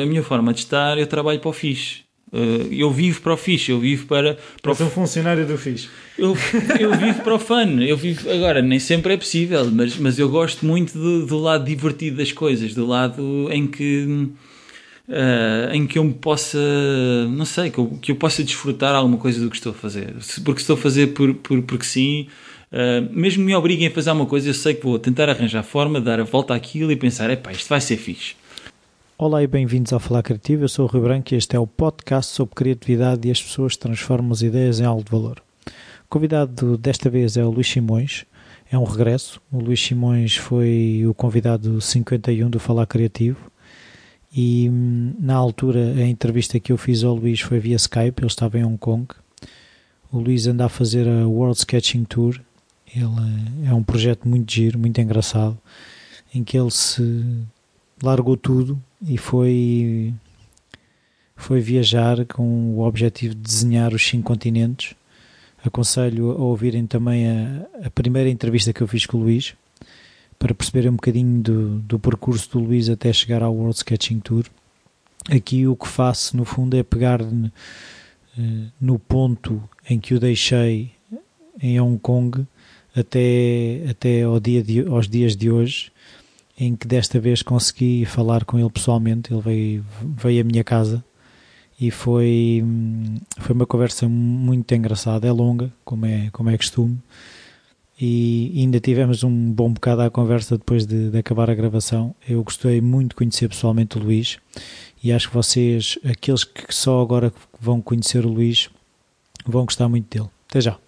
A minha forma de estar, eu trabalho para o fixe. Uh, eu vivo para o fixe, eu vivo para. para És um funcionário do fixe. Eu, eu vivo para o fun. Eu vivo, agora, nem sempre é possível, mas, mas eu gosto muito do, do lado divertido das coisas, do lado em que. Uh, em que eu me possa, não sei, que eu, que eu possa desfrutar alguma coisa do que estou a fazer. Porque estou a fazer por, por, porque sim, uh, mesmo me obriguem a fazer uma coisa, eu sei que vou tentar arranjar forma de dar a volta àquilo e pensar: epá, isto vai ser fixe. Olá e bem-vindos ao Falar Criativo. Eu sou o Rui Branco e este é o podcast sobre criatividade e as pessoas transformam as ideias em algo de valor. O convidado desta vez é o Luís Simões. É um regresso. O Luís Simões foi o convidado 51 do Falar Criativo e hum, na altura a entrevista que eu fiz ao Luís foi via Skype. Ele estava em Hong Kong. O Luís anda a fazer a World Sketching Tour. Ele é um projeto muito giro, muito engraçado, em que ele se largou tudo e foi foi viajar com o objetivo de desenhar os cinco continentes. Aconselho a ouvirem também a, a primeira entrevista que eu fiz com o Luís para perceberem um bocadinho do, do percurso do Luís até chegar ao World Sketching Tour. Aqui o que faço no fundo é pegar eh, no ponto em que o deixei em Hong Kong até, até ao dia de, aos dias de hoje em que desta vez consegui falar com ele pessoalmente. Ele veio, veio à minha casa e foi, foi uma conversa muito engraçada. É longa, como é, como é costume. E ainda tivemos um bom bocado à conversa depois de, de acabar a gravação. Eu gostei muito de conhecer pessoalmente o Luís e acho que vocês, aqueles que só agora vão conhecer o Luís, vão gostar muito dele. Até já.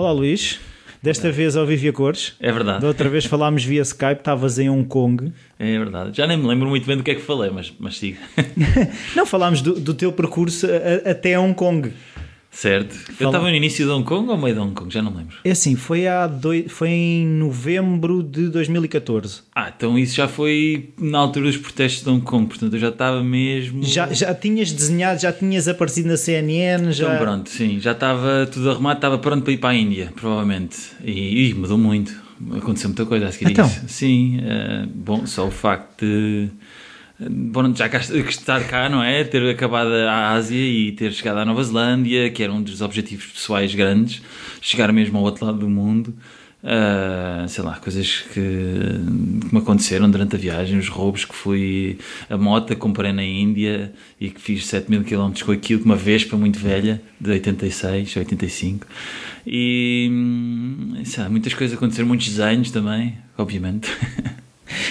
Olá Luís, desta é. vez ao Vivia Cores. É verdade. Da outra vez falámos via Skype, estavas em Hong Kong. É verdade. Já nem me lembro muito bem do que é que falei, mas, mas siga. Não, falámos do, do teu percurso a, até Hong Kong. Certo. Fala... Eu estava no início de Hong Kong ou meio de Hong Kong? Já não lembro. É assim, foi, há dois, foi em novembro de 2014. Ah, então isso já foi na altura dos protestos de Hong Kong, portanto eu já estava mesmo. Já, já tinhas desenhado, já tinhas aparecido na CNN? Já... Então pronto, sim, já estava tudo arrumado, estava pronto para ir para a Índia, provavelmente. E, e mudou muito. Aconteceu muita coisa a seguir então. isso. Sim, uh, bom, só o facto de bom, já estar cá, não é? Ter acabado a Ásia e ter chegado à Nova Zelândia, que era um dos objetivos pessoais grandes, chegar mesmo ao outro lado do mundo. Uh, sei lá, coisas que, que, me aconteceram durante a viagem, os roubos que fui a moto comprei na Índia e que fiz 7 mil km com aquilo, com uma Vespa muito velha, de 86, 85. E sei lá, muitas coisas aconteceram, muitos desenhos também, obviamente.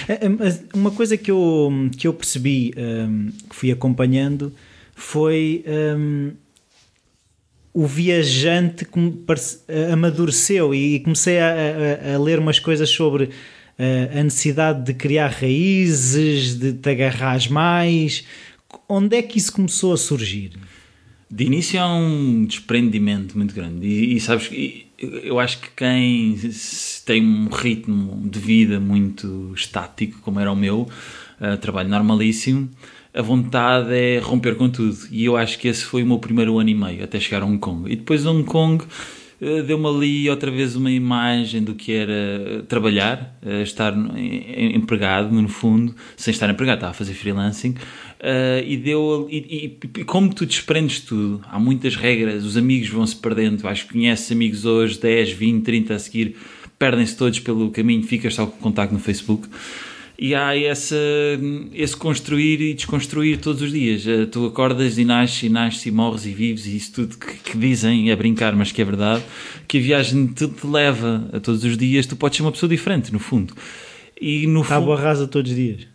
É, é, uma coisa que eu, que eu percebi, um, que fui acompanhando, foi um, o viajante que amadureceu e comecei a, a, a ler umas coisas sobre a necessidade de criar raízes, de te agarrar mais. Onde é que isso começou a surgir? De início há um desprendimento muito grande e, e sabes eu acho que quem tem um ritmo de vida muito estático, como era o meu, uh, trabalho normalíssimo, a vontade é romper com tudo. E eu acho que esse foi o meu primeiro ano e meio, até chegar a Hong Kong. E depois de Hong Kong uh, deu-me ali outra vez uma imagem do que era trabalhar, uh, estar empregado, no fundo, sem estar empregado, estava a fazer freelancing. Uh, e deu e, e, como tu desprendes tudo, há muitas regras, os amigos vão se perdendo. Acho que conheces amigos hoje, 10, 20, 30 a seguir, perdem-se todos pelo caminho, ficas só com contacto no Facebook. E há essa, esse construir e desconstruir todos os dias. Uh, tu acordas e nasces, e nasces e morres e vives, e isso tudo que, que dizem é brincar, mas que é verdade. Que a viagem te, te, leva a todos os dias, tu podes ser uma pessoa diferente, no fundo. E no Tábua fundo, rasa todos os dias.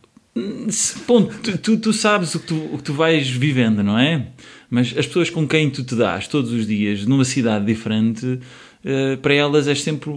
Ponto, tu, tu, tu, sabes o que tu, o que tu vais vivendo, não é? Mas as pessoas com quem tu te dás todos os dias numa cidade diferente, uh, para elas és sempre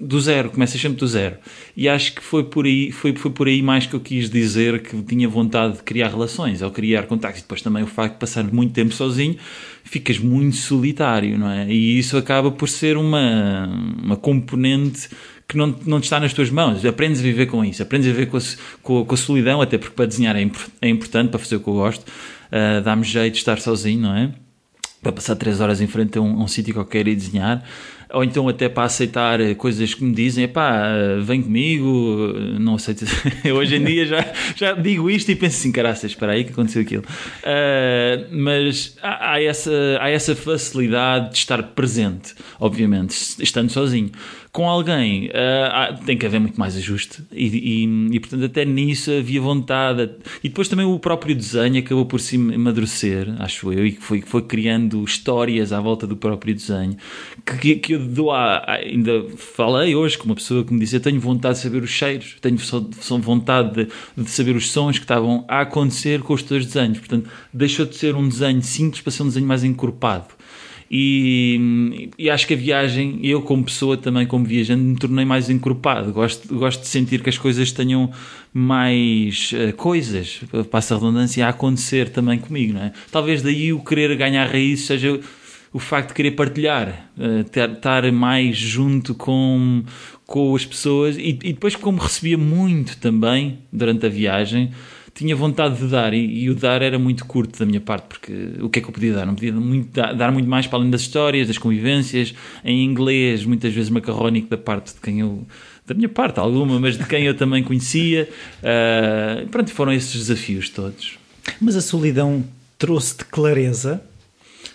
do zero, começas sempre do zero. E acho que foi por aí, foi, foi por aí mais que eu quis dizer que tinha vontade de criar relações, ou criar contactos. E depois também o facto de passar muito tempo sozinho, ficas muito solitário, não é? E isso acaba por ser uma, uma componente que não, não está nas tuas mãos. Aprendes a viver com isso, aprendes a viver com a, com, com a solidão, até porque para desenhar é, é, importante, para fazer o que eu gosto. Uh, Dá-me jeito de estar sozinho, não é? Para passar três horas em frente a um, um sítio qualquer e desenhar. Ou então até para aceitar coisas que me dizem, pá, vem comigo, não aceito. Hoje em dia já, já digo isto e penso assim, caraças, espera aí que aconteceu aquilo. Uh, mas há, há, essa, há essa facilidade de estar presente, obviamente, estando sozinho com alguém uh, tem que haver muito mais ajuste. E, e, e, portanto até nisso havia vontade. E depois também o próprio desenho acabou por se amadurecer acho eu e foi, foi criando histórias à volta do próprio desenho que, que eu dou a, ainda falei hoje com uma pessoa que me disse eu tenho vontade de saber os cheiros tenho só, só vontade de, de, saber os sons que estavam a acontecer com os teus desenhos. Portanto deixou de ser um desenho simples para ser um desenho mais encorpado e, e, acho que a viagem, eu como pessoa também, como viajante, me tornei mais encorpado. Gosto, gosto de sentir que as coisas tenham mais uh, coisas, passa a redundância, a acontecer também comigo, não é? Talvez daí o querer ganhar raiz seja o facto de querer partilhar, uh, estar mais junto com, com as pessoas e, e depois, como recebia muito também durante a viagem tinha vontade de dar e, e, o dar era muito curto da minha parte, porque o que é que eu podia dar? Não podia muito, dar, dar, muito mais para além das histórias, das convivências, em inglês, muitas vezes macarrónico da parte de quem eu. da minha parte, alguma, mas de quem eu também conhecia. Uh, pronto, foram esses desafios todos. Mas a solidão trouxe-te clareza?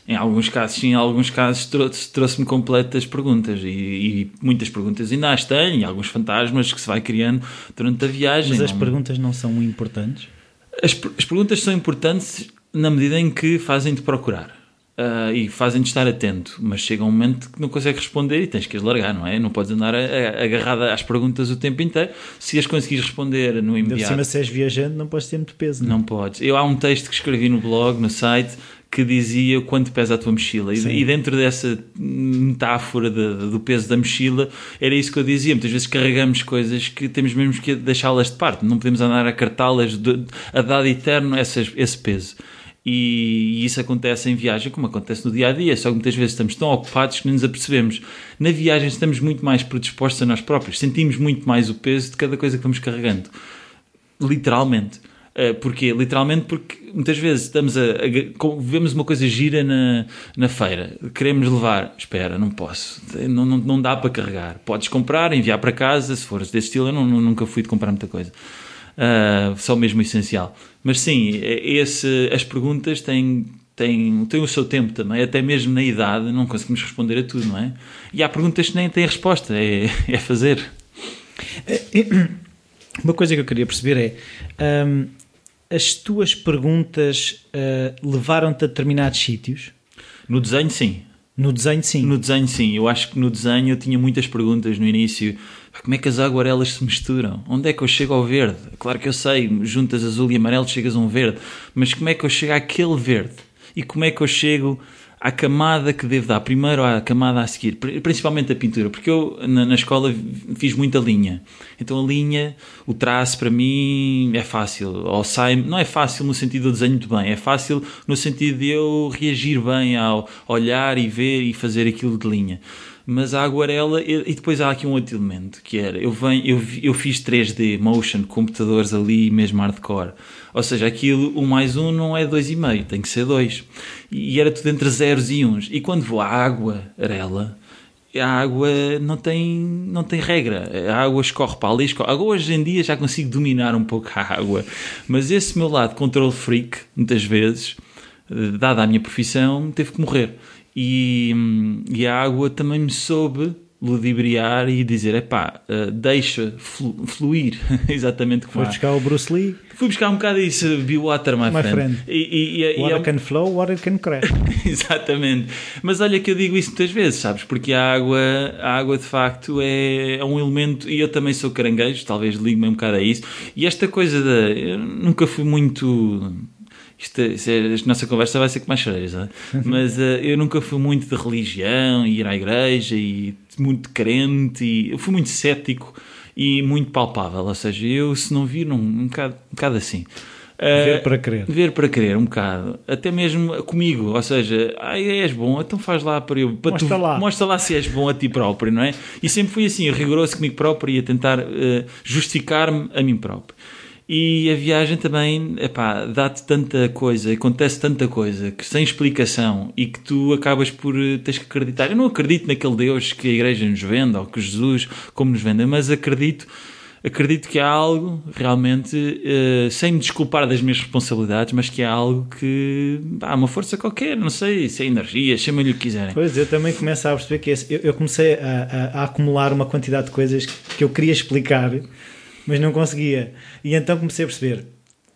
Em alguns casos, sim, em alguns casos trouxe-me trouxe completas perguntas e, e, muitas perguntas ainda as tenho, e alguns fantasmas que se vai criando durante a viagem. Mas as não... perguntas não são importantes? As, as perguntas são importantes na medida em que fazem-te procurar. Uh, e fazem-te estar atento, mas chega um momento que não consegues responder e tens que as largar, não é? Não podes andar agarrada às perguntas o tempo inteiro. Se as conseguires responder no imediato. De cima, se és viajante, não podes ter muito peso, não? É? Não podes. Eu há um texto que escrevi no blog, no site, que dizia quanto pesa a tua mochila. E, e, dentro dessa metáfora de, do peso da mochila, era isso que eu dizia. Muitas vezes carregamos coisas que temos mesmo que deixá-las de parte. Não podemos andar a cartá-las a dado eterno essas, esse peso. E, e isso acontece em viagem, como acontece no dia a dia. Só que muitas vezes estamos tão ocupados que não nos apercebemos. Na viagem estamos muito mais predispostos a nós próprios. Sentimos muito mais o peso de cada coisa que vamos carregando. Literalmente. Uh, porquê? Literalmente porque muitas vezes estamos a, a, vemos uma coisa gira na, na feira, queremos levar, espera, não posso, não, não, não dá para carregar. Podes comprar, enviar para casa, se fores desse estilo, eu não, nunca fui de comprar muita coisa. Uh, só mesmo o essencial. Mas sim, esse, as perguntas têm, têm, têm o seu tempo também, até mesmo na idade não conseguimos responder a tudo, não é? E há perguntas que nem têm resposta, é, é fazer. Eh, uma coisa que eu queria perceber é. Um, as tuas perguntas uh, levaram-te a determinados sítios? No desenho, sim. No desenho, sim. No desenho, sim. Eu acho que no desenho eu tinha muitas perguntas no início. Como é que as aguarelas se misturam? Onde é que eu chego ao verde? Claro que eu sei, juntas azul e amarelo chegas a um verde. Mas como é que eu chego àquele verde? E como é que eu chego à camada que devo dar, primeiro à camada a seguir, principalmente a pintura, porque eu na, na, escola fiz muita linha. Então a linha, o traço para mim é fácil, ou sai, não é fácil no sentido do desenho muito bem, é fácil no sentido de eu reagir bem ao olhar e ver e fazer aquilo de linha mas a aguarela e depois há aqui um outro elemento que era eu venho eu, eu fiz 3D motion computadores ali mesmo hardcore. Ou seja aquilo um mais um não é dois e meio tem que ser dois. E era tudo entre zeros e uns. E quando vou à água arela a água não tem, não tem regra. A água escorre para ali, escorre. Agora, hoje em dia já consigo dominar um pouco a água, mas esse meu lado control freak, muitas vezes, dada a minha profissão, teve que morrer e, e a água também me soube ludibriar e dizer, epá, uh, deixa flu fluir, exatamente como Foi buscar o Bruce Lee? Fui buscar um bocado isso, be water, my, my friend. friend. E, e, e, water é can flow, water can crash. exatamente. Mas olha que eu digo isso muitas vezes, sabes? Porque a água, a água de facto é, é um elemento, e eu também sou caranguejo, talvez ligue-me um bocado a isso, e esta coisa da... Eu nunca fui muito isto, isto é, a nossa conversa vai ser com mais choreiras, é? mas uh, eu nunca fui muito de religião, e ir à igreja, e muito crente, e eu fui muito cético e muito palpável, ou seja, eu se não vir, um, um, bocado, um bocado assim. Uh, ver para querer. Ver para querer, um bocado. Até mesmo comigo, ou seja, ah, és bom, então faz lá para eu. Para mostra tu, lá. Mostra lá se és bom a ti próprio, não é? E sempre fui assim, rigoroso comigo próprio e a tentar uh, justificar-me a mim próprio. E a viagem também, epá, dá-te tanta coisa, acontece tanta coisa, que sem explicação e que tu acabas por eh, teres que acreditar. Eu não acredito naquele Deus que a igreja nos vende ou que Jesus como nos vende, mas acredito acredito que há algo realmente, uh, sem me desculpar das minhas responsabilidades, mas que há algo que há uma força qualquer, não sei, se é energia, chama-lhe o que quiserem. Pois, eu também começo a perceber que esse, eu, eu, comecei a, a, a, acumular uma quantidade de coisas que eu queria explicar, mas não conseguia. E então comecei a perceber,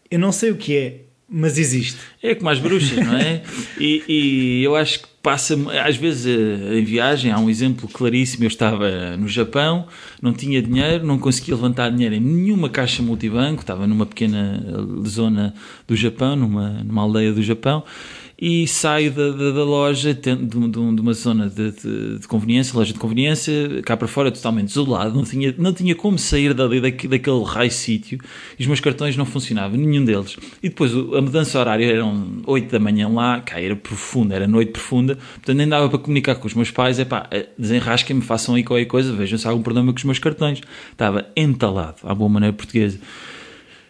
eu não sei o que é, mas existe. É como as bruxas, não é? e, e eu acho que passa, às vezes eh, em viagem, há um exemplo claríssimo, eu estava no Japão, não tinha dinheiro, não conseguia levantar dinheiro em nenhuma caixa multibanco, estava numa pequena zona do Japão, numa, numa aldeia do Japão, e saio da, da, da loja de, de, de, uma zona de, de, conveniência, loja de conveniência, cá para fora totalmente desolado, não tinha, não tinha como sair dali daquele, daquele raio sítio e os meus cartões não funcionavam, nenhum deles. E depois a mudança horária eram 8 da manhã lá, cá era profunda, era noite profunda, portanto nem dava para comunicar com os meus pais, é pá, desenrasquem-me, façam aí qualquer coisa, vejam se há algum problema com os meus cartões. Estava entalado, à boa maneira portuguesa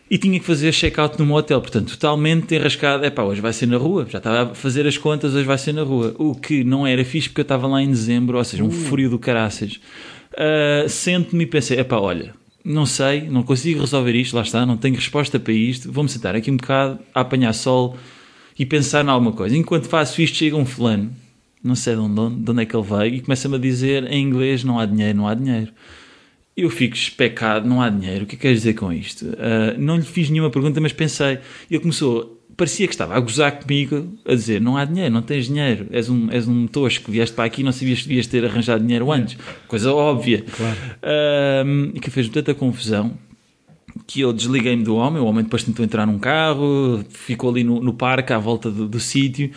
e tinha que fazer check-out num hotel, portanto, totalmente enrascado. É pá, hoje vai ser na rua, já estava a fazer as contas, hoje vai ser na rua. O que não era fixe porque eu estava lá em dezembro, ou seja, um uh. frio do caraças. Uh, Sento-me e pensei: é pá, olha, não sei, não consigo resolver isto, lá está, não tenho resposta para isto, vou-me sentar aqui um bocado a apanhar sol e pensar em alguma coisa. Enquanto faço isto, chega um fulano, não sei de onde, de onde é que ele veio, e começa-me a dizer em inglês: não há dinheiro, não há dinheiro eu fico especado, não há dinheiro, o que é que queres dizer com isto? Uh, não lhe fiz nenhuma pergunta, mas pensei, ele começou, parecia que estava a gozar comigo, a dizer, não há dinheiro, não tens dinheiro, és um, és um tosco, vieste para aqui não sabias que devias ter arranjado dinheiro antes, coisa óbvia. Claro. Uh, e que fez-me tanta confusão, que eu desliguei-me do homem, o homem depois tentou entrar num carro, ficou ali no, no parque, à volta do, do sítio,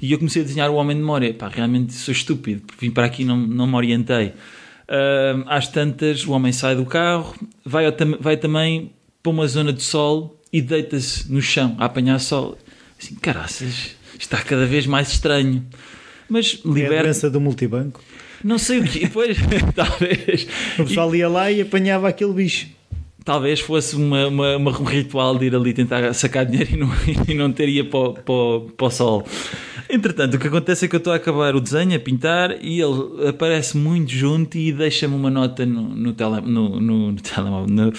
e eu comecei a desenhar o homem de memória. Pá, realmente sou estúpido, vim para aqui e não, não me orientei. Uh, às tantas, o homem sai do carro, vai, vai também para uma zona de sol e deita-se no chão a apanhar sol. Assim, caraças, está cada vez mais estranho. Mas liberta. É a doença do multibanco? Não sei o que, pois, talvez. O pessoal ia lá e apanhava aquele bicho talvez fosse uma, uma, uma, um ritual de ir ali tentar sacar dinheiro e não, e não ter ia para, para, para o sol. Entretanto, o que acontece é que eu estou a acabar o desenho, a pintar, e ele aparece muito junto e deixa-me uma nota no, no, no, no telemóvel, no,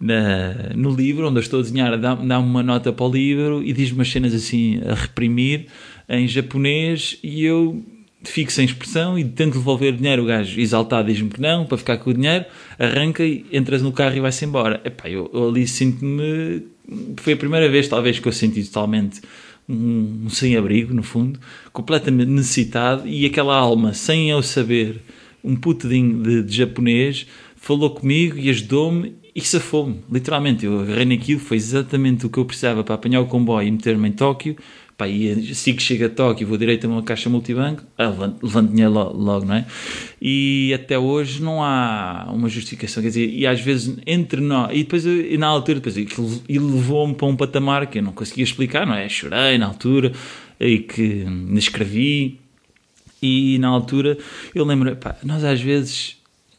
na, no livro onde eu estou a desenhar, dá-me dá uma nota para o livro e diz-me umas cenas assim a reprimir em japonês e eu fico sem expressão e tento devolver o dinheiro. O gajo exaltado diz-me que não, para ficar com o dinheiro, arranca e entras no carro e vai-se embora. Epá, eu, eu ali sinto-me. Foi a primeira vez, talvez, que eu senti totalmente um, um sem-abrigo, no fundo, completamente necessitado e aquela alma, sem eu saber, um puto de, de japonês, falou comigo e ajudou-me e safou-me, literalmente. Eu agarrei naquilo, foi exatamente o que eu precisava para apanhar o comboio e meter-me em Tóquio pá, e assim que chega a Tóquio vou direito a uma caixa multibanco, ah, levanto, levanto dinheiro logo, logo, não é? E até hoje não há uma justificação, quer dizer, e às vezes entre nós, e depois e na altura, depois aquilo levou-me para um patamar que eu não conseguia explicar, não é? Chorei na altura e que me escrevi e na altura eu lembro, pá, nós às vezes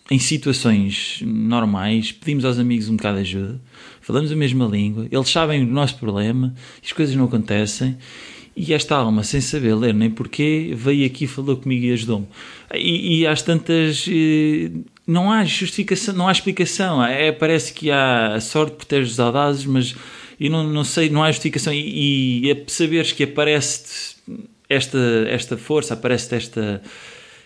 em situações normais pedimos aos amigos um bocado de ajuda, falamos a mesma língua, eles sabem o nosso problema, as coisas não acontecem e esta alma, sem saber ler nem porquê, veio aqui, falou comigo e ajudou-me. E, e às tantas. Eh, não há justificação, não há explicação. É, parece que há sorte por teres audazes, mas eu não, não sei, não há justificação. E, e é saberes que aparece esta, esta força, aparece esta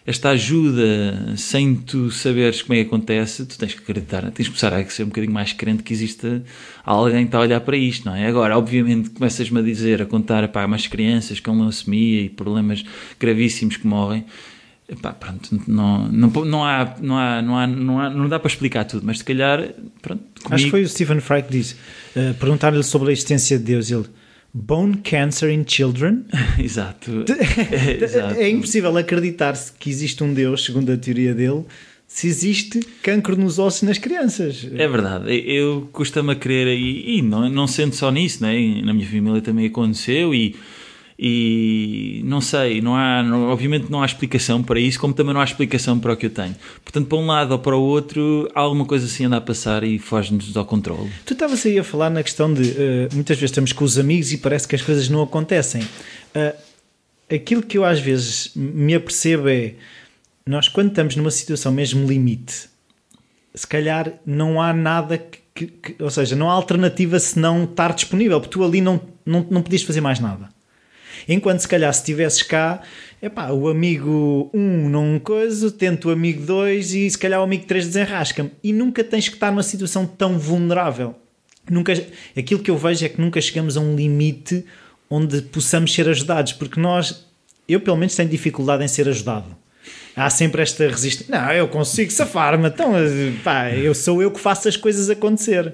esta ajuda sem tu saberes como é que acontece, tu tens que acreditar, tens que começar a ser um bocadinho mais crente que exista alguém que está a olhar para isto, não é? Agora, obviamente, começas-me a dizer, a contar para umas crianças com leucemia e problemas gravíssimos que morrem. Pronto, não, não, não, há, não, há, não, há, não, há, não dá para explicar tudo, mas se calhar, pronto. Comigo... Acho que foi o Stephen Fry que disse, uh, perguntar-lhe sobre a existência de Deus, ele Bone Cancer in Children. Exato. É, exato. é impossível acreditar-se que existe um Deus, segundo a teoria dele, se existe cancro nos ossos nas crianças. É verdade. Eu costumo a crer, e, e não, não sendo só nisso, né? na minha família também aconteceu, e, E não sei, não há, não, obviamente não há explicação para isso, como também não há explicação para o que eu tenho. Portanto, para um lado ou para o outro, há alguma coisa assim anda a passar e foge-nos ao controle. Tu estavas aí a falar na questão de uh, muitas vezes estamos com os amigos e parece que as coisas não acontecem. Uh, aquilo que eu às vezes me apercebo é nós, quando estamos numa situação mesmo limite, se calhar não há nada que, que, que ou seja, não há alternativa se não estar disponível, porque tu ali não, não, não podias fazer mais nada. Enquanto se calhar se estivesses cá, epá, o amigo 1 um não coisa, tenta o amigo 2 e se calhar o amigo 3 desenrasca-me. E nunca tens que estar numa situação tão vulnerável. Nunca, aquilo que eu vejo é que nunca chegamos a um limite onde possamos ser ajudados, porque nós, eu pelo menos tenho dificuldade em ser ajudado. Há sempre esta resistência. Não, eu consigo safar-me, então pá, eu sou eu que faço as coisas acontecer.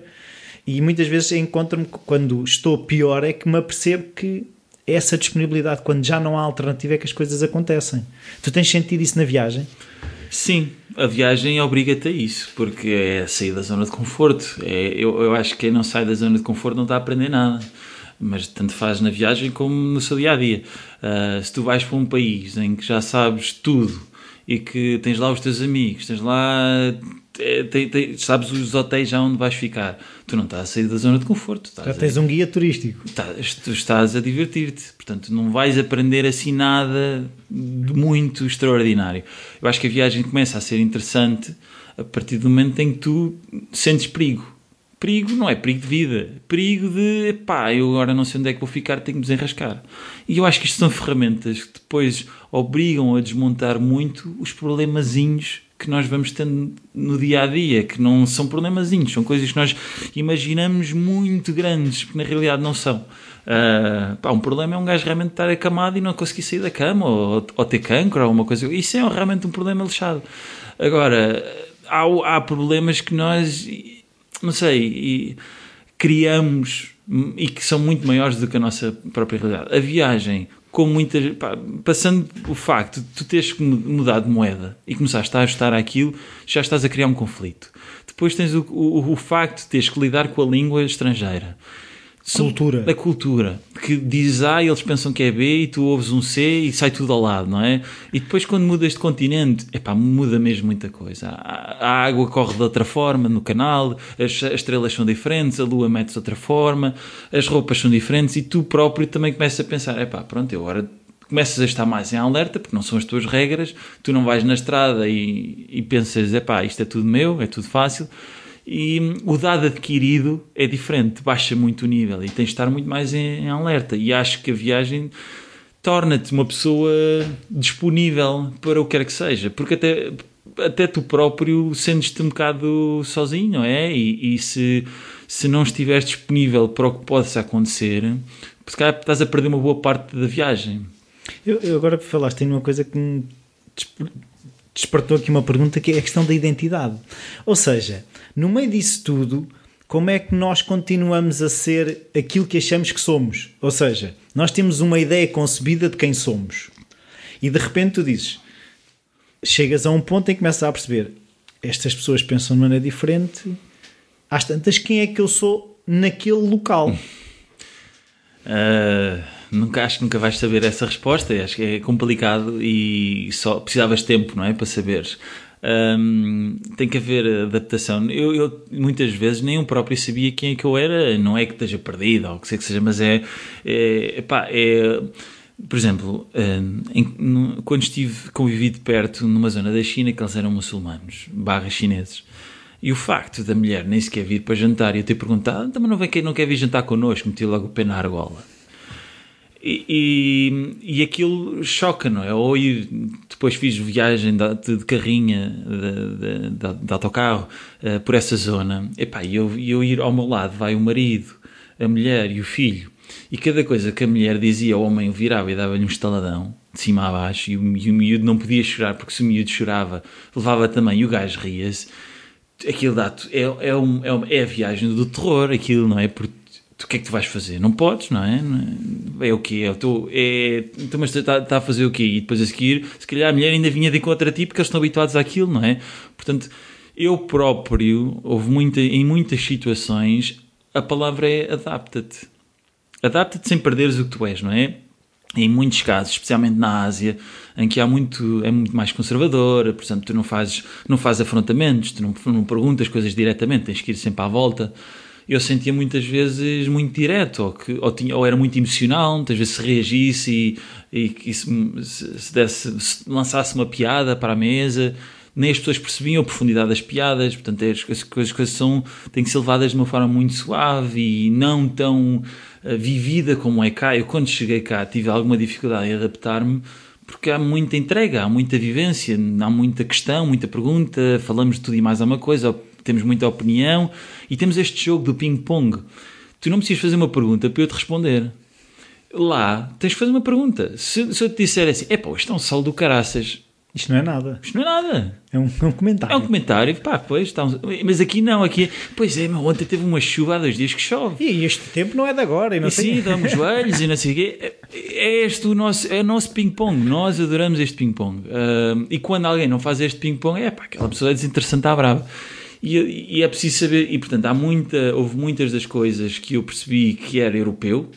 E muitas vezes encontro-me, quando estou pior, é que me apercebo que essa disponibilidade, quando já não há alternativa, é que as coisas acontecem. Tu tens sentido isso na viagem? Sim, a viagem obriga-te a isso, porque é sair da zona de conforto. É, eu, eu acho que quem não sai da zona de conforto não está a aprender nada. Mas tanto faz na viagem como no seu dia a dia. Uh, se tu vais para um país em que já sabes tudo e que tens lá os teus amigos, tens lá tem, tem, sabes os hotéis já onde vais ficar. Tu não estás a sair da zona de conforto. já tens a, um guia turístico. Estás, tu estás a divertir-te. Portanto, não vais aprender assim nada de muito extraordinário. Eu acho que a viagem começa a ser interessante a partir do momento em que tu sentes perigo. Perigo não é perigo de vida, perigo de pá, eu agora não sei onde é que vou ficar, tenho que me desenrascar. E eu acho que isto são ferramentas que depois obrigam a desmontar muito os problemazinhos que nós vamos tendo no dia a dia, que não são problemazinhos, são coisas que nós imaginamos muito grandes, porque na realidade não são. Uh, pá, um problema é um gajo realmente estar acamado e não conseguir sair da cama, ou, ou ter cancro, ou alguma coisa. Isso é realmente um problema lixado. Agora, há, há problemas que nós, não sei, criamos e que são muito maiores do que a nossa própria realidade. A viagem, com muitas. Pá, passando o facto de tu teres mudar de moeda e começaste a ajustar aquilo, já estás a criar um conflito. Depois tens o, o, o facto de teres que lidar com a língua estrangeira. Cultura. Da cultura. Que diz A e eles pensam que é B e tu ouves um C e sai tudo ao lado, não é? E depois quando mudas de continente, epá, muda mesmo muita coisa. A, a água corre de outra forma no canal, as, as estrelas são diferentes, a lua mete-se de outra forma, as roupas são diferentes e tu próprio também começas a pensar, epá, pronto, eu agora começas a estar mais em alerta, porque não são as tuas regras, tu não vais na estrada e, e pensas, epá, isto é tudo meu, é tudo fácil e o dado adquirido é diferente, baixa muito o nível e tens de estar muito mais em, em alerta. E acho que a viagem torna-te uma pessoa disponível para o que quer que seja, porque até, até tu próprio sentes-te um bocado sozinho, não é? E, e, se, se não estiveres disponível para o que possa acontecer, se calhar estás a perder uma boa parte da viagem. Eu, eu agora falaste em uma coisa que me despertou aqui uma pergunta que é a questão da identidade. Ou seja, no meio disso tudo, como é que nós continuamos a ser aquilo que achamos que somos? Ou seja, nós temos uma ideia concebida de quem somos. E de repente tu dizes, chegas a um ponto em que começas a perceber, estas pessoas pensam de maneira diferente, às tantas, quem é que eu sou naquele local? Uh, nunca, acho que nunca vais saber essa resposta, acho que é complicado e só precisavas de tempo, não é? Para saberes. Um, tem que haver adaptação. Eu, eu, muitas vezes nem eu próprio sabia quem é que eu era, não é que esteja perdido ou o que seja que seja, mas é, é, epá, é por exemplo, em, quando estive convivido perto numa zona da China que eles eram muçulmanos, barra chineses, e o facto da mulher nem sequer vir para jantar e eu ter perguntado, também não, vem, não quer vir jantar connosco, meti logo o pé na argola. E, e, aquilo choca, não é? Ou ir, depois fiz viagem de, de carrinha, de, de, de autocarro, uh, por essa zona. E eu, eu ir ao meu lado vai o marido, a mulher e o filho. E cada coisa que a mulher dizia, o homem virava e dava-lhe um estaladão, de cima a baixo, e o, e o miúdo não podia chorar, porque se o miúdo chorava, levava também, e o gajo ria-se. Aquilo dá é, é, um, é, é a viagem do terror, aquilo, não é? Porque o que é que tu vais fazer? Não podes, não é? É, é o quê? É, tu, é, então, mas está, está a fazer o quê? E depois a seguir, se calhar a mulher ainda vinha de contra ti porque eles estão habituados àquilo, não é? Portanto, eu próprio, houve muita, em muitas situações, a palavra é adapta-te. Adapta-te sem perderes o que tu és, não é? em muitos casos, especialmente na Ásia, em que há muito, é muito mais conservadora, portanto, tu não fazes, não fazes afrontamentos, tu não, não perguntas coisas diretamente, tens que ir sempre à volta. Eu sentia muitas vezes muito direto, ou, que, ou, tinha, ou era muito emocional, muitas vezes se reagisse e, e, se, se, desse, se lançasse uma piada para a mesa, nem as pessoas percebiam a profundidade das piadas, portanto, as, as, as coisas são, têm que ser levadas de uma forma muito suave e não tão uh, vivida como é cá. Eu, quando cheguei cá, tive alguma dificuldade em adaptar-me, porque há muita entrega, há muita vivência, há muita questão, muita pergunta, falamos de tudo e mais alguma coisa, temos muita opinião e temos este jogo do ping-pong. Tu não precisas fazer uma pergunta para eu te responder. Lá, tens que fazer uma pergunta. Se, se eu te disser assim, é pá, isto é um sol do caraças, isto não é nada. Isto não é nada. É um, é um comentário. É um comentário. Pá, pois, está um... Mas aqui não, aqui. Pois é, ontem teve uma chuva há dois dias que chove. E este tempo não é de agora. E não e sei... sim, dá-me joelhos e não sei o quê. É, é este o nosso, é o nosso ping-pong. Nós adoramos este ping-pong. Uh, e quando alguém não faz este ping-pong, é pá, aquela pessoa é desinteressante à brava. E, e, é preciso saber. E portanto, há muita, houve muitas das coisas que eu percebi que era europeu.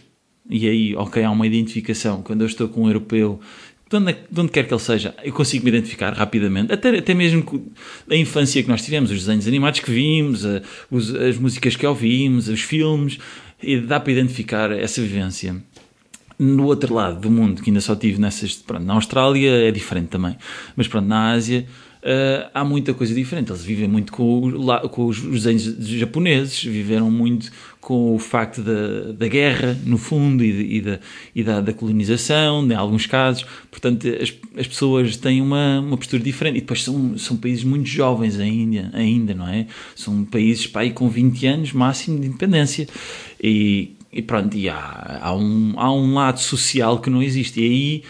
E aí, ok, há uma identificação. Quando eu estou com um europeu de onde, de onde, quer que ele seja, eu consigo me identificar rapidamente, até, até mesmo a infância que nós tivemos, os desenhos animados que vimos, a, os, as músicas que ouvimos, os filmes, e dá para identificar essa vivência. No outro lado do mundo, que ainda só tive nessas. Pronto, na Austrália é diferente também, mas pronto, na Ásia uh, há muita coisa diferente. Eles vivem muito com, com os desenhos japoneses, viveram muito com o facto da, da guerra, no fundo, e, e, da, e da, da, colonização, em alguns casos. Portanto, as, as pessoas têm uma, uma postura diferente. E depois são, são países muito jovens ainda, ainda não é? São países pá, com 20 anos máximo de independência. E, e pronto, e há, há, um, há um lado social que não existe. E aí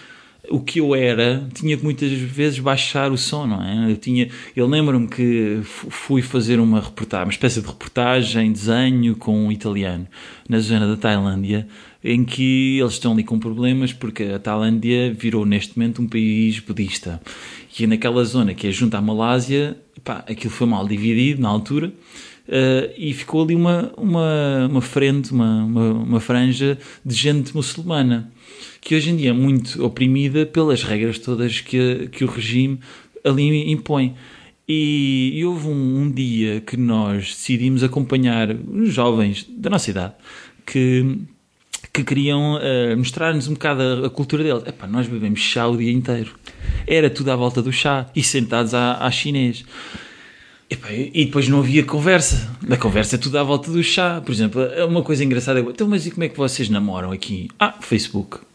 o que eu era tinha que muitas vezes baixar o som, não é? Eu tinha, eu lembro-me que fui fazer uma reportagem, uma espécie de reportagem, desenho com um italiano na zona da Tailândia, em que eles estão ali com problemas porque a Tailândia virou neste momento um país budista. E naquela zona que é junto à Malásia, pá, aquilo foi mal dividido na altura. Uh, e ficou ali uma, uma, uma frente, uma, uma, uma franja de gente muçulmana que hoje em dia é muito oprimida pelas regras todas que, que o regime ali impõe. E, e houve um, um, dia que nós decidimos acompanhar os jovens da nossa idade que, que queriam uh, mostrar-nos um bocado a, a cultura deles. Epá, nós bebemos chá o dia inteiro. Era tudo à volta do chá e sentados à, à chinês. e depois não havia conversa. Da conversa é tudo à volta do chá. Por exemplo, uma coisa engraçada é: então, mas e como é que vocês namoram aqui? Ah, Facebook.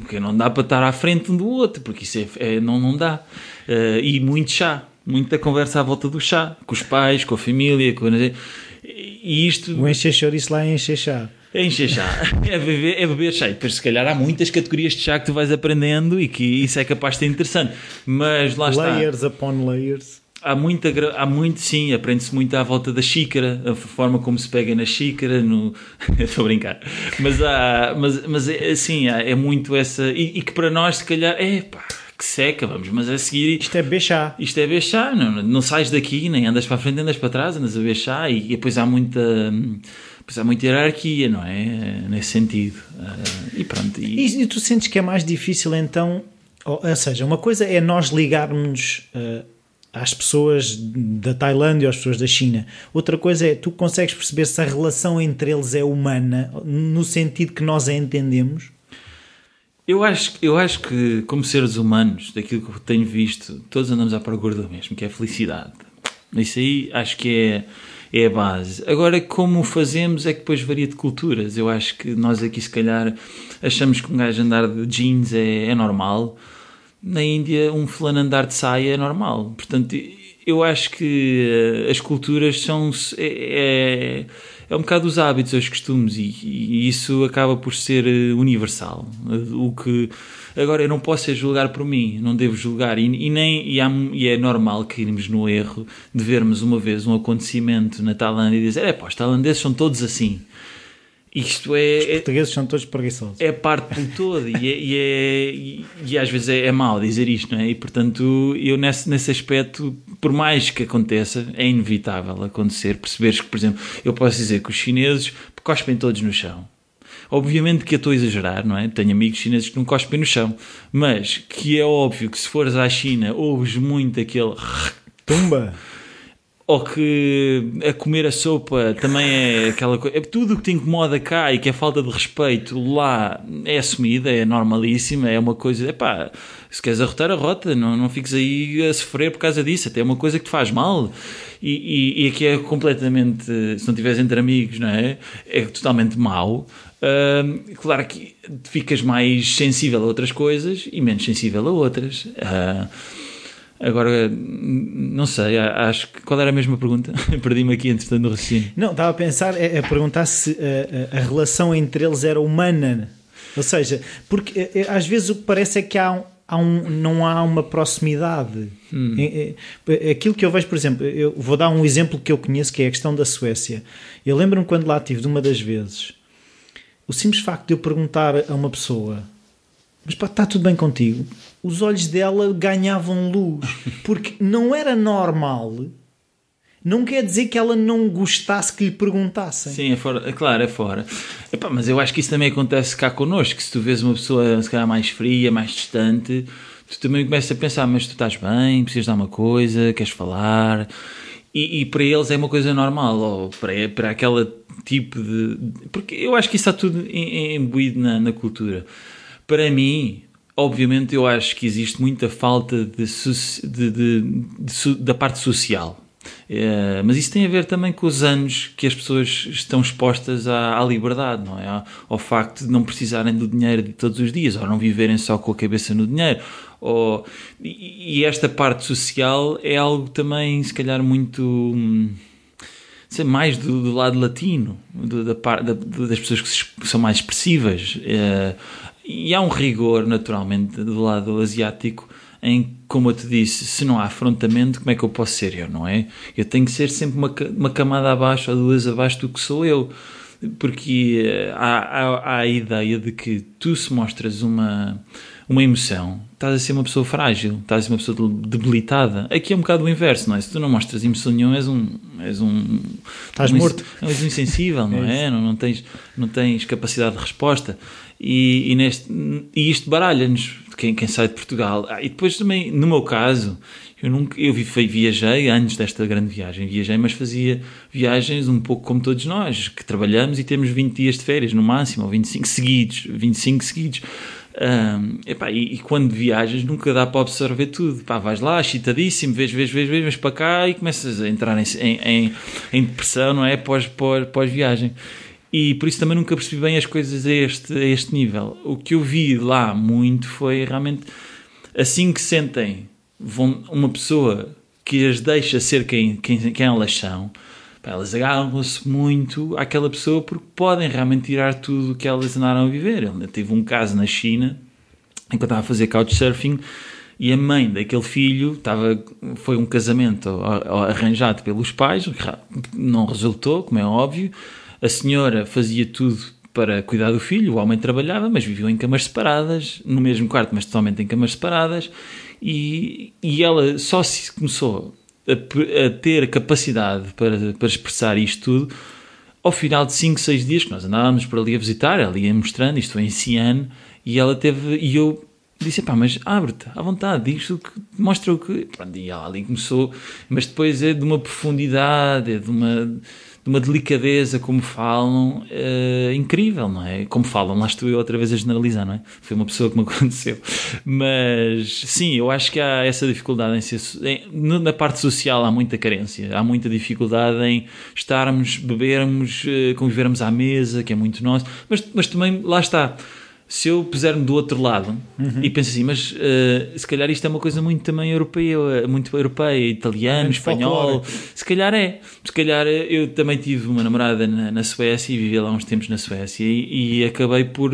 Porque não dá para estar à frente um do outro, porque isso é, é não, não dá. Uh, e muito chá, muita conversa à volta do chá, com os pais, com a família, com... E isto... O encher chouriço lá é encher chá. É encher chá, é beber, é beber chá. E depois, se calhar, há muitas categorias de chá que tu vais aprendendo e que isso é capaz de ser interessante. Mas lá layers está. Layers upon layers há muita, há muito, sim, aprende-se muito à volta da xícara, a forma como se pega na xícara, no... estou a brincar, mas, há, mas, mas assim, é muito essa, e, e, que para nós se calhar, é pá, que seca, vamos, mas a seguir... Isto é bechá. Isto é bechá, não, não sais daqui, nem andas para a frente, andas para trás, andas a bechá, e, e depois há muita... Pois há muita hierarquia, não é? Nesse sentido. Uh, e pronto. E... e... tu sentes que é mais difícil então? Ou, ou seja, uma coisa é nós ligarmos uh, às pessoas da Tailândia ou às pessoas da China. Outra coisa é tu consegues perceber se a relação entre eles é humana no sentido que nós a entendemos. Eu acho, eu acho que, como seres humanos, daquilo que tenho visto, todos andamos à procura do mesmo, que é a felicidade. Isso aí acho que é, é a base. Agora, como fazemos é que depois varia de culturas. Eu acho que nós aqui, se calhar, achamos que um gajo andar de jeans é, é normal na Índia um fulano andar de saia é normal. Portanto, eu acho que eh, as culturas são é, é, é um bocado os hábitos, os costumes e, e, isso acaba por ser eh, universal. O que agora eu não posso julgar por mim, não devo julgar e, e nem e, há, e, é normal cairmos no erro de vermos uma vez um acontecimento na Tailândia e dizer é pá, os tailandeses são todos assim. Isto é. Os portugueses são todos preguiçosos. É parte do todo e, é, e, é, e, e, às vezes é, é mau dizer isto, não é? E portanto, eu nesse, nesse aspecto, por mais que aconteça, é inevitável acontecer. Perceberes que, por exemplo, eu posso dizer que os chineses cospem todos no chão. Obviamente que eu estou a exagerar, não é? Tenho amigos chineses que não cospem no chão, mas que é óbvio que se fores à China ouves muito aquele Tumba! Ou que a comer a sopa também é aquela coisa. É tudo o que te incomoda cá e que é falta de respeito lá é assumida, é normalíssima, é uma coisa. Epá, se queres arrotar, arrota, não, não fiques aí a sofrer por causa disso, até é uma coisa que te faz mal. E, e, e aqui é completamente. Se não estiveres entre amigos, não é? É totalmente mau. Uh, claro que ficas mais sensível a outras coisas e menos sensível a outras. Uh, Agora, não sei, acho que. Qual era a mesma pergunta? Perdi-me aqui, entretanto, no raciocínio. Não, estava a pensar, a, a perguntar se a, a, relação entre eles era humana. Ou seja, porque às vezes o que parece é que há, há um, não há uma proximidade. Hum. É, é, aquilo que eu vejo, por exemplo, eu vou dar um exemplo que eu conheço, que é a questão da Suécia. Eu lembro-me quando lá estive, de uma das vezes, o simples facto de eu perguntar a uma pessoa mas pá, está tudo bem contigo. Os olhos dela ganhavam luz, porque não era normal. Não quer dizer que ela não gostasse que lhe perguntassem. Sim, é fora, é claro, é fora. Epá, mas eu acho que isso também acontece cá connosco. Se tu vês uma pessoa se calhar mais fria, mais distante, tu também começas a pensar, mas tu estás bem, precisas de alguma coisa, queres falar. E, e para eles é uma coisa normal, ou para, para aquele tipo de. Porque eu acho que isso está tudo imbuído na, na cultura. Para mim, obviamente, eu acho que existe muita falta de, de, de, da parte social. É, mas isso tem a ver também com os anos que as pessoas estão expostas à, à liberdade, não é? Ao facto de não precisarem do dinheiro de todos os dias, ou não viverem só com a cabeça no dinheiro. Ou, e, e esta parte social é algo também, se calhar, muito. Hum, sei, mais do, do lado latino, do, da, da, das pessoas que, se, que, são mais expressivas. É, e há um rigor, naturalmente, do lado asiático, em, como eu te disse, se não há afrontamento, como é que eu posso ser eu, não é? Eu tenho que ser sempre uma, uma camada abaixo ou duas abaixo do que sou eu. Porque eh, há, há, há a ideia de que tu se mostras uma, uma emoção, estás a ser uma pessoa frágil, estás a ser uma pessoa debilitada. Aqui é um bocado o inverso, não é? Se tu não mostras emoção nenhuma, és um. És um estás um, morto. És um insensível, não é? é? Não, não, tens, não tens capacidade de resposta. E, e, neste, e isto baralha-nos, quem, quem sai de Portugal. Ah, e depois também, no meu caso, eu nunca eu viajei antes desta grande viagem, viajei, mas fazia viagens um pouco como todos nós, que trabalhamos e temos 20 dias de férias no máximo, ou 25 seguidos, 25 seguidos. Um, epá, e, e, quando viajas nunca dá para absorver tudo. Pá, vais lá, chitadíssimo, vês, vês, vês, vês, vês para cá e começas a entrar em, em, em depressão, não é? Pós, pós, pós viagem e por isso também nunca percebi bem as coisas a este, a este nível. O que eu vi lá muito foi realmente assim que sentem vão, uma pessoa que as deixa ser quem, quem, quem elas são, elas agarram-se muito àquela pessoa porque podem realmente tirar tudo o que elas andaram a viver. Eu tive um caso na China, enquanto estava a fazer couchsurfing, e a mãe daquele filho estava, foi um casamento arranjado pelos pais, não resultou, como é óbvio, a senhora fazia tudo para cuidar do filho, o homem trabalhava, mas viviam em camas separadas, no mesmo quarto, mas totalmente em camas separadas, e, e ela só se começou a, a ter capacidade para, para expressar isto tudo ao final de 5, 6 dias que nós andávamos por ali a visitar, ela ia mostrando, isto em Cian, e ela teve, e eu disse, pá, mas abre-te à vontade, diz o que, mostra o que, Pronto, e ela ali começou, mas depois é de uma profundidade, é de uma de uma delicadeza como falam uh, incrível, não é? Como falam, lá estou eu outra vez a generalizar, não é? Foi uma pessoa que me aconteceu. Mas sim, eu acho que há essa dificuldade em ser. Em, na parte social há muita carência, há muita dificuldade em estarmos, bebermos, uh, convivermos à mesa, que é muito nosso, mas, mas também lá está se eu puser-me do outro lado uhum. e penso assim, mas uh, se calhar isto é uma coisa muito também europeia, muito europeia, italiano, muito espanhol, se calhar é. Se calhar eh, eu também tive uma namorada na, na Suécia e vivi lá uns tempos na Suécia e, e acabei por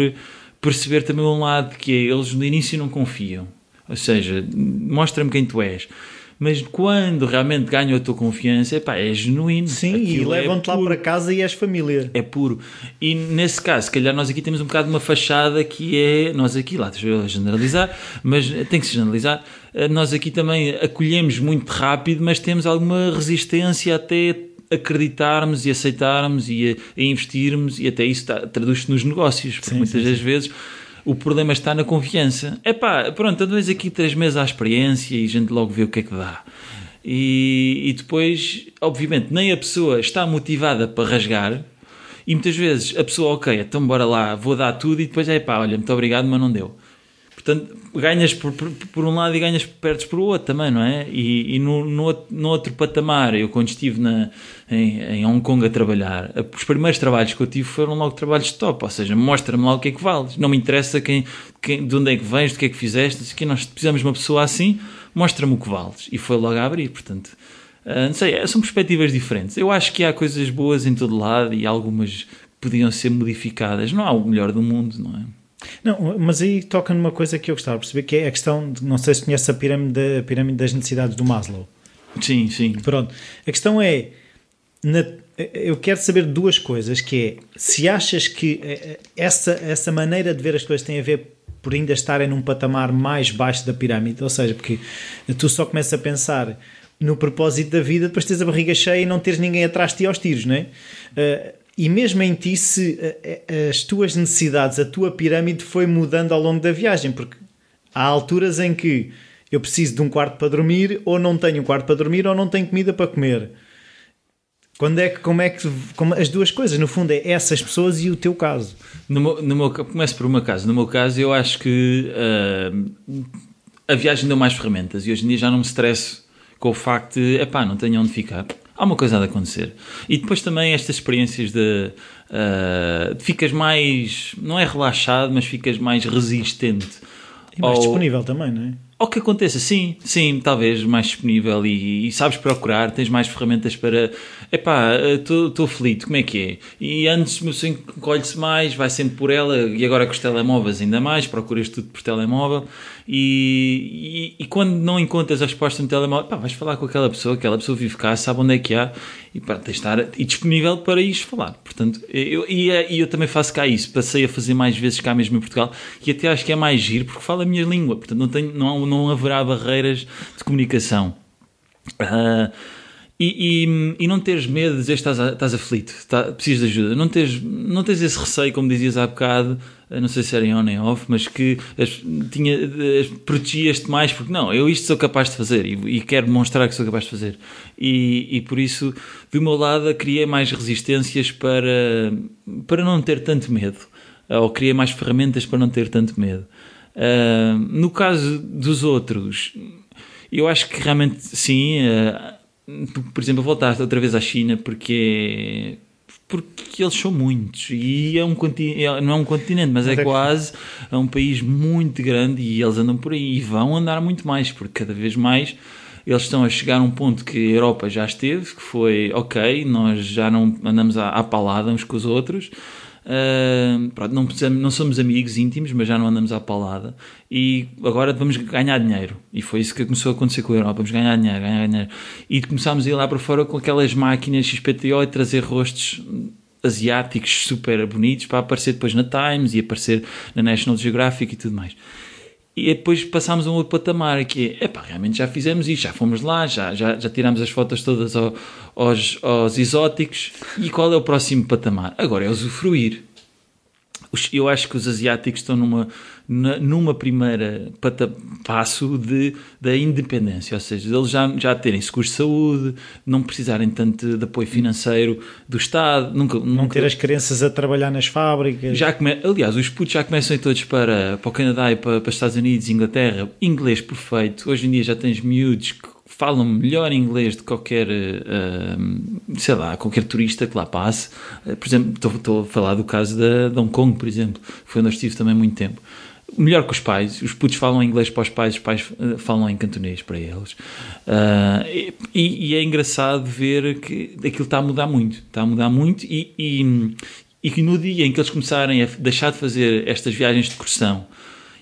perceber também um lado que é, eles no início não confiam. Ou seja, mostra-me quem tu és mas quando realmente ganham a tua confiança, epá, é genuíno. Sim, Aquilo e é levam-te é lá para casa e és família. É puro. E nesse caso, se calhar nós aqui temos um bocado uma fachada que é, nós aqui, lá, deixa eu generalizar, mas tem que se generalizar, eh, nós aqui também acolhemos muito rápido, mas temos alguma resistência até acreditarmos e aceitarmos e, a, a investirmos e até isso traduz-se nos negócios, porque sim, muitas sim, das sim. vezes o problema está na confiança. É pá, pronto, andamos aqui três meses à experiência e a gente logo vê o que é que dá. E, e depois, obviamente, nem a pessoa está motivada para rasgar, e muitas vezes a pessoa, ok, então bora lá, vou dar tudo, e depois é pá, olha, muito obrigado, mas não deu. Portanto, ganhas por, por, por, um lado e ganhas, perdes por outro também, não é? E, e no, no, no, outro patamar, eu quando estive na, em, em Hong Kong a trabalhar, os primeiros trabalhos que eu tive foram logo trabalhos top, ou seja, mostra-me lá o que é que vales. Não me interessa quem, quem, de onde é que vens, do que é que fizeste, que nós precisamos de uma pessoa assim, mostra-me o que vales. E foi logo a abrir, portanto. Uh, não sei, são perspectivas diferentes. Eu acho que há coisas boas em todo lado e algumas podiam ser modificadas. Não há o melhor do mundo, não é? Não, mas aí toca numa coisa que eu gostava de perceber, que é a questão de, não sei se conhece a pirâmide, a pirâmide das necessidades do Maslow. Sim, sim. Pronto. A questão é, na, eu quero saber duas coisas, que é, se achas que eh, eh, essa, essa maneira de ver as coisas tem a ver por ainda estarem num patamar mais baixo da pirâmide, ou seja, porque tu só começas a pensar no propósito da vida, depois tens a barriga cheia e não tens ninguém atrás de ti aos tiros, não é? E mesmo em ti, se eh, eh, as tuas necessidades, a tua pirâmide foi mudando ao longo da viagem, porque há alturas em que eu preciso de um quarto para dormir, ou não tenho um quarto para dormir, ou não tenho comida para comer. Quando é que, como é que, como, as duas coisas, no fundo, é essas pessoas e o teu caso. No meu, no meu, começo por uma caso. No meu caso, eu acho que uh, a viagem deu mais ferramentas e hoje em dia já não me estresso com o facto de, epá, não tenho onde ficar há uma coisa a acontecer. E depois também estas experiências de, uh, ficas mais, não é relaxado, mas ficas mais resistente. E mais ao, disponível também, não é? Ao que aconteça, sim, sim, talvez mais disponível e, e sabes procurar, tens mais ferramentas para. Epá, estou aflito, como é que é? E antes o pessoa encolhe-se mais, vai sempre por ela, e agora com os telemóveis ainda mais, procuras tudo por telemóvel e, e, quando não encontras a resposta no telemóvel, pá, vais falar com aquela pessoa, aquela pessoa vive cá, sabe onde é que há e pá, tens de estar e disponível para ir falar. Portanto, eu, e, e eu também faço cá isso, passei a fazer mais vezes cá mesmo em Portugal e até acho que é mais giro porque falo a minha língua, portanto não, tenho, não, não haverá barreiras de comunicação. Uh, e, e, e, não teres medo de dizer que estás, estás aflito, está, precisas de ajuda. Não tens, não tens esse receio, como dizias há bocado, não sei se era em on nem off, mas que tinha, protegias-te mais, porque não, eu isto sou capaz de fazer e, e quero demonstrar que sou capaz de fazer. E, e por isso, do meu lado, criei mais resistências para, para não ter tanto medo, ou criei mais ferramentas para não ter tanto medo. Uh, no caso dos outros, eu acho que realmente sim. Uh, por exemplo, voltaste outra vez à China porque porque eles são muitos. E é um é, não é um continente, mas, é, é quase é um país muito grande e eles andam por aí e vão andar muito mais, porque cada vez mais eles estão a chegar a um ponto que a Europa já esteve, que foi ok, nós já não andamos à, à palada uns com os outros, Pronto, não, não, somos amigos íntimos, mas já não andamos à palada. E agora vamos ganhar dinheiro. E foi isso que começou a acontecer com a Europa. Vamos ganhar dinheiro, ganhar dinheiro. E começámos a ir lá para fora com aquelas máquinas XPTO e trazer rostos asiáticos super bonitos para aparecer depois na Times e aparecer na National Geographic e tudo mais. E depois passámos a um outro patamar que é, epá, realmente já fizemos isto, já fomos lá, já, já, já tiramos as fotos todas ao, aos, aos exóticos. E qual é o próximo patamar? Agora é usufruir. Eu acho que os asiáticos estão numa, numa primeira passo de, da independência, ou seja, eles já, já terem seguros de saúde, não precisarem tanto de apoio financeiro do Estado, nunca, não nunca... ter as crianças a trabalhar nas fábricas. Já come... Aliás, os putos já começam todos para, para o Canadá e para, para os Estados Unidos, Inglaterra, inglês perfeito. Hoje em dia já tens miúdos que falam melhor inglês de qualquer, uh, sei lá, qualquer turista que lá passe. Uh, por exemplo, estou, estou, a falar do caso da, de Hong Kong, por exemplo, foi onde eu estive também muito tempo. Melhor que os pais, os putos falam inglês para os pais, os pais uh, falam em cantonês para eles. E, e, é engraçado ver que aquilo está a mudar muito, está a mudar muito e, e, e que no dia em que eles começarem a deixar de fazer estas viagens de excursão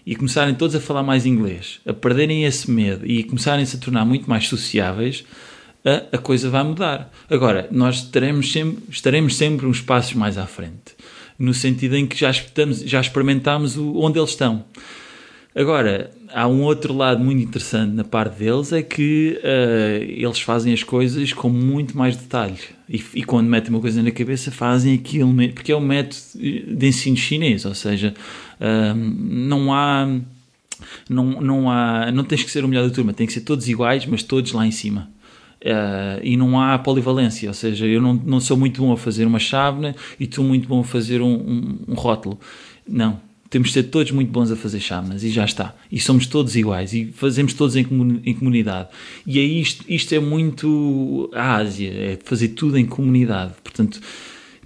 e começarem todos a falar mais inglês, a perderem esse medo e começarem-se a tornar muito mais sociáveis, a, a, coisa vai mudar. Agora, nós estaremos sempre, estaremos sempre uns passos mais à frente, no sentido em que já, estamos, já experimentámos o, onde eles estão. Agora, há um outro lado muito interessante na parte deles, é que uh, eles fazem as coisas com muito mais detalhe. E, e, quando metem uma coisa na cabeça, fazem aquilo, porque é um método de ensino chinês, ou seja, uh, não há. Não, não há. Não tens que ser o melhor da turma, tem que ser todos iguais, mas todos lá em cima. Uh, e não há polivalência, ou seja, eu não, não sou muito bom a fazer uma chávena e tu muito bom a fazer um, um, um rótulo. Não, temos de ser todos muito bons a fazer chávenas e já está. E somos todos iguais e fazemos todos em, em comunidade. E aí isto, isto é muito a Ásia, é fazer tudo em comunidade. Portanto,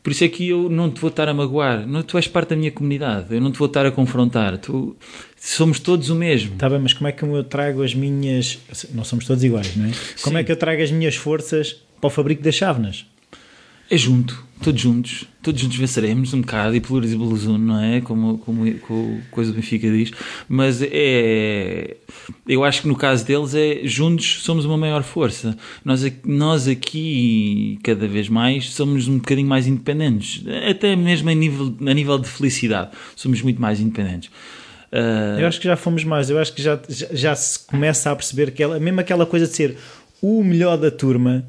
por isso é que eu não te vou estar a magoar. Não, tu és parte da minha comunidade. Eu não te vou estar a confrontar. Tu, somos todos o mesmo. Está bem, mas como é que eu trago as minhas. Não somos todos iguais, não é? Como Sim. é que eu trago as minhas forças para o fabrico das chávenas? É junto, todos juntos, todos juntos venceremos um bocado e pluris e não é? Como, como, como coisa do Benfica diz, mas é. Eu acho que no caso deles é juntos somos uma maior força. Nós, nós aqui, cada vez mais, somos um bocadinho mais independentes, até mesmo a nível, a nível de felicidade, somos muito mais independentes. Uh... Eu acho que já fomos mais, eu acho que já, já, já se começa a perceber que ela, mesmo aquela coisa de ser o melhor da turma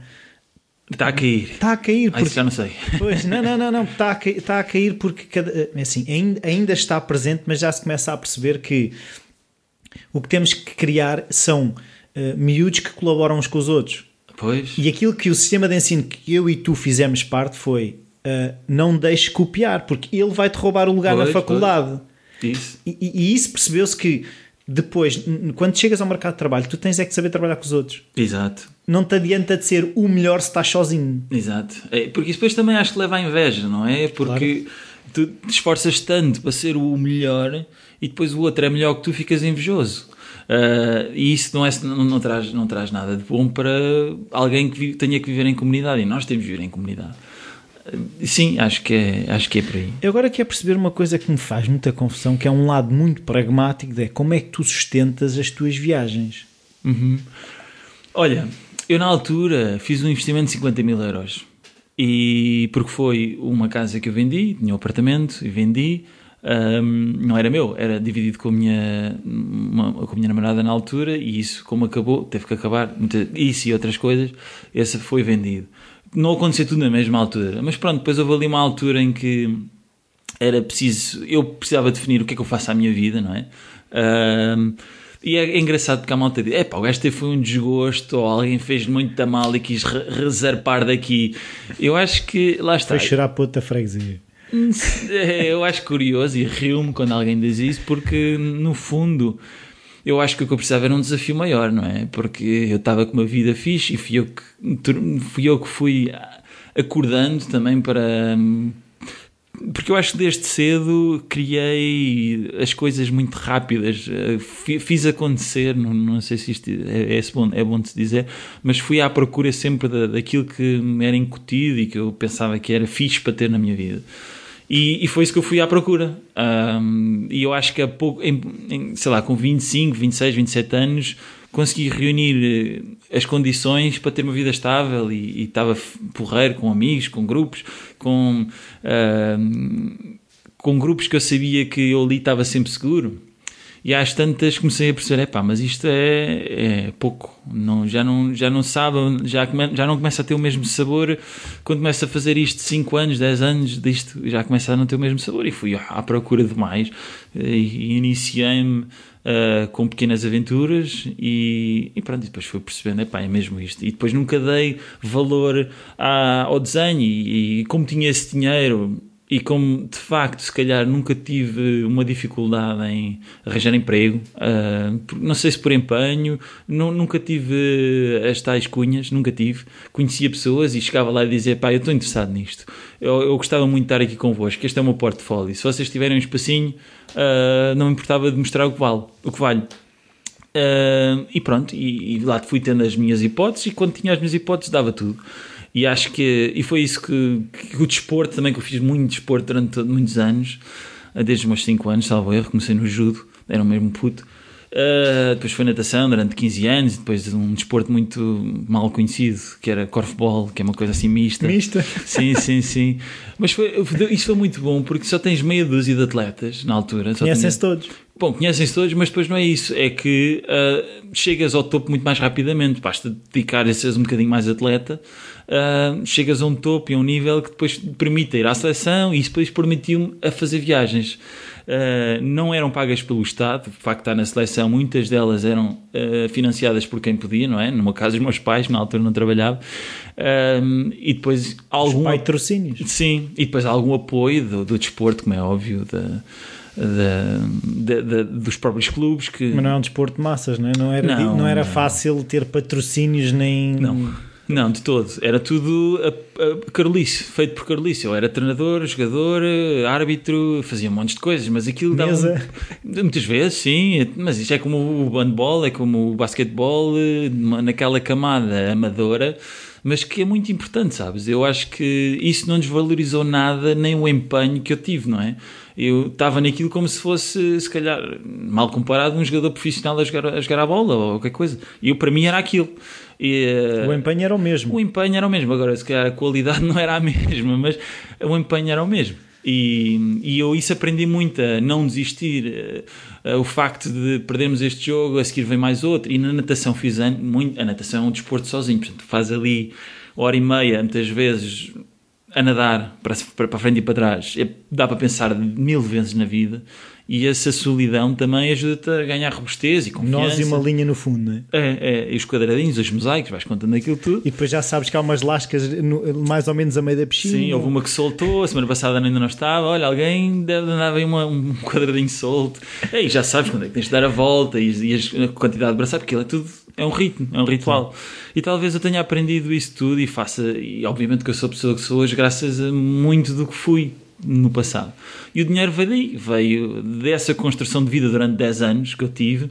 Está a cair. Está a cair. Porque... Ah, já não sei. Pois, não, não, não, não. Está a cair, está a cair porque cada, é assim, ainda, está presente, mas já se começa a perceber que o que temos que criar são uh, miúdos que colaboram uns com os outros. Pois. E aquilo que o sistema de ensino que eu e tu fizemos parte foi uh, não deixe copiar, porque ele vai-te roubar o lugar pois, na faculdade. Isso. E, e, e isso percebeu-se que depois, quando chegas ao mercado de trabalho, tu tens é que saber trabalhar com os outros. Exato. Não te adianta de ser o melhor se estás sozinho. Exato. É, porque isso depois também acho que leva à inveja, não é? Porque claro. tu te esforças tanto para ser o melhor e depois o outro é melhor que tu, ficas invejoso. Uh, e isso não, é, não, não, traz, não traz nada de bom para alguém que tenha que viver em comunidade. E nós temos que viver em comunidade. Sim, acho que, é, acho que é por aí. Eu agora quero perceber uma coisa que me faz muita confusão, que é um lado muito pragmático, é como é que tu sustentas as tuas viagens? Uhum. Olha, eu na altura fiz um investimento de 50 mil euros. E porque foi uma casa que eu vendi, tinha um apartamento e vendi. Um, não era meu, era dividido com a, minha, uma, com a minha namorada na altura e isso, como acabou, teve que acabar, isso e outras coisas, esse foi vendido não aconteceu tudo na mesma altura, mas pronto, depois houve ali uma altura em que era preciso, eu precisava definir o que é que eu faço à minha vida, não é? Uh, e é, engraçado porque a malta diz: é pá, o gajo teve foi um desgosto, ou alguém fez muito mal e quis re reservar daqui. Eu acho que lá está. Foi chorar para outra freguesia. É, eu acho curioso e rio-me quando alguém diz isso, porque no fundo eu acho que o que eu precisava era um desafio maior, não é? Porque eu estava com uma vida fixe e fui eu que, fui, eu que fui acordando também para. Porque eu acho que desde cedo criei as coisas muito rápidas, fiz acontecer, não, não sei se isto é, é, bom, é bom de se dizer, mas fui à procura sempre da, daquilo que me era incutido e que eu pensava que era fixe para ter na minha vida. E, e, foi isso que eu fui à procura. Um, e eu acho que a pouco, em, em, sei lá, com 25, 26, 27 anos, consegui reunir eh, as condições para ter uma vida estável e, e estava porreiro com amigos, com grupos, com, com grupos que eu sabia que eu ali estava sempre seguro. E às tantas comecei a perceber, é pá, mas isto é, é pouco, não, já, não, já não sabe, já, já não começa a ter o mesmo sabor. Quando começa a fazer isto 5 anos, 10 anos disto, já começa a não ter o mesmo sabor. E fui à procura de mais. E iniciei-me uh, com pequenas aventuras e, e pronto, e depois fui percebendo, é pá, é mesmo isto. E depois nunca dei valor à, ao desenho. E, e como tinha esse dinheiro e como de facto se calhar nunca tive uma dificuldade em arranjar emprego, uh, não sei se por empenho, não, nunca tive as tais cunhas, nunca tive. Conhecia pessoas e chegava lá e dizia: pá, eu estou interessado nisto, eu, eu gostava muito de estar aqui convosco, este é o meu portfólio. Se vocês tiverem um espacinho, uh, não me importava de mostrar o que vale, o que vale. Uh, e pronto, e, e lá fui tendo as minhas hipóteses, e quando tinha as minhas hipóteses, dava tudo. E acho que e foi isso que, que o desporto também, que eu fiz muito desporto durante muitos anos, desde os meus 5 anos, salvo erro, comecei no judo, era o mesmo puto. Uh, depois foi natação durante 15 anos, depois um desporto muito mal conhecido, que era korfball, que é uma coisa assim mista. Mista? Sim, sim, sim. Mas foi, isso foi muito bom, porque só tens meia dúzia de atletas na altura. Conhecem-se todos. Bom, conhecem-se todos, mas depois não é isso. É que uh, chegas ao topo muito mais rapidamente. Basta dedicar a seres um bocadinho mais atleta. Uh, chegas a um topo e a um nível que depois te permite ir à seleção e isso depois permitiu-me a fazer viagens. Uh, não eram pagas pelo Estado, o facto de estar na seleção, muitas delas eram uh, financiadas por quem podia, não é? Numa casa dos meus pais, na altura não trabalhava. Uh, e depois algum. patrocínios. Sim, e depois algum apoio do, do desporto, como é óbvio, da. Da, da, dos próprios clubes que... Mas não é um desporto de massas, não é? Não era, não, não era não. fácil ter patrocínios nem... Não, não, de todo. Era tudo a, a Carolice, feito por Carolice. Eu era treinador, jogador, árbitro, fazia um monte de coisas, mas aquilo dava. Mesa. Muitas vezes, sim. Mas isto é como o handball, é como o basquetebol, naquela camada amadora, mas que é muito importante, sabes? Eu acho que isso não desvalorizou nada, nem o empenho que eu tive, não é? eu estava naquilo como se fosse, se calhar, mal comparado, um jogador profissional a jogar a, jogar a bola ou qualquer coisa. E eu, para mim, era aquilo. E, o empenho era o mesmo. O empenho era o mesmo. Agora, se calhar a qualidade não era a mesma, mas o empenho era o mesmo. E, e eu isso aprendi muito a não desistir. Uh, uh, o facto de perdermos este jogo, a seguir vem mais outro. E na natação fiz muito. A natação é um desporto sozinho, portanto, faz ali hora e meia, muitas vezes, a nadar para, para frente e para trás. É, dá para pensar mil vezes na vida e essa solidão também ajuda-te a ganhar robustez e confiança. Nós e uma linha no fundo, não é? É, é, e os quadradinhos, os mosaicos, vais contando aquilo tudo. E depois já sabes que há umas lascas no, mais ou menos a meio da piscina. Sim, houve uma que soltou, a semana passada ainda não estava. Olha, alguém deve andar aí uma, um quadradinho solto. E já sabes quando é que tens de dar a volta e, e a quantidade de braçar, porque aquilo é tudo, é um ritmo, é um ritual. Sim. E talvez eu tenha aprendido isso tudo e faça, e obviamente que eu sou a pessoa que sou hoje graças a muito do que fui no passado. E o dinheiro veio daí, veio dessa construção de vida durante 10 anos que eu tive,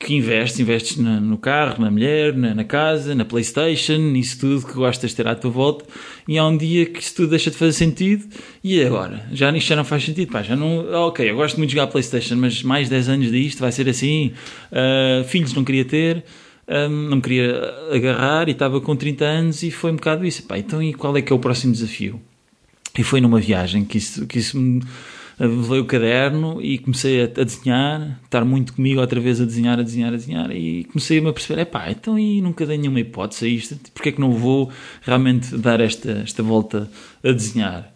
que investes, investes na, no carro, na mulher, na, na, casa, na Playstation, isso tudo que gostas de ter à tua volta, e há um dia que isso tudo deixa de fazer sentido, e agora? Já isto já não faz sentido, pá, já não, ok, eu gosto muito de jogar Playstation, mas mais 10 anos disto vai ser assim, uh, filhos não queria ter, um, ah, não me queria agarrar e estava com 30 anos e foi um bocado isso. Pá, então e qual é que é o próximo desafio? E foi numa viagem que isso, que isso me levei o caderno e comecei a, a, desenhar, estar muito comigo outra vez a desenhar, a desenhar, a desenhar e comecei a perceber, epá, então e nunca dei nenhuma hipótese a isto, porque é que não vou realmente dar esta, esta volta a desenhar?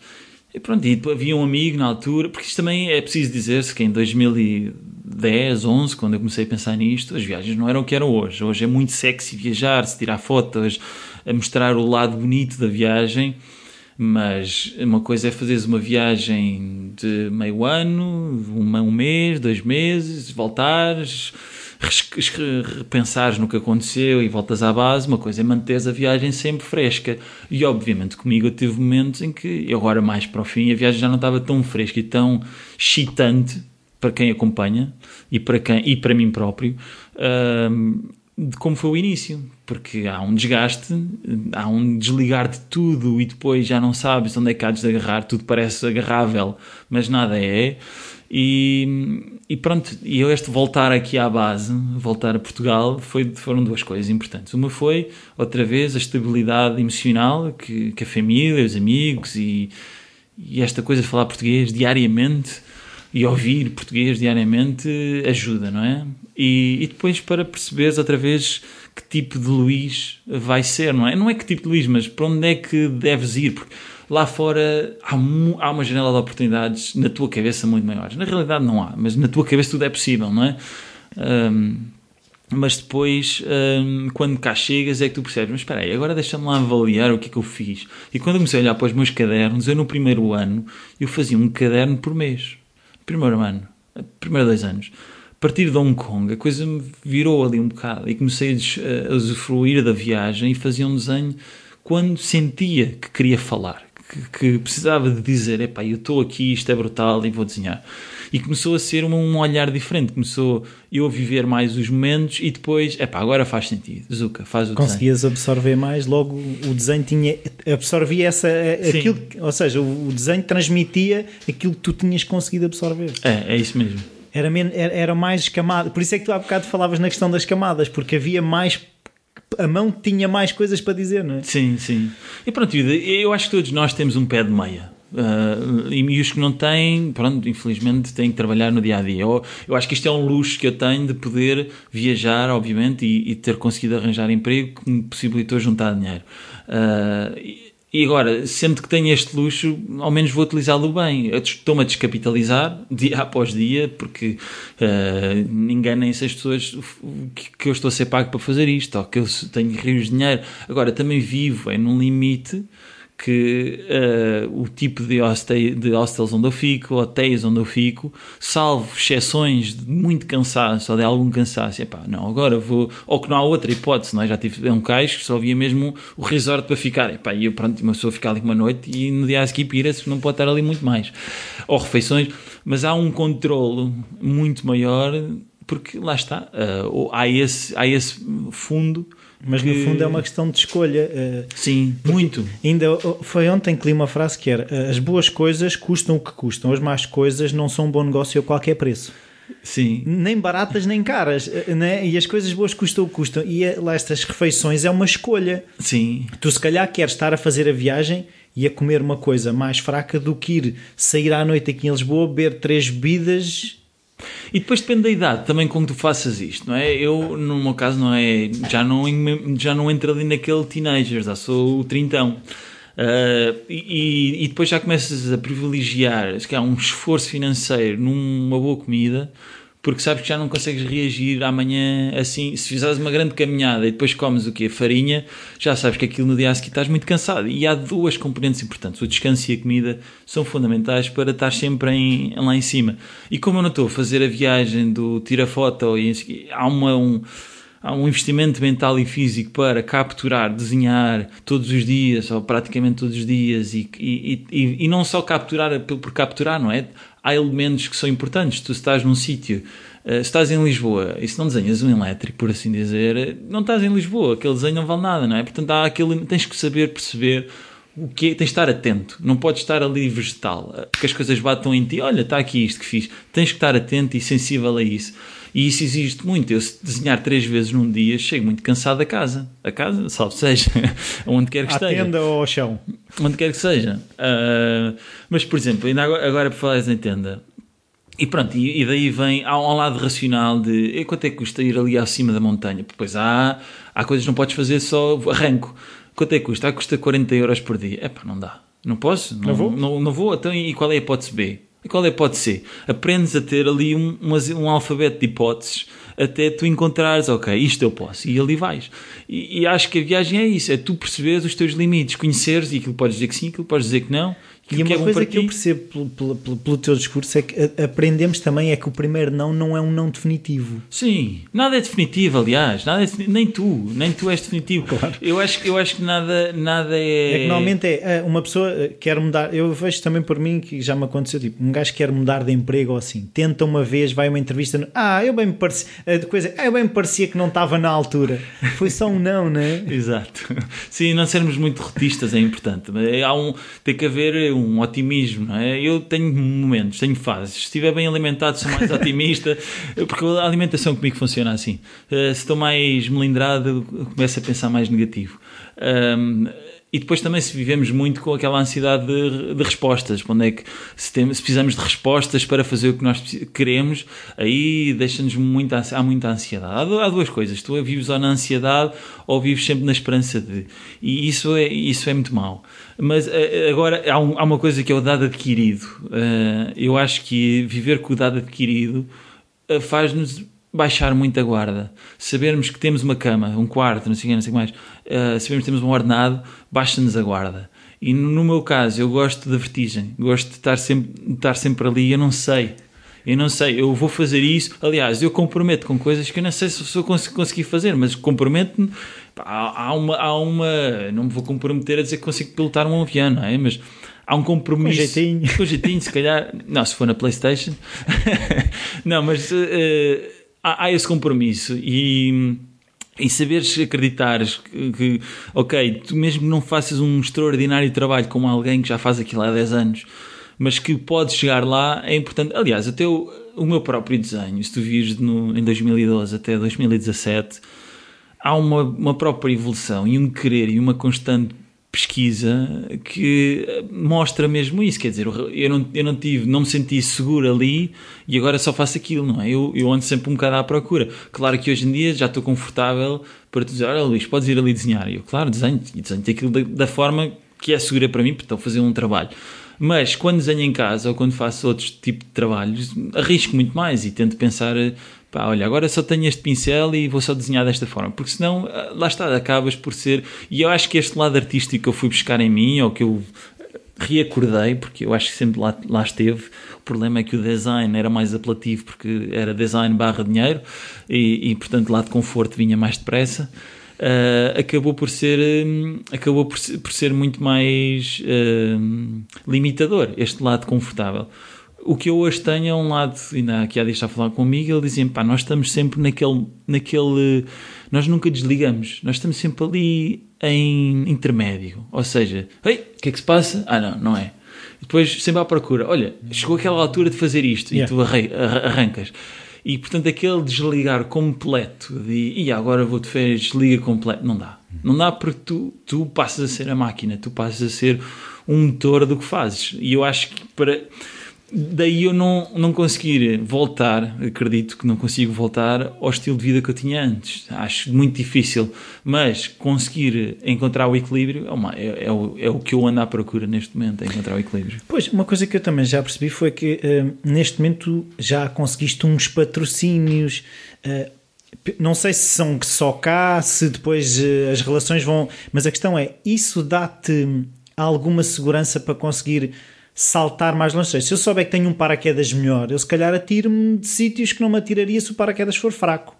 E pronto, e havia um amigo na altura, porque isto também é preciso dizer-se que em 2010, 11, quando eu comecei a pensar nisto, as viagens não eram o que eram hoje. Hoje é muito sexy viajar, se tirar fotos, a mostrar o lado bonito da viagem mas uma coisa é fazeres uma viagem de meio ano, um mês, dois meses, voltares, repensares no que aconteceu e voltas à base. Uma coisa é manteres a viagem sempre fresca. E obviamente comigo eu tive momentos em que, agora mais para o fim, a viagem já não estava tão fresca e tão excitante para quem acompanha e para, quem, e para mim próprio. De como foi o início, porque há um desgaste, há um desligar de tudo e depois já não sabes onde é que há de agarrar, tudo parece agarrável, mas nada é. E, e pronto, e este voltar aqui à base, voltar a Portugal, foi, foram duas coisas importantes. Uma foi, outra vez, a estabilidade emocional que, que a família, os amigos e, e esta coisa de falar português diariamente e ouvir português diariamente ajuda, não é? E, e, depois para perceberes outra vez que tipo de Luís vai ser, não é? Não é que tipo de Luís, mas para onde é que deves ir, porque lá fora há, há uma janela de oportunidades na tua cabeça muito maiores. Na realidade não há, mas na tua cabeça tudo é possível, não é? Um, mas depois, um, quando cá chegas, é que tu percebes, mas espera aí, agora deixa-me lá avaliar o que é que eu fiz. E quando eu comecei a olhar para os meus cadernos, eu no primeiro ano, eu fazia um caderno por mês primeiro ano, primeiro dois anos, a partir de Hong Kong, a coisa me virou ali um bocado e comecei a usufruir da viagem e fazia um desenho quando sentia que queria falar, que, que precisava de dizer: epá, eu estou aqui, isto é brutal e vou desenhar. E começou a ser um, olhar diferente, começou eu a viver mais os momentos e depois, epá, agora faz sentido, Zuka, faz o Conseguias desenho. absorver mais, logo o desenho tinha, absorvia essa, aquilo, ou seja, o desenho transmitia aquilo que tu tinhas conseguido absorver. É, é isso mesmo. Era, era, era mais camada, por isso é que tu há bocado falavas na questão das camadas, porque havia mais a mão tinha mais coisas para dizer, não é? Sim, sim. E pronto, eu acho que todos nós temos um pé de meia Uh, e, e os que não têm, pronto, infelizmente têm que trabalhar no dia a dia. Eu, eu acho que isto é um luxo que eu tenho de poder viajar, obviamente, e, e ter conseguido arranjar emprego que me possibilitou juntar dinheiro. Uh, e agora, sendo que tenho este luxo, ao menos vou utilizá-lo bem. Estou-me a descapitalizar dia após dia, porque uh, enganem-se as pessoas que, que, eu estou a ser pago para fazer isto, ou que eu tenho rios de dinheiro. Agora, também vivo é num limite que uh, o tipo de, hostel, de hostels onde eu fico, hotéis onde eu fico, salvo exceções de muito cansaço ou de algum cansaço, epá, não, agora vou, ou que não há outra hipótese, não é? já tive um cais que só havia mesmo o resort para ficar, epá, e eu pronto, uma pessoa ficar ali uma noite e no dia a seguir pira-se, não pode estar ali muito mais, ou refeições, mas há um controle muito maior porque lá está, uh, há, esse, há esse fundo mas que... no fundo é uma questão de escolha. Eh, Sim, muito. Ainda foi ontem que li uma frase que era: as boas coisas custam o que custam, as más coisas não são um bom negócio a qualquer preço. Sim. Nem baratas nem caras, eh, né? e as coisas boas custam o que custam. E lá estas refeições é uma escolha. Sim. Tu, se calhar, queres estar a fazer a viagem e a comer uma coisa mais fraca do que ir sair à noite aqui em Lisboa, beber três bebidas e depois depende da idade também com que tu faças isto, não é? Eu, no meu caso, não é. Já não, já não entro ali naquele teenager, já sou o trintão. Uh, e, e, depois já começas a privilegiar se há um esforço financeiro numa boa comida porque sabes que já não consegues reagir amanhã assim. Se fizeres uma grande caminhada e depois comes o quê? Farinha, já sabes que aquilo no dia a seguir estás muito cansado. E há duas componentes importantes: o descanso e a comida são fundamentais para estar sempre em, lá em cima. E como eu não estou a fazer a viagem do tira foto, e há uma. Um, há um investimento mental e físico para capturar, desenhar todos os dias, ou praticamente todos os dias, e, e, e, e não só capturar por capturar, não é? Há elementos que são importantes. Tu estás num sítio, se estás em Lisboa e se não desenhas um elétrico, por assim dizer, não estás em Lisboa, aquele desenho não vale nada, não é? Portanto, há aquele, tens que saber perceber o que é, tens de estar atento, não podes estar ali vegetal, eh, que as coisas batam em ti, olha, está aqui isto que fiz, tens que estar atento e sensível a isso. E isso existe muito. Eu, se desenhar três vezes num dia, chego muito cansado a casa. A casa, salve seja, onde quer que à esteja. tenda ou ao chão. Onde quer que seja. Uh, mas, por exemplo, ainda agora, agora para falar em tenda, e pronto, e, e, daí vem há um lado racional de e quanto é que custa ir ali acima da montanha? Pois há, há coisas que não podes fazer só arranco. Quanto é que custa? Ah, custa 40 euros por dia. É pá, não dá. Não posso? Não, não vou? Não, não vou. Então, e qual é a hipótese B? E qual é pode ser? Aprendes a ter ali um, um, um, alfabeto de hipóteses até tu encontrares, ok, isto eu posso, e ali vais. E, e acho que a viagem é isso, é tu perceberes os teus limites, conheceres, e aquilo podes dizer que sim, aquilo podes dizer que não, e uma é coisa que eu percebo pelo, pelo, pelo, teu discurso é que aprendemos também é que o primeiro não não é um não definitivo. Sim, nada é definitivo, aliás, nada é nem tu, nem tu és definitivo. Claro. Eu acho, eu acho que nada, nada é. É que normalmente é uma pessoa quer mudar. Eu vejo também por mim que já me aconteceu, tipo, um gajo quer mudar de emprego ou assim, tenta uma vez, vai a uma entrevista, ah, eu bem me parecia, coisa, ah, eu bem me parecia que não estava na altura. Foi só um não, né? Exato. Sim, não sermos muito rotistas é importante. Há um, tem que haver um otimismo, não é? Eu tenho momentos, tenho fases. Se estiver bem alimentado, sou mais otimista, porque a alimentação comigo funciona assim. Eh, se estou mais melindrado, começo a pensar mais negativo. Um, e depois também se vivemos muito com aquela ansiedade de, de respostas, quando é que se, tem, se, precisamos de respostas para fazer o que nós queremos, aí deixa-nos muita, há muita ansiedade. Há, há, duas coisas, tu vives ou na ansiedade ou vives sempre na esperança de. E isso é, isso é muito mau. Mas eh, agora há, um, há uma coisa que é o dado adquirido. Uh, eu acho que viver com o dado adquirido faz-nos baixar muito a guarda. Sabermos que temos uma cama, um quarto, não sei não sei mais, sabermos que temos um ordenado, baixa-nos a guarda. E no meu caso, eu gosto da vertigem, gosto de estar sempre, de estar sempre ali, eu não sei. Eu não sei, eu vou fazer isso. Aliás, eu comprometo com coisas que eu não sei se eu conseguir fazer, mas comprometo-me. Há uma, há uma. Não me vou comprometer a dizer que consigo pilotar um avião, não é? Mas há um compromisso. Com jeitinho. Com jeitinho, se calhar. Não, se for na PlayStation. não, mas. Uh, há, há esse compromisso e e saberes acreditares que, que, ok, tu mesmo não faças um extraordinário trabalho como alguém que já faz aquilo há 10 anos, mas que podes chegar lá, é importante. Aliás, até o, o meu próprio desenho, se tu vires no, em 2012 até 2017, há uma, uma própria evolução e um querer e uma constante pesquisa que mostra mesmo isso. Quer dizer, eu não, eu não tive, não me senti seguro ali e agora só faço aquilo, não é? Eu, eu ando sempre um bocado à procura. Claro que hoje em dia já estou confortável para dizer: Olha, Luís, podes ir ali desenhar. E eu, claro, desenho, e desenho aquilo da, da forma que é segura para mim, porque estou a fazer um trabalho. Mas quando desenho em casa ou quando faço outros tipos de trabalhos, arrisco muito mais e tento pensar pá, olha, agora só tenho este pincel e vou só desenhar desta forma, porque senão, ah, lá está, acabas por ser. E eu acho que este lado artístico que eu fui buscar em mim, ou que eu reacordei, porque eu acho que sempre lá, lá esteve. O problema é que o design era mais apelativo, porque era design barra dinheiro, e, e portanto lá de conforto vinha mais depressa. Uh, acabou por ser um, acabou por ser, por ser muito mais uh, limitador este lado confortável o que eu hoje tenho é um lado, ainda aqui há dias está a falar comigo, ele dizia pá, nós estamos sempre naquele, naquele, nós nunca desligamos, nós estamos sempre ali em intermédio, ou seja, ei, o que é que se passa? Ah não, não é. E depois sempre à procura, olha, chegou aquela altura de fazer isto yeah. e tu arrancas. E portanto aquele desligar completo de, e agora vou-te fazer desliga completo, não dá. Não dá porque tu, tu passas a ser a máquina, tu passas a ser um motor do que fazes. E eu acho que para daí eu não, não conseguir voltar, acredito que não consigo voltar ao estilo de vida que eu tinha antes. Acho muito difícil, mas conseguir encontrar o equilíbrio é, uma, é, é, o, é o que eu ando à procura neste momento, é encontrar o equilíbrio. Pois, uma coisa que eu também já percebi foi que uh, neste momento já conseguiste uns patrocínios. Uh, não sei se são só cá, se depois uh, as relações vão. Mas a questão é: isso dá-te alguma segurança para conseguir saltar mais longe. Se eu souber que tenho um paraquedas melhor, eu se calhar atiro-me de sítios que não me atiraria se o paraquedas for fraco.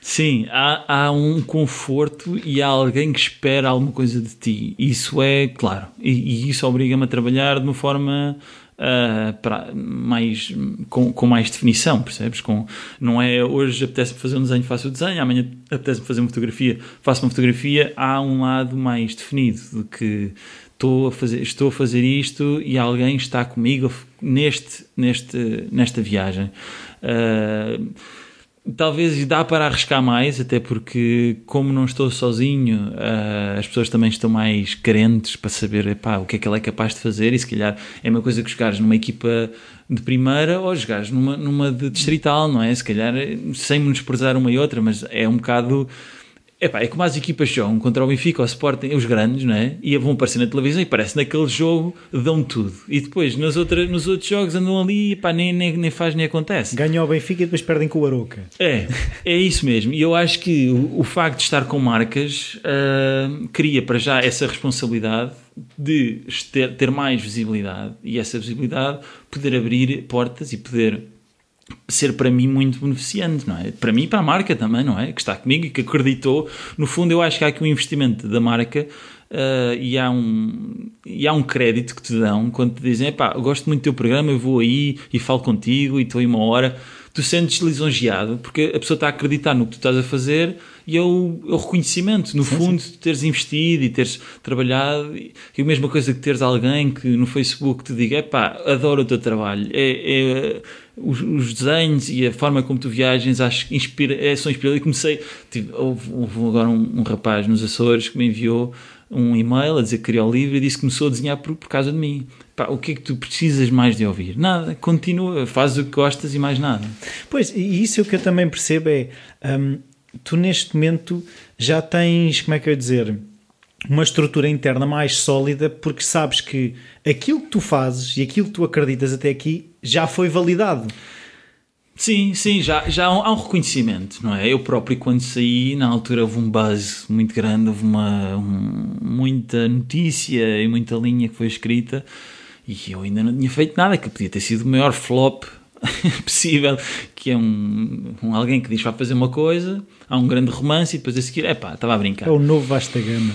Sim, há, há, um conforto e há alguém que espera alguma coisa de ti. Isso é claro. E, e isso obriga-me a trabalhar de uma forma uh, mais, com, com, mais definição, percebes? Com, não é hoje apetece-me fazer um desenho, faço o desenho, amanhã apetece-me fazer uma fotografia, faço uma fotografia. Há um lado mais definido de que estou a fazer, estou a fazer isto e alguém está comigo neste, neste, nesta viagem. Uh, talvez dá para arriscar mais, até porque, como não estou sozinho, uh, as pessoas também estão mais carentes para saber epá, o que é que ele é capaz de fazer. E se calhar é uma coisa que jogares numa equipa de primeira ou jogares numa, numa de distrital, não é? Se calhar, sem menosprezar uma e outra, mas é um bocado Epá, é como as equipas jogam contra o Benfica, o Sporting, os grandes, não é? E vão aparecer na televisão e parece naquele jogo dão tudo. E depois nos, outra, nos outros jogos andam ali e nem, nem, nem faz nem acontece. Ganham o Benfica e depois perdem com o Aroca. É, é isso mesmo. E eu acho que o, o facto de estar com marcas uh, cria para já essa responsabilidade de ter, ter mais visibilidade e essa visibilidade poder abrir portas e poder ser para mim muito beneficiante, não é? Para mim e para a marca também, não é? Que está comigo e que acreditou. No fundo, eu acho que há aqui um investimento da marca uh, e, há um, e há um crédito que te dão quando te dizem, pá, gosto muito do teu programa, eu vou aí e falo contigo e estou aí uma hora. Tu sentes lisonjeado porque a pessoa está a acreditar no que tu estás a fazer e é o, é o reconhecimento, no sim, fundo, sim. de teres investido e teres trabalhado. E a mesma coisa que teres alguém que no Facebook te diga: pá, adoro o teu trabalho. É, é os, os, desenhos e a forma como tu viagens acho que inspira, é, são inspiradores. E comecei, tive, houve, houve, agora um, um, rapaz nos Açores que me enviou um e-mail a dizer que queria o livro e disse que começou a desenhar por, por causa de mim. Pá, o que é que tu precisas mais de ouvir? Nada, continua, faz o que gostas e mais nada. Pois, e isso é o que eu também percebo é, hum, tu neste momento já tens, como é que eu ia dizer uma estrutura interna mais sólida porque sabes que aquilo que tu fazes e aquilo que tu acreditas até aqui já foi validado. Sim, sim, já, já há um reconhecimento, não é? Eu próprio, quando saí, na altura houve um buzz muito grande, houve uma, um, muita notícia e muita linha que foi escrita e eu ainda não tinha feito nada, que podia ter sido o maior flop possível, que é um, um alguém que diz vai fazer uma coisa, há um grande romance e depois a seguir, é pá, estava a brincar. É o novo Vasta Gama.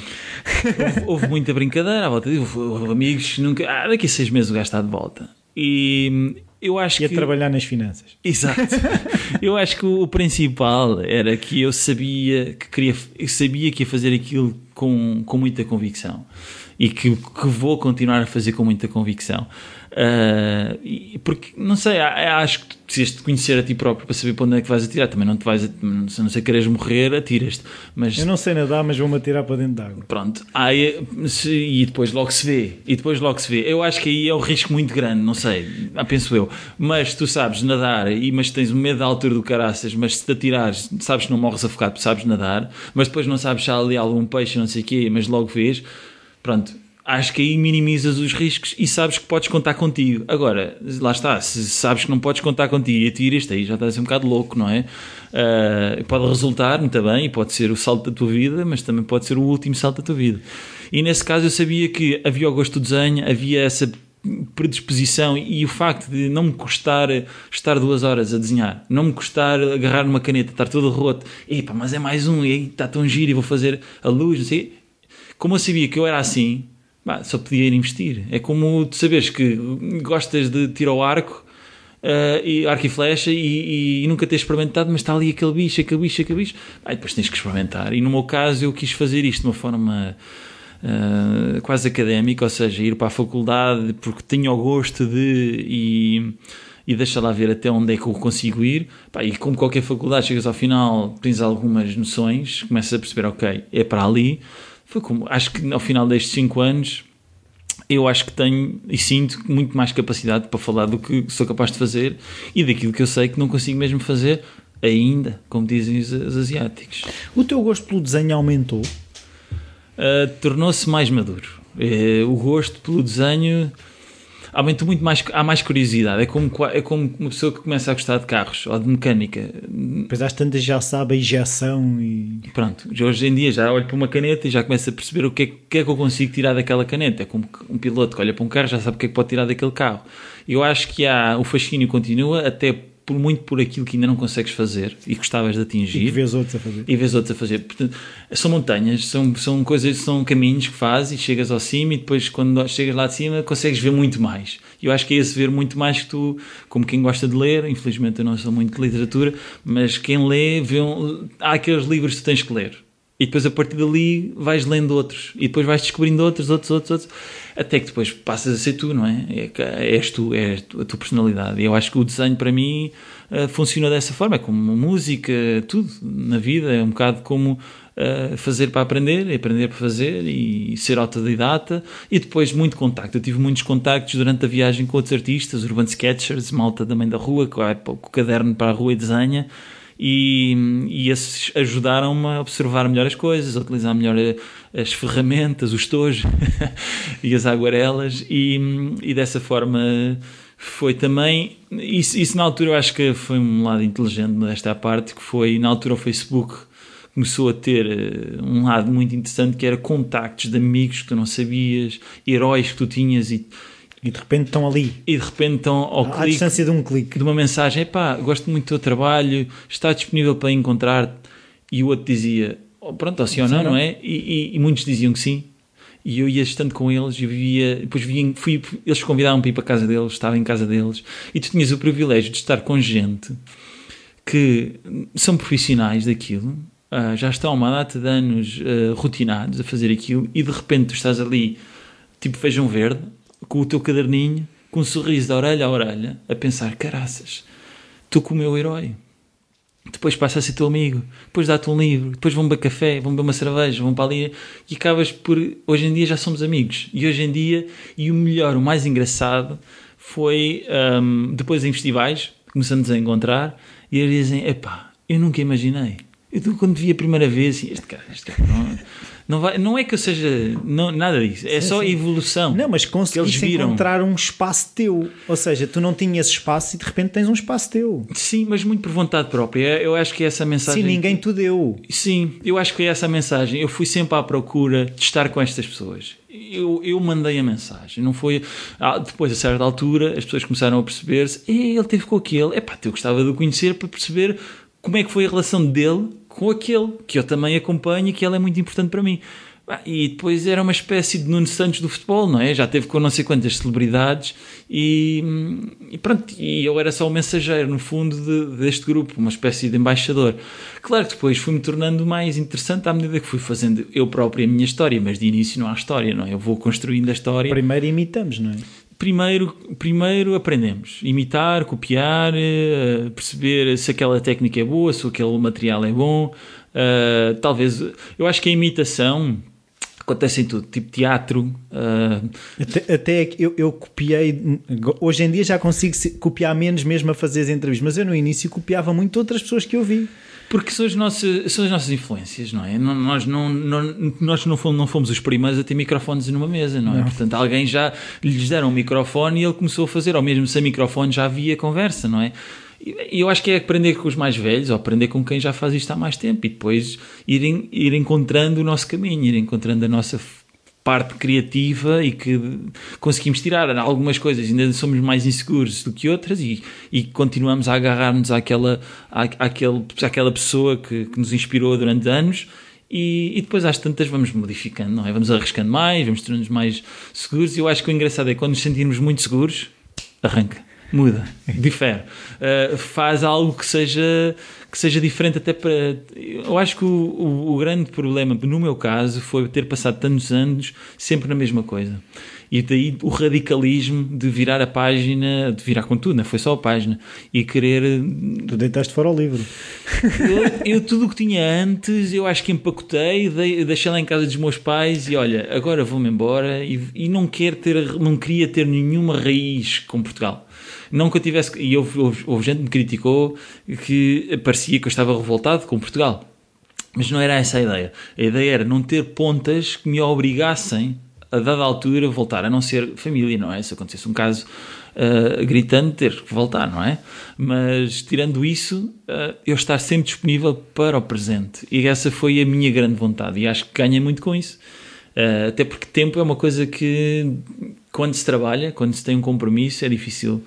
Houve, houve, muita brincadeira à volta disso, houve, houve amigos, nunca, ah, daqui a seis meses o gajo está de volta. E eu acho e que... trabalhar nas finanças. Exato. eu acho que o principal era que eu sabia que queria, eu sabia que ia fazer aquilo com, com muita convicção. e que, que vou continuar a fazer com muita convicção. Uh, e, porque, não sei, acho que precisas de conhecer a ti próprio para saber para onde é que vais atirar. Também não te vais, se não sei queres morrer, atiras-te. Mas, Eu não sei nadar, mas vou-me atirar para dentro d'água. Pronto, aí, se, e depois logo se vê. E depois logo se vê. Eu acho que aí é um risco muito grande, não sei, ah, penso eu. Mas tu sabes nadar, e, mas tens o medo da altura do caraças, mas se te atirares, sabes que não morres afogado, sabes nadar, mas depois não sabes se há ali algum peixe, não sei o quê, mas logo vês. Pronto, acho que aí minimizas os riscos e sabes que podes contar contigo. Agora, lá está, se sabes que não podes contar contigo e atiras aí já estás um bocado louco, não é? Uh, pode resultar muito bem e pode ser o salto da tua vida, mas também pode ser o último salto da tua vida. E nesse caso eu sabia que havia o gosto do desenho, havia essa predisposição e o facto de não me custar estar duas horas a desenhar, não me custar agarrar numa caneta, estar todo roto, epa, mas é mais um, e aí está tão giro e vou fazer a luz, não sei. Como eu sabia que eu era assim, bah, só podia ir investir. É como tu saberes que gostas de tirar o arco, uh, e arco e flecha, e, e, nunca tens experimentado, mas está ali aquele bicho, aquele bicho, aquele bicho. Depois tens que experimentar. E no meu caso, eu quis fazer isto de uma forma. Uh, quase académica, ou seja, ir para a faculdade porque tinha o gosto de e, e deixa lá ver até onde é que eu consigo ir. Pá, e como qualquer faculdade, chegas ao final, tens algumas noções, começas a perceber, ok, é para ali foi como, acho que ao final destes 5 anos eu acho que tenho e sinto muito mais capacidade para falar do que sou capaz de fazer e daquilo que eu sei que não consigo mesmo fazer ainda, como dizem os, os asiáticos. O teu gosto pelo desenho aumentou? Uh, Tornou-se mais maduro. Uh, o gosto pelo desenho aumentou muito mais, há mais curiosidade. É como, é como uma pessoa que começa a gostar de carros ou de mecânica. Pois às tantas já sabe a injeção e. Pronto, hoje em dia já olho para uma caneta e já começo a perceber o que é, que, é que eu consigo tirar daquela caneta. É como um piloto que olha para um carro já sabe o que é que pode tirar daquele carro. Eu acho que há, o fascínio continua até por muito por aquilo que ainda não consegues fazer e gostavas de atingir. E vês outros a fazer. E vês outros a fazer. Portanto, são montanhas, são, são coisas, são caminhos que fazes e chegas ao cimo e depois quando chegas lá de cima consegues ver muito mais. E eu acho que é esse ver muito mais que tu, como quem gosta de ler, infelizmente eu não sou muito de literatura, mas quem lê, vê um, há aqueles livros que tens que ler. E depois a partir dali vais lendo outros e depois vais descobrindo outros, outros, outros, outros até que depois passas a ser tu, não é? é és tu, é a tua personalidade. E eu acho que o desenho para mim uh, funciona dessa forma, é como música, tudo na vida, é um bocado como uh, fazer para aprender, aprender para fazer e ser autodidata e depois muito contacto. Eu tive muitos contactos durante a viagem com outros artistas, urban sketchers, malta também da rua, com o caderno para a rua e desenha e, e esses ajudaram-me a observar melhor as coisas, a utilizar melhor as ferramentas, os tojos e as aguarelas. E, e dessa forma foi também isso, isso na altura eu acho que foi um lado inteligente desta parte que foi na altura o Facebook começou a ter eh, um lado muito interessante que era contactos de amigos que tu não sabias, heróis que tu tinhas e e de repente estão ali. E de repente estão ao à clique. distância de um clique. De uma mensagem: pá, gosto muito do teu trabalho, está disponível para encontrar. E o outro dizia: oh, pronto, ou sim ou não, não é? E, e, e, muitos diziam que sim. E eu ia estando com eles e vivia. Depois via, fui, eles convidavam para ir para a casa deles, estava em casa deles. E tu tinhas o privilégio de estar com gente que são profissionais daquilo, uh, já estão há uma data de anos uh, rotinados a fazer aquilo, e de repente tu estás ali, tipo feijão verde com o teu caderninho, com um sorriso de orelha a orelha, a pensar: caraças, tu com o meu herói. Depois passa a ser teu amigo, depois dá-te um livro, depois vão beber café, vão beber uma cerveja, vão para ali e acabas por. Hoje em dia já somos amigos. E hoje em dia, e o melhor, o mais engraçado, foi um, depois em festivais, começamos a encontrar e eles dizem: epá, eu nunca imaginei. Eu quando vi a primeira vez, assim, este cara, este cara, não, não, vai, não é que eu seja. Não, nada disso. É sim, só sim. evolução. Não, mas conseguiste encontrar um espaço teu. Ou seja, tu não tinhas espaço e de repente tens um espaço teu. Sim, mas muito por vontade própria. Eu acho que é essa mensagem. Sim, ninguém te deu. Sim, eu acho que é essa mensagem. Eu fui sempre à procura de estar com estas pessoas. Eu, eu mandei a mensagem, não foi. Ah, depois, a certa altura, as pessoas começaram a perceber-se: ele teve com aquele, é pá, eu gostava de o conhecer para perceber como é que foi a relação dele com aquele que eu também acompanho e que ele é muito importante para mim. E depois era uma espécie de Nuno Santos do futebol, não é? Já teve com não sei quantas celebridades e, e pronto, e eu era só o mensageiro, no fundo, de, deste grupo, uma espécie de embaixador. Claro que depois fui-me tornando mais interessante à medida que fui fazendo eu próprio a minha história, mas de início não há história, não é? Eu vou construindo a história. Primeiro imitamos, não é? Primeiro, primeiro aprendemos. Imitar, copiar, eh, perceber se aquela técnica é boa, se aquele material é bom. Uh, talvez, eu acho que a imitação acontece em tudo, tipo teatro. Uh... Até, até eu, eu copiei, hoje em dia já consigo copiar menos mesmo a fazer as entrevistas, mas eu no início copiava muito outras pessoas que eu vi. Porque são as nossas, são as nossas influências, não é? Nós, não, não, nós não, fomos, não fomos os primeiros a ter microfones numa mesa, não é? Não. Portanto, alguém já lhes deram um microfone e ele começou a fazer, ou mesmo sem microfone já havia conversa, não é? E eu acho que é aprender com os mais velhos, ou aprender com quem já faz isto há mais tempo, e depois ir, ir encontrando o nosso caminho, ir encontrando a nossa parte criativa e que conseguimos tirar algumas coisas ainda somos mais inseguros do que outras e, e continuamos a agarrar-nos àquela, à, àquele, àquela pessoa que, que nos inspirou durante anos e, e, depois às tantas vamos modificando, não é? Vamos arriscando mais, vamos tornando-nos mais seguros e eu acho que o engraçado é que quando nos sentimos muito seguros, arranca muda, difere, uh, faz algo que seja que seja diferente até para. Eu acho que o, o, o, grande problema, no meu caso, foi ter passado tantos anos sempre na mesma coisa. E daí o radicalismo de virar a página, de virar com tudo, não foi só a página, e querer. Tu deitaste fora o livro. Eu, eu tudo o que tinha antes, eu acho que empacotei, deixei lá em casa dos meus pais e olha, agora vou-me embora e, e não, quero ter, não queria ter nenhuma raiz com Portugal. Não que eu tivesse. E houve, houve, houve gente que me criticou que parecia que eu estava revoltado com Portugal. Mas não era essa a ideia. A ideia era não ter pontas que me obrigassem a dada altura voltar, a não ser família, não é? Se acontecesse um caso uh, gritante, ter que voltar, não é? Mas tirando isso, uh, eu estar sempre disponível para o presente. E essa foi a minha grande vontade. E acho que ganha muito com isso. Uh, até porque tempo é uma coisa que, quando se trabalha, quando se tem um compromisso, é difícil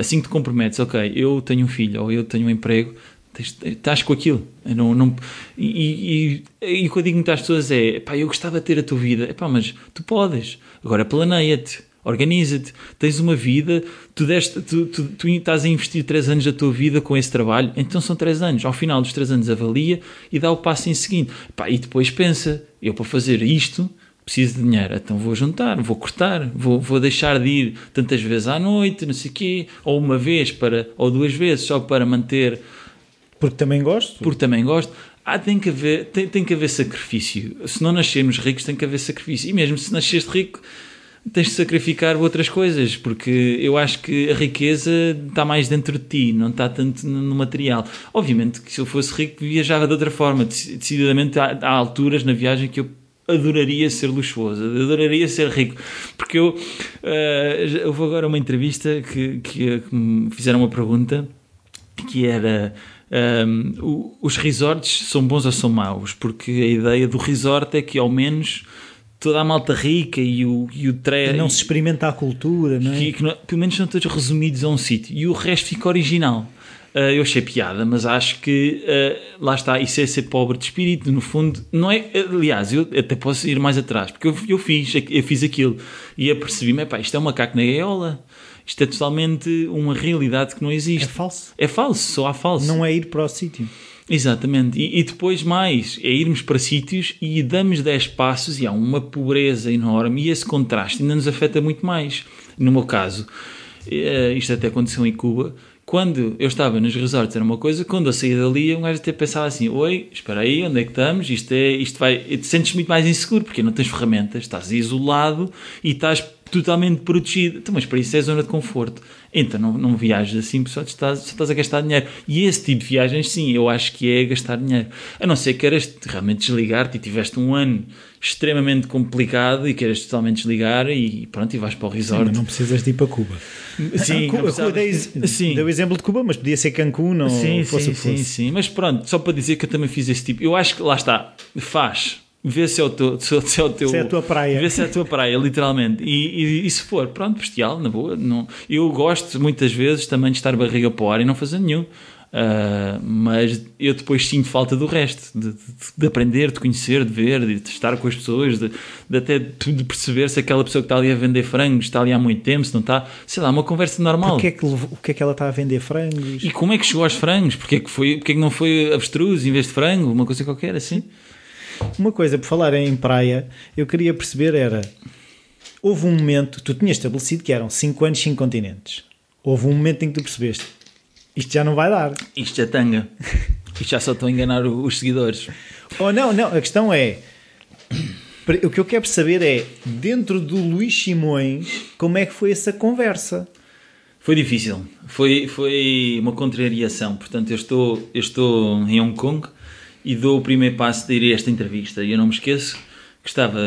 assim que te comprometes, ok, eu tenho um filho ou eu tenho um emprego, estás com aquilo. não, não, e, e, e o que eu digo muitas pessoas é: pá, eu gostava de ter a tua vida, pá, mas tu podes, agora planeia-te. Organiza-te, tens uma vida, tu, deste, tu, tu, tu, estás a investir 3 anos da tua vida com esse trabalho, então são 3 anos. Ao final dos 3 anos avalia e dá o passo em seguinte. Pá, e depois pensa, eu para fazer isto preciso de dinheiro, então vou juntar, vou cortar, vou, vou deixar de ir tantas vezes à noite, não sei o quê, ou uma vez para, ou duas vezes só para manter. Porque também gosto? Porque também gosto. Ah, tem que haver, tem, tem que haver sacrifício. Se não nascermos ricos, tem que haver sacrifício. E mesmo se nasceste rico, tens de sacrificar outras coisas, porque eu acho que a riqueza está mais dentro de ti, não está tanto no material. Obviamente que se eu fosse rico, viajava de outra forma. Decididamente há, há alturas na viagem que eu adoraria ser luxuoso, adoraria ser rico, porque eu uh, houve agora uma entrevista que, que, que, me fizeram uma pergunta que era um, eh, os resorts são bons ou são maus? Porque a ideia do resort é que ao menos toda a malta rica e o, e o tre... E não se experimenta a cultura, não é? Que, que não, pelo menos são todos resumidos a um sítio e o resto fica original. Uh, eu achei piada, mas acho que uh, lá está, isso é ser pobre de espírito, no fundo, não é, aliás, eu até posso ir mais atrás, porque eu, eu fiz, eu fiz aquilo e apercebi-me, isto é um macaco na gaiola, isto é totalmente uma realidade que não existe. É falso. É falso, só há falso. Não é ir para o sítio. Exatamente, e, e, depois mais, é irmos para sítios e damos 10 passos e há uma pobreza enorme e esse contraste ainda nos afeta muito mais. No meu caso, uh, isto até aconteceu em Cuba, quando eu estava nos resorts era uma coisa, quando eu saía dali, um gajo até pensava assim: Oi, espera aí, onde é que estamos? Isto, é, isto vai. Te sentes muito mais inseguro porque não tens ferramentas, estás isolado e estás totalmente protegido. Então, mas para isso é zona de conforto. Então não, não viajas assim, só estás, só estás a gastar dinheiro. E esse tipo de viagens, sim, eu acho que é gastar dinheiro. A não ser que queiras realmente desligar-te e tiveste um ano extremamente complicado e queiras totalmente desligar e pronto, e vais para o resort. Sim, não precisas de ir para Cuba. Sim, Cuba, Cuba dei, sim. dei o exemplo de Cuba, mas podia ser Cancún ou sim, fosse sim, fosse. sim, sim. Mas pronto, só para dizer que eu também fiz esse tipo. Eu acho que lá está, faz vê se é o teu, se, se é o teu, se é a tua praia. Vê se é a tua praia, literalmente. E, e, e, se for, pronto, bestial, na boa. Não, eu gosto muitas vezes também de estar barriga para o ar e não fazer nenhum. Uh, mas eu depois sinto falta do resto, de, de, de, aprender, de conhecer, de ver, de, estar com as pessoas, de, de até de perceber se aquela pessoa que está ali a vender frangos está ali há muito tempo, se não está, sei lá, uma conversa normal. Porque é que, o que é que ela está a vender frangos? E como é que chegou aos frangos? Porque é que, foi, porque é que não foi avestruz em vez de frango? Uma coisa qualquer assim. Uma coisa, por falar em praia, eu queria perceber era, houve um momento, tu tinhas estabelecido que eram 5 anos, 5 continentes. Houve um momento em que tu percebeste isto já não vai dar. Isto é tanga. Isto já só estou a enganar os seguidores. Oh, não, não. A questão é. O que eu quero saber é, dentro do Luís Simões, como é que foi essa conversa? Foi difícil. Foi, foi uma contrariação. Portanto, eu estou, eu estou em Hong Kong e dou o primeiro passo de ir a esta entrevista. E eu não me esqueço que estava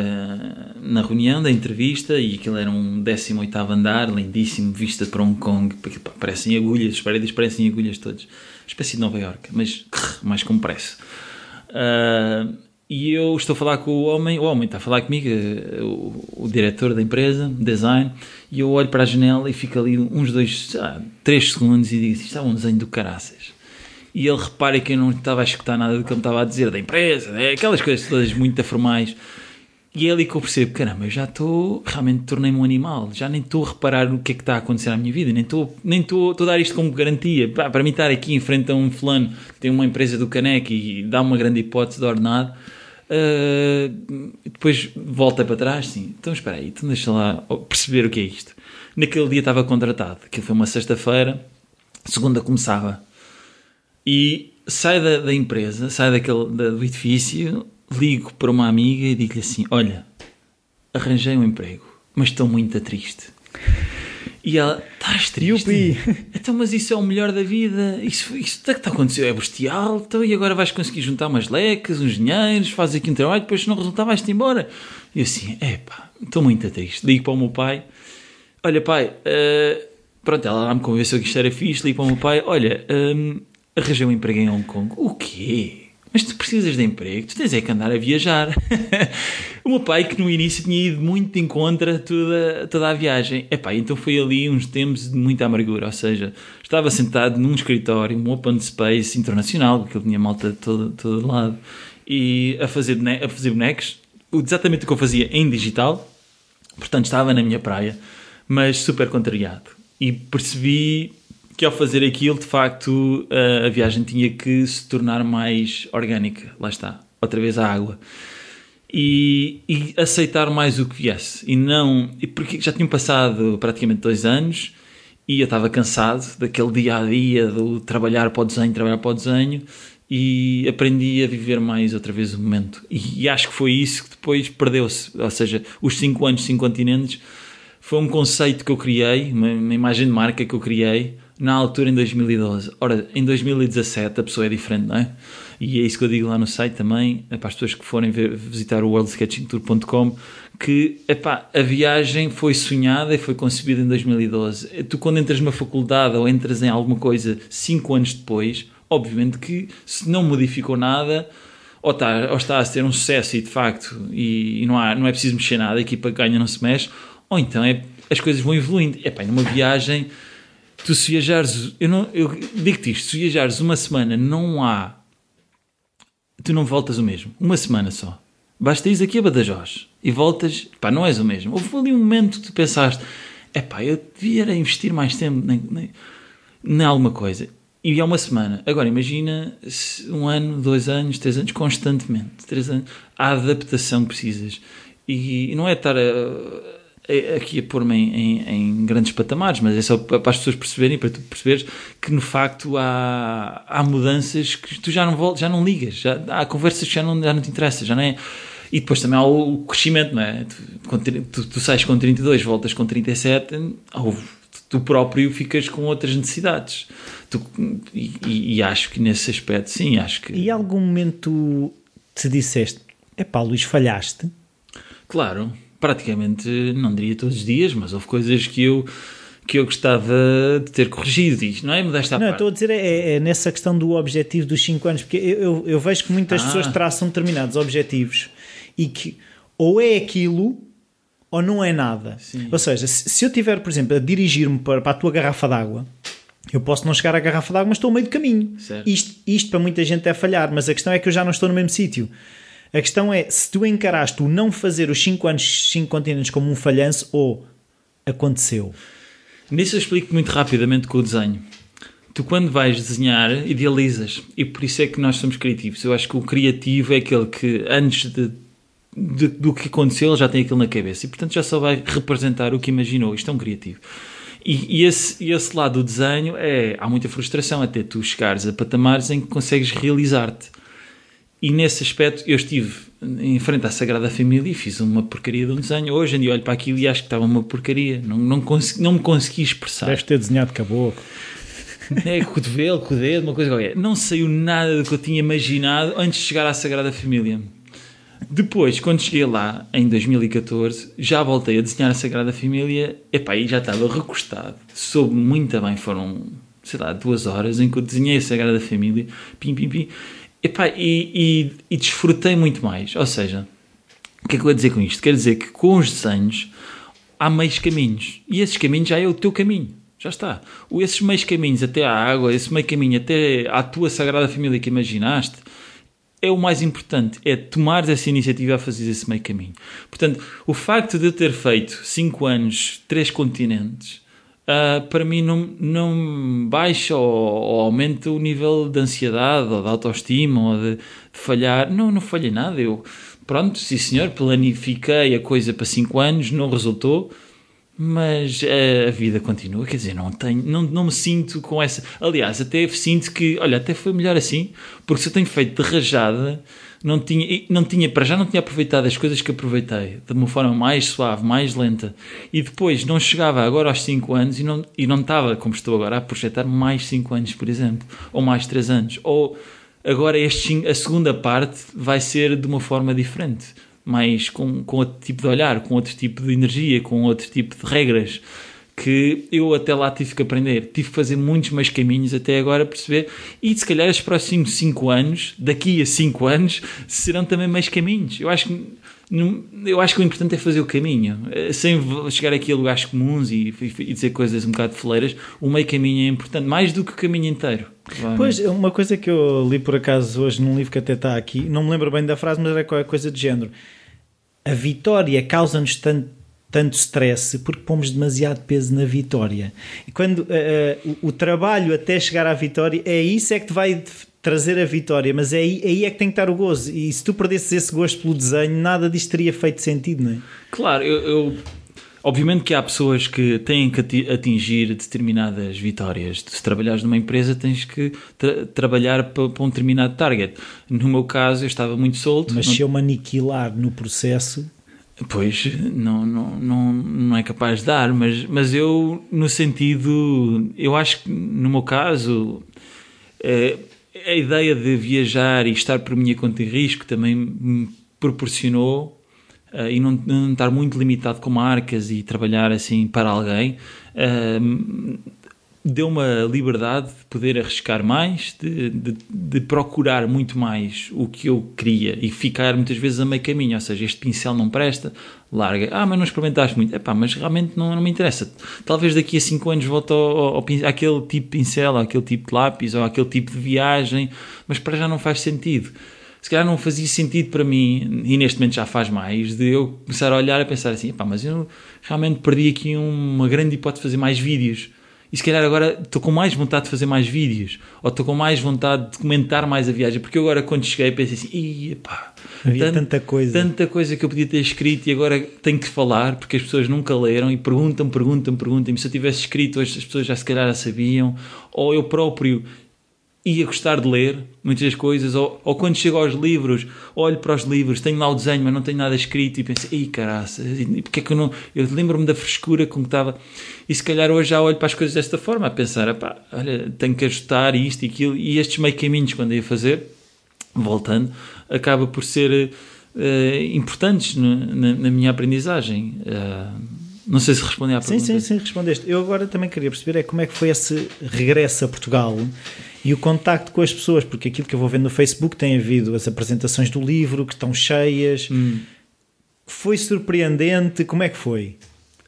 na reunião da entrevista e aquilo era um 18 andar, lindíssimo, vista para Hong Kong, parecem agulhas, as paredes parecem agulhas todas, espécie de Nova York, mas mais compresso. Uh, e eu estou a falar com o homem, o homem está a falar comigo, o, o diretor da empresa, design, e eu olho para a janela e fico ali uns dois, ah, três segundos e digo: Isto está um desenho do caraças e ele repara que eu não estava a escutar nada do que ele estava a dizer da empresa, né? aquelas coisas todas muito formais. E é ali que eu percebo, caramba, eu já estou, realmente tornei-me um animal, já nem estou a reparar o que é que está a acontecer na minha vida, nem estou, nem estou, estou a dar isto como garantia. Para mim estar aqui em frente a um fulano que tem uma empresa do caneco e dá uma grande hipótese de ordenado, uh, depois volta para trás, sim, então espera aí, então deixa lá perceber o que é isto. Naquele dia estava contratado, que foi uma sexta-feira, segunda começava, e sai da, da empresa, sai daquele, do edifício, ligo para uma amiga e digo-lhe assim: Olha, arranjei um emprego, mas estou muito triste. E ela, estás triste? Yupi. Então, mas isso é o melhor da vida. Isso, isso que está acontecendo é bestial. Então, e agora vais conseguir juntar umas lecas, uns dinheiros, fazes aqui um trabalho, depois se não resultar vais-te embora. E eu assim, epá, estou muito triste. Ligo para o meu pai: Olha, pai, uh, pronto, ela me convenceu que isto era fixe. Ligo para o meu pai: Olha, um, arranjei um emprego em Hong Kong. O quê? Mas tu precisas de emprego, tu tens é que andar a viajar. o meu pai, que no início tinha ido muito em contra toda, toda a viagem, epá, então foi ali uns tempos de muita amargura. Ou seja, estava sentado num escritório, um open space internacional, porque ele tinha malta de todo, todo lado, e a fazer, a fazer bonecos, exatamente o que eu fazia em digital. Portanto, estava na minha praia, mas super contrariado. E percebi que ao fazer aquilo, de facto, a viagem tinha que se tornar mais orgânica. Lá está, outra vez a água. E, e aceitar mais o que viesse. E não. E porque já tinham passado praticamente dois anos e eu estava cansado daquele dia a dia, do trabalhar para o desenho, trabalhar para o desenho e aprendi a viver mais outra vez o momento. E, e acho que foi isso que depois perdeu-se. Ou seja, os cinco anos, cinco continentes, foi um conceito que eu criei, uma, uma imagem de marca que eu criei na altura em 2012. Ora, em 2017 a pessoa é diferente, não é? E é isso que eu digo lá no site também, é para as pessoas que forem ver, visitar o worldsketchingtour.com, que epá, a viagem foi sonhada e foi concebida em 2012. Tu quando entras numa faculdade ou entras em alguma coisa cinco anos depois, obviamente que se não modificou nada, ou está, ou está a ser um sucesso e de facto, e, e não, há, não é preciso mexer nada, a equipa ganha, não se mexe, ou então é, as coisas vão evoluindo. Epá, numa viagem tu se viajares, eu, não, eu digo-te isto, se viajares uma semana, não há, tu não voltas o mesmo, uma semana só. Basta ir aqui a Badajoz e voltas, pá, não és o mesmo. Houve ali um momento que tu pensaste, é pá, eu devia investir mais tempo em, em, em alguma coisa. E é uma semana. Agora imagina um ano, dois anos, três anos, constantemente. Três anos. A adaptação que precisas. E, não é estar a aqui a pôr-me em, em, em, grandes patamares, mas é só para as pessoas perceberem, para tu perceberes que no facto há, há mudanças que tu já não voltas, já não ligas, já, há conversas que já não, já não te interessa, já não é. E depois também há o crescimento, não é? Tu, tu, tu sais com 32, voltas com 37, ou tu próprio ficas com outras necessidades. Tu, e, e, acho que nesse aspecto, sim, acho que. E algum momento te disseste, é pá, Luís, falhaste? Claro praticamente, não diria todos os dias, mas houve coisas que eu que eu gostava de ter corrigido isto, não é? Modesta Não, estou a dizer é, é, nessa questão do objetivo dos 5 anos, porque eu, eu, eu, vejo que muitas ah. pessoas traçam determinados objetivos e que ou é aquilo ou não é nada. Sim. Ou seja, se, se eu tiver, por exemplo, a dirigir-me para, para a tua garrafa d'água Eu posso não chegar à garrafa d'água, mas estou ao meio do caminho. Certo. Isto, isto para muita gente é falhar, mas a questão é que eu já não estou no mesmo sítio. A questão é se tu encaraste o não fazer os 5 anos, 5 continentes como um falhanço ou aconteceu. Nisso eu explico muito rapidamente com o desenho. Tu, quando vais desenhar, idealizas. E por isso é que nós somos criativos. Eu acho que o criativo é aquele que, antes de, de- do que aconteceu, já tem aquilo na cabeça. E, portanto, já só vai representar o que imaginou. Isto é um criativo. E, e esse, esse lado do desenho é. Há muita frustração até tu chegares a patamares em que consegues realizar-te. E nesse aspecto eu estive em frente à Sagrada Família e fiz uma porcaria de um desenho. Hoje em dia olho para aquilo e acho que estava uma porcaria. Não, não, consegui, não me consegui expressar. Deves ter desenhado caboclo. É, com o cotovelo, com o dedo, uma coisa qualquer. Não saiu nada do que eu tinha imaginado antes de chegar à Sagrada Família. Depois, quando cheguei lá, em 2014, já voltei a desenhar a Sagrada Família. Epá, e já estava recostado. Soube muito bem. Foram, sei lá, duas horas em que eu desenhei a Sagrada Família. Pim, pim, pim. Epá, e, e, e desfrutei muito mais. Ou seja, o que é que eu vou dizer com isto? Quer dizer que com os desenhos há meios caminhos. E esses caminhos já é o teu caminho. Já está. O- Esses meios caminhos até à água, esse meio caminho até à tua Sagrada Família que imaginaste, é o mais importante. É tomares essa iniciativa a fazer esse meio caminho. Portanto, o facto de eu ter feito 5 anos, 3 continentes, ah, para mim não, não baixa ou, ou aumenta o nível de ansiedade ou de autoestima ou de, de falhar. Não, não falhei nada. Eu, pronto, sim senhor, planifiquei a coisa para 5 anos, não resultou. Mas eh, a vida continua, quer dizer, não, tenho, não, não me sinto com essa. Aliás, até sinto que, olha, até foi melhor assim, porque se eu tenho feito de rajada, não tinha, não tinha, para já não tinha aproveitado as coisas que aproveitei de uma forma mais suave, mais lenta, e depois não chegava agora aos 5 anos e não, e não estava, como estou agora, a projetar mais 5 anos, por exemplo, ou mais 3 anos, ou agora este, a segunda parte vai ser de uma forma diferente mais com, com outro tipo de olhar, com outro tipo de energia, com outro tipo de regras que eu até lá tive que aprender. Tive que fazer muitos mais caminhos até agora perceber. E se calhar os próximos 5 anos, daqui a 5 anos, serão também mais caminhos. Eu acho que. Eu acho que o importante é fazer o caminho, Eh, sem chegar aqui a lugares comuns e, e dizer coisas um bocado foleiras. O meio caminho é importante, mais do que o caminho inteiro. Pois, uma coisa que eu li por acaso hoje num livro que até está aqui, não me lembro bem da frase, mas era qualquer coisa de género. A vitória causa-nos tanto, tanto stress porque pomos demasiado peso na vitória. E quando eh, o, o trabalho até chegar à vitória, é isso é que te vai trazer a vitória, mas é aí, aí é que tem que estar o gozo. E se tu perdesses esse gosto pelo desenho, nada disto teria feito sentido, não é? Claro, eu, eu- obviamente que há pessoas que têm que ati- atingir determinadas vitórias. Se trabalhares numa empresa, tens que tra- trabalhar para, para um determinado target. No meu caso, eu estava muito solto. Mas não- se eu me aniquilar no processo, Pois, não, não, não, não é capaz de dar, mas, mas eu, no sentido, eu acho que no meu caso, eh, a ideia de viajar e estar por minha conta e risco também me proporcionou eh, e não, não estar muito limitado com marcas e trabalhar assim para alguém, eh, deu uma liberdade de poder arriscar mais, de, de, de procurar muito mais o que eu queria e ficar muitas vezes a meio caminho. Ou seja, este pincel não presta, larga. Ah, mas não experimentaste muito. Epá, mas realmente não, não me interessa. Talvez daqui a 5 anos volte ao, ao, ao àquele tipo de pincel, àquele tipo de lápis, ou àquele tipo de viagem, mas para já não faz sentido. Se calhar não fazia sentido para mim, e neste momento já faz mais, de eu começar a olhar e pensar assim: epá, mas eu realmente perdi aqui uma grande hipótese de fazer mais vídeos. E se calhar agora estou com mais vontade de fazer mais vídeos, ou estou com mais vontade de comentar mais a viagem, porque eu agora quando cheguei pensei assim: "Ih, epá, havia tanto- tanta coisa. tanta coisa que eu podia ter escrito e agora tenho que falar porque as pessoas nunca leram e perguntam, perguntam, perguntam. E se eu tivesse escrito hoje as pessoas já se calhar já sabiam, ou eu próprio ia gostar de ler muitas coisas, ou, ou quando chego aos livros, olho para os livros, tenho lá o desenho, mas não tenho nada escrito e penso, ei caraça, porque é que eu não. Eu lembro-me da frescura com que estava. E se calhar hoje já olho para as coisas desta forma, a pensar, pá, olha, tenho que ajustar isto e aquilo, e estes meio caminhos quando ia fazer, voltando, acaba por ser eh, importantes no- na, na minha aprendizagem. Eh, não sei se respondi à Sim, pergunta. sim, sim, respondeste. Eu agora também queria perceber é como é que foi esse regresso a Portugal e o contacto com as pessoas, porque aquilo que eu vou vendo no Facebook tem havido as apresentações do livro que estão cheias. Hum. Foi surpreendente, como é que foi?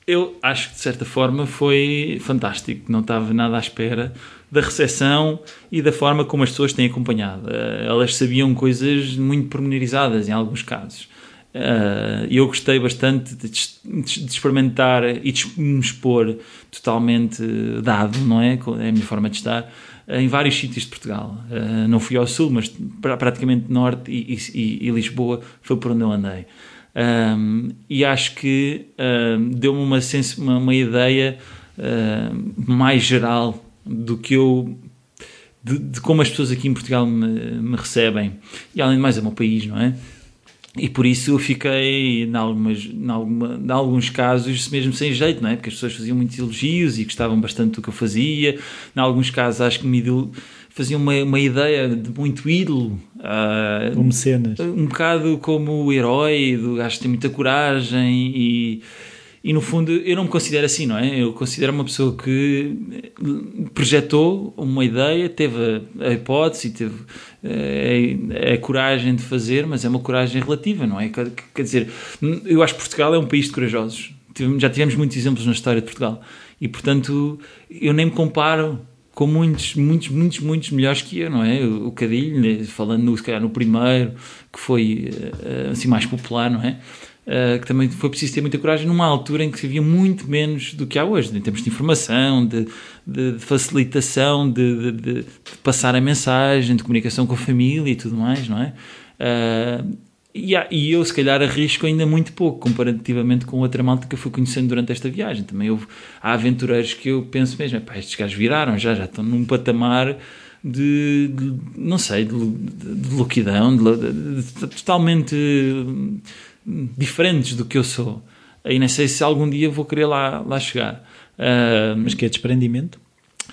eu acho que de certa forma foi fantástico. Não estava nada à espera da recepção e da forma como as pessoas têm acompanhado. Eh, elas sabiam coisas muito pormenorizadas em alguns casos. Eh, e eu gostei bastante de, de, experimentar e de me expor totalmente dado, não é? É a minha forma de estar em vários sítios de Portugal. Uh, não fui ao sul, mas praticamente norte e, e, e, Lisboa foi por onde eu andei. Um, e acho que um, deu-me uma, uma, uma, ideia uh, mais geral do que eu. De, de, como as pessoas aqui em Portugal me, me recebem. E além de mais, é o meu país, não é? E por isso eu fiquei, em, algumas, em, alguma, em alguns casos, mesmo sem jeito, não é? Porque as pessoas faziam muitos elogios e gostavam bastante do que eu fazia. Em alguns casos, acho que me faziam uma, uma ideia de muito ídolo. Uh, como cenas. Um bocado como o herói, do gajo que tem muita coragem e e no fundo eu não me considero assim, não é? Eu considero uma pessoa que projetou uma ideia, teve a hipótese, teve a, eh, a, coragem de fazer, mas é uma coragem relativa, não é? Quer dizer, eu acho que Portugal é um país de corajosos. Já tivemos muitos exemplos na história de Portugal e, portanto, eu nem me comparo com muitos, muitos, muitos, muitos melhores que eu, não é? O Cadilho, falando se calhar no primeiro, que foi eh, assim mais popular, não é? Uh, que também foi preciso ter muita coragem numa altura em que havia muito menos do que há hoje, em termos de informação, de, de, de facilitação, de, de, passar a mensagem, de comunicação com a família e tudo mais, não é? Uh, e, e, eu, se calhar, arrisco ainda muito pouco comparativamente com outra malta que eu fui conhecendo durante esta viagem. Também houve, há aventureiros que eu penso mesmo, estes gajos viraram, já, já estão num patamar de, de não sei, de, de, de louquidão, totalmente diferentes do que eu sou. E nem sei se algum dia vou querer lá, lá chegar. Uh, Mas que é desprendimento?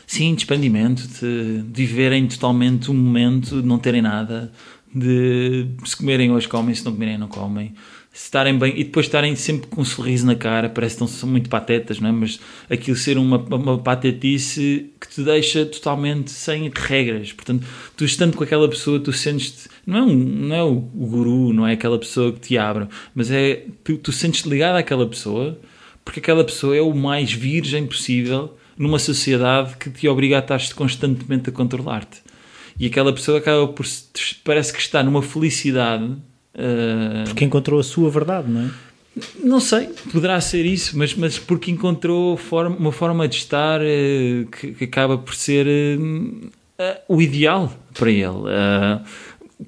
Sim, desprendimento, de, viverem totalmente um momento, de não terem nada, de se comerem hoje comem, se não comerem não comem, estarem bem e depois estarem sempre com um sorriso na cara, parece que são muito patetas, não é? mas aquilo ser uma, uma patetice que te deixa totalmente sem regras. Portanto, tu estando com aquela pessoa, tu sentes não é, um, não é o, o, guru, não é aquela pessoa que te abre, mas é tu, tu sentes-te ligado àquela pessoa porque aquela pessoa é o mais virgem possível numa sociedade que te obriga a estar constantemente a controlar-te. E aquela pessoa acaba por parece que está numa felicidade Uh, porque encontrou a sua verdade, não é? Não sei, poderá ser isso, mas, mas porque encontrou forma, uma forma de estar uh, que, que, acaba por ser uh, o ideal para ele.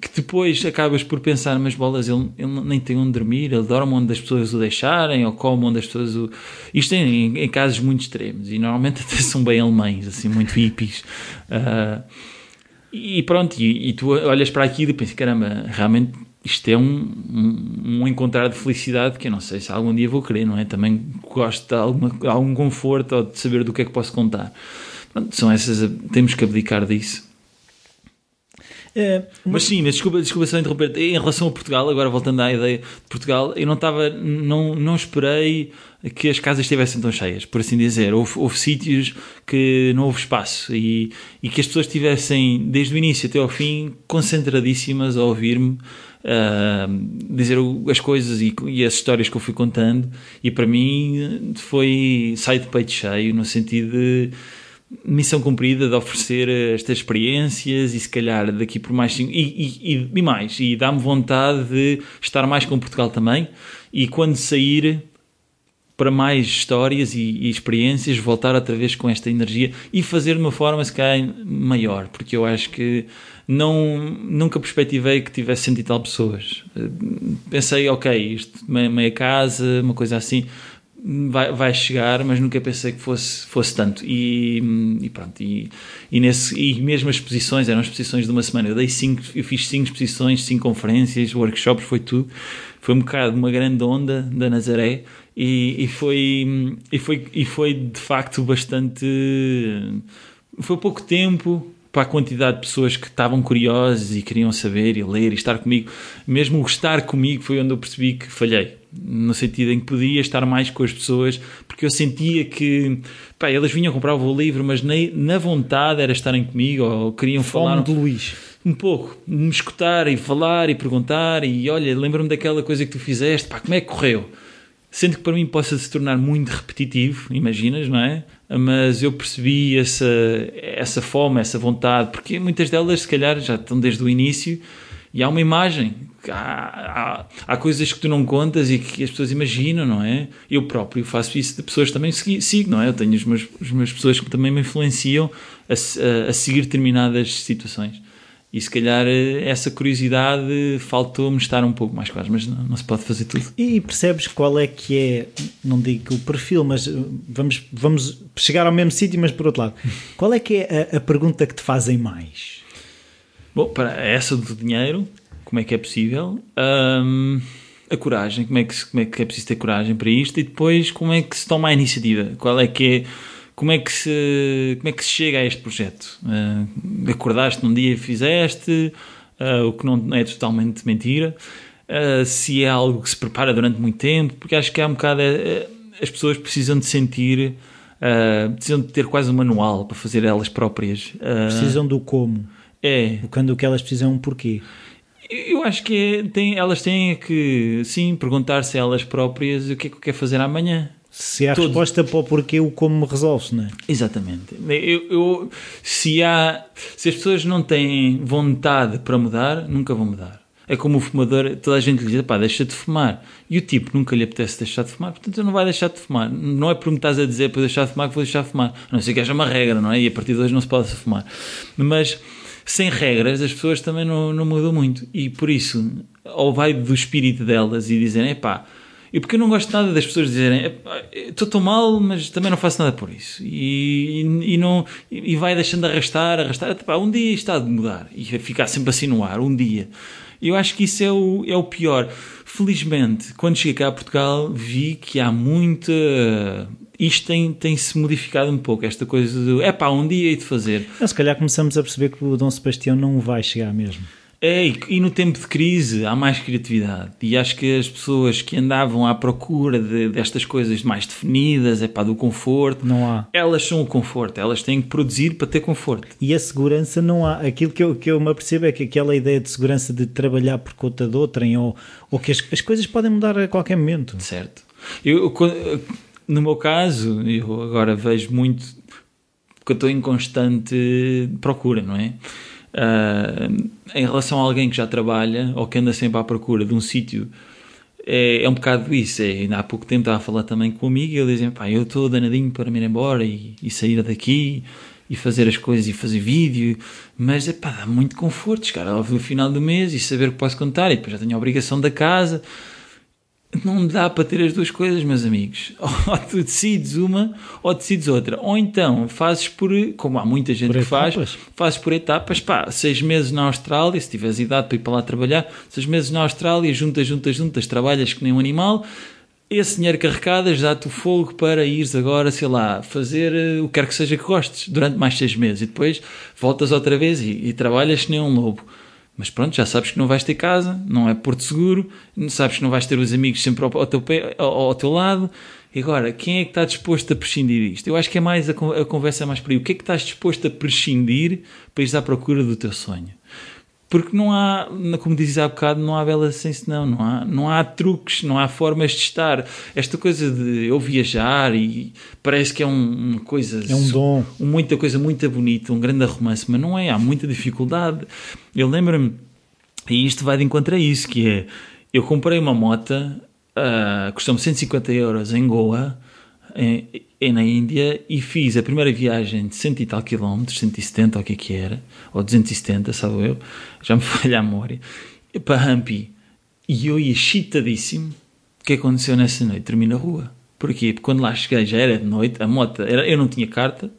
Que depois acabas por pensar, mas bolas, ele, ele, nem tem onde dormir, ele dorme onde as pessoas o deixarem, ou come onde as pessoas o. Isto em, em casos muito extremos, e normalmente até são bem alemães, assim, muito hippies. e pronto, e, e, tu olhas para aquilo e pensas, caramba, realmente isto é um, um, um, encontrar de felicidade que eu não sei se algum dia vou querer, não é? Também gosto de alguma, algum conforto ou de saber do que é que posso contar. Pronto, são essas, temos que abdicar disso. É, mas sim, mas desculpa, desculpa só interromper. Em relação a Portugal, agora voltando à ideia de Portugal, eu não estava, não, não esperei que as casas estivessem tão cheias, por assim dizer. Houve, houve sítios que não houve espaço e, e que as pessoas estivessem, desde o início até ao fim, concentradíssimas a ouvir-me uh, dizer as coisas e, e, as histórias que eu fui contando, e para mim foi sair de peito cheio, no sentido de missão cumprida de oferecer estas experiências e se calhar daqui por mais cinco, e, e, e mais, e dá-me vontade de estar mais com Portugal também, e quando sair para mais histórias e, e, experiências, voltar outra vez com esta energia e fazer de uma forma se calhar maior, porque eu acho que não, nunca perspectivei que tivesse cento e tal pessoas. Pensei, ok, isto, meia casa, uma coisa assim, vai, vai chegar, mas nunca pensei que fosse, fosse tanto. E, e pronto, e, e, nesse, e mesmo as exposições, eram exposições de uma semana. Eu, dei cinco, eu fiz cinco exposições, cinco conferências, workshops, foi tudo. Foi um bocado uma grande onda da Nazaré e, e, foi, e, foi, e foi de facto bastante. Foi pouco tempo para a quantidade de pessoas que estavam curiosas e queriam saber e ler e estar comigo. Mesmo o estar comigo foi onde eu percebi que falhei. No sentido em que podia estar mais com as pessoas, porque eu sentia que pá, elas vinham comprar o livro, mas na, na vontade era estarem comigo ou queriam Fome falar. de Luís. Um pouco, me escutar e falar e perguntar. E olha, lembro-me daquela coisa que tu fizeste, pá, como é que correu? Sendo que para mim possa se tornar muito repetitivo, imaginas, não é? Mas eu percebi essa, essa fome, essa vontade, porque muitas delas, se calhar, já estão desde o início e há uma imagem. Há, há, há, coisas que tu não contas e que as pessoas imaginam, não é? Eu próprio faço isso de pessoas que também sigo, não é? Eu tenho as minhas, as minhas pessoas que também me influenciam a, a, a seguir determinadas situações. E se calhar eh, essa curiosidade faltou-me estar um pouco mais claro, mas não, não, se pode fazer tudo. E percebes qual é que é, não digo o perfil, mas eh, vamos, vamos chegar ao mesmo sítio, mas por outro lado. Qual é que é a, a pergunta que te fazem mais? Bom, para essa do dinheiro, como é que é possível? Um, a coragem, como é, que, como é que é preciso ter coragem para isto? E depois, como é que se toma a iniciativa? Qual é que é como é que se, como é que se chega a este projeto? Uh, acordaste num dia e fizeste, uh, o que não é totalmente mentira. Uh, se é algo que se prepara durante muito tempo, porque acho que há um bocado. as pessoas precisam de sentir, precisam de ter quase um manual para fazer elas próprias. precisam do como. É. Quando o que elas precisam, um porquê. Eu acho que é, tem, elas têm que, sim, perguntar-se elas próprias o que é que eu quero fazer amanhã. Se há Todo. resposta para o porquê, o como resolve-se, não é? Exatamente. Eu, eu, se, há, se as pessoas não têm vontade para mudar, nunca vão mudar. É como o fumador, toda a gente lhe diz, pá, deixa de fumar. E o tipo nunca lhe apetece deixar de fumar, portanto ele não vai deixar de fumar. Não é por me estás a dizer para deixar de fumar que vou deixar de fumar. A não sei que haja uma regra, não é? E a partir de hoje não se pode fumar. Mas sem regras as pessoas também não, não mudam muito. E por isso, ou vai do espírito delas e dizerem, pá, e porque eu não gosto nada das pessoas dizerem estou tão mal, mas também não faço nada por isso. E, e, não, e vai deixando arrastar, arrastar. Pá, um dia está de mudar e ficar sempre assim no ar, um dia. Eu acho que isso é o, é o pior. Felizmente, quando cheguei cá a Portugal, vi que há muita. Isto tem, tem se modificado um pouco, esta coisa do é pá, um dia hei de fazer. Mas se calhar começamos a perceber que o Dom Sebastião não vai chegar mesmo. É, e no tempo de crise há mais criatividade. E acho que as pessoas que andavam à procura de, destas coisas mais definidas, é pá, do conforto, não há. Elas são o conforto, elas têm que produzir para ter conforto. E a segurança não há. Aquilo que eu, que eu me apercebo é que aquela ideia de segurança de trabalhar por conta de outrem ou, ou que as, as coisas podem mudar a qualquer momento. Certo. Eu, no meu caso, eu agora vejo muito porque eu estou em constante procura, não é? Uh, em relação a alguém que já trabalha ou que anda sempre à procura de um sítio, é, é, um bocado isso. É, ainda há pouco tempo estava a falar também com um amigo e ele dizia: pá, eu estou danadinho para me ir embora e, e, sair daqui e fazer as coisas e fazer vídeo, mas é pá, dá muito conforto chegar ao final do mês e saber que posso contar e depois já tenho a obrigação da casa não dá para ter as duas coisas, meus amigos. Ou tu decides uma ou decides outra. Ou então fazes por, como há muita gente por que etapas. faz, fazes por etapas. Pá, seis meses na Austrália, se tiveres idade para ir para lá trabalhar, seis meses na Austrália, juntas, juntas, juntas, trabalhas que nem um animal. Esse dinheiro carregado dá-te o fogo para ires agora, sei lá, fazer eh, o que quer que seja que gostes durante mais seis meses. E depois voltas outra vez e, e trabalhas que nem um lobo. Mas pronto, já sabes que não vais ter casa, não é Porto Seguro, sabes que não vais ter os amigos sempre ao, teu, pé, ao, ao teu lado. E agora, quem é que está disposto a prescindir disto? Eu acho que é mais a, a conversa é mais por aí. O que é que estás disposto a prescindir para ir à procura do teu sonho? Porque não há, como dizes há bocado, não há bela sem senão, não há, não há truques, não há formas de estar. Esta coisa de eu viajar e parece que é um, uma coisa. É um dom. Muita coisa muito bonita, um grande romance, mas não é, há muita dificuldade. Eu lembro-me, e isto vai de encontro a isso, que é, eu comprei uma moto, uh, custou-me 150 euros em Goa, é na Índia e fiz a primeira viagem de cento e tal quilómetros, 170 ou o que é que era, ou 270, sabe eu, já me falha a memória, para Hampi. E eu ia chitadíssimo. O que aconteceu nessa noite? Dormi na rua. Porquê? Porque quando lá cheguei já era de noite, a moto, era, eu não tinha carta,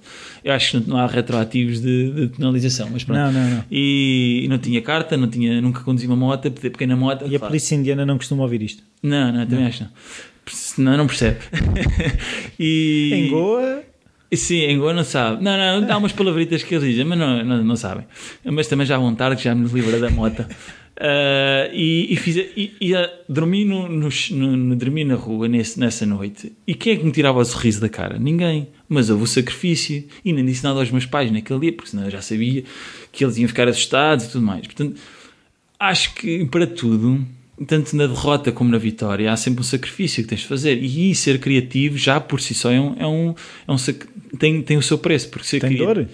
eu acho que não, há retroativos de, de, penalização, mas pronto. Não, não, não. E, e, não tinha carta, não tinha, nunca conduzi uma moto, pequena moto. E a polícia indiana não costuma ouvir isto? Não, não, também não. acho não senão não percebe. e... Em Goa? Sim, em Goa não sabe. Não, não, há umas palavritas que eles dizem, mas não, não, não sabem. Mas também já vão tarde, que já me livra da moto. Uh, e, e, fiz, e, e uh, dormi, no, no, no, dormi na rua nesse, nessa noite. E quem é que me tirava o sorriso da cara? Ninguém. Mas houve o sacrifício. E nem disse nada aos meus pais naquele dia, porque senão eu já sabia que eles iam ficar assustados e tudo mais. Portanto, acho que para tudo tanto na derrota como na vitória, há sempre um sacrifício que tens de fazer. E ser criativo, já por si só, é um, é um, é um tem, tem o seu preço. Porque ser tem dor?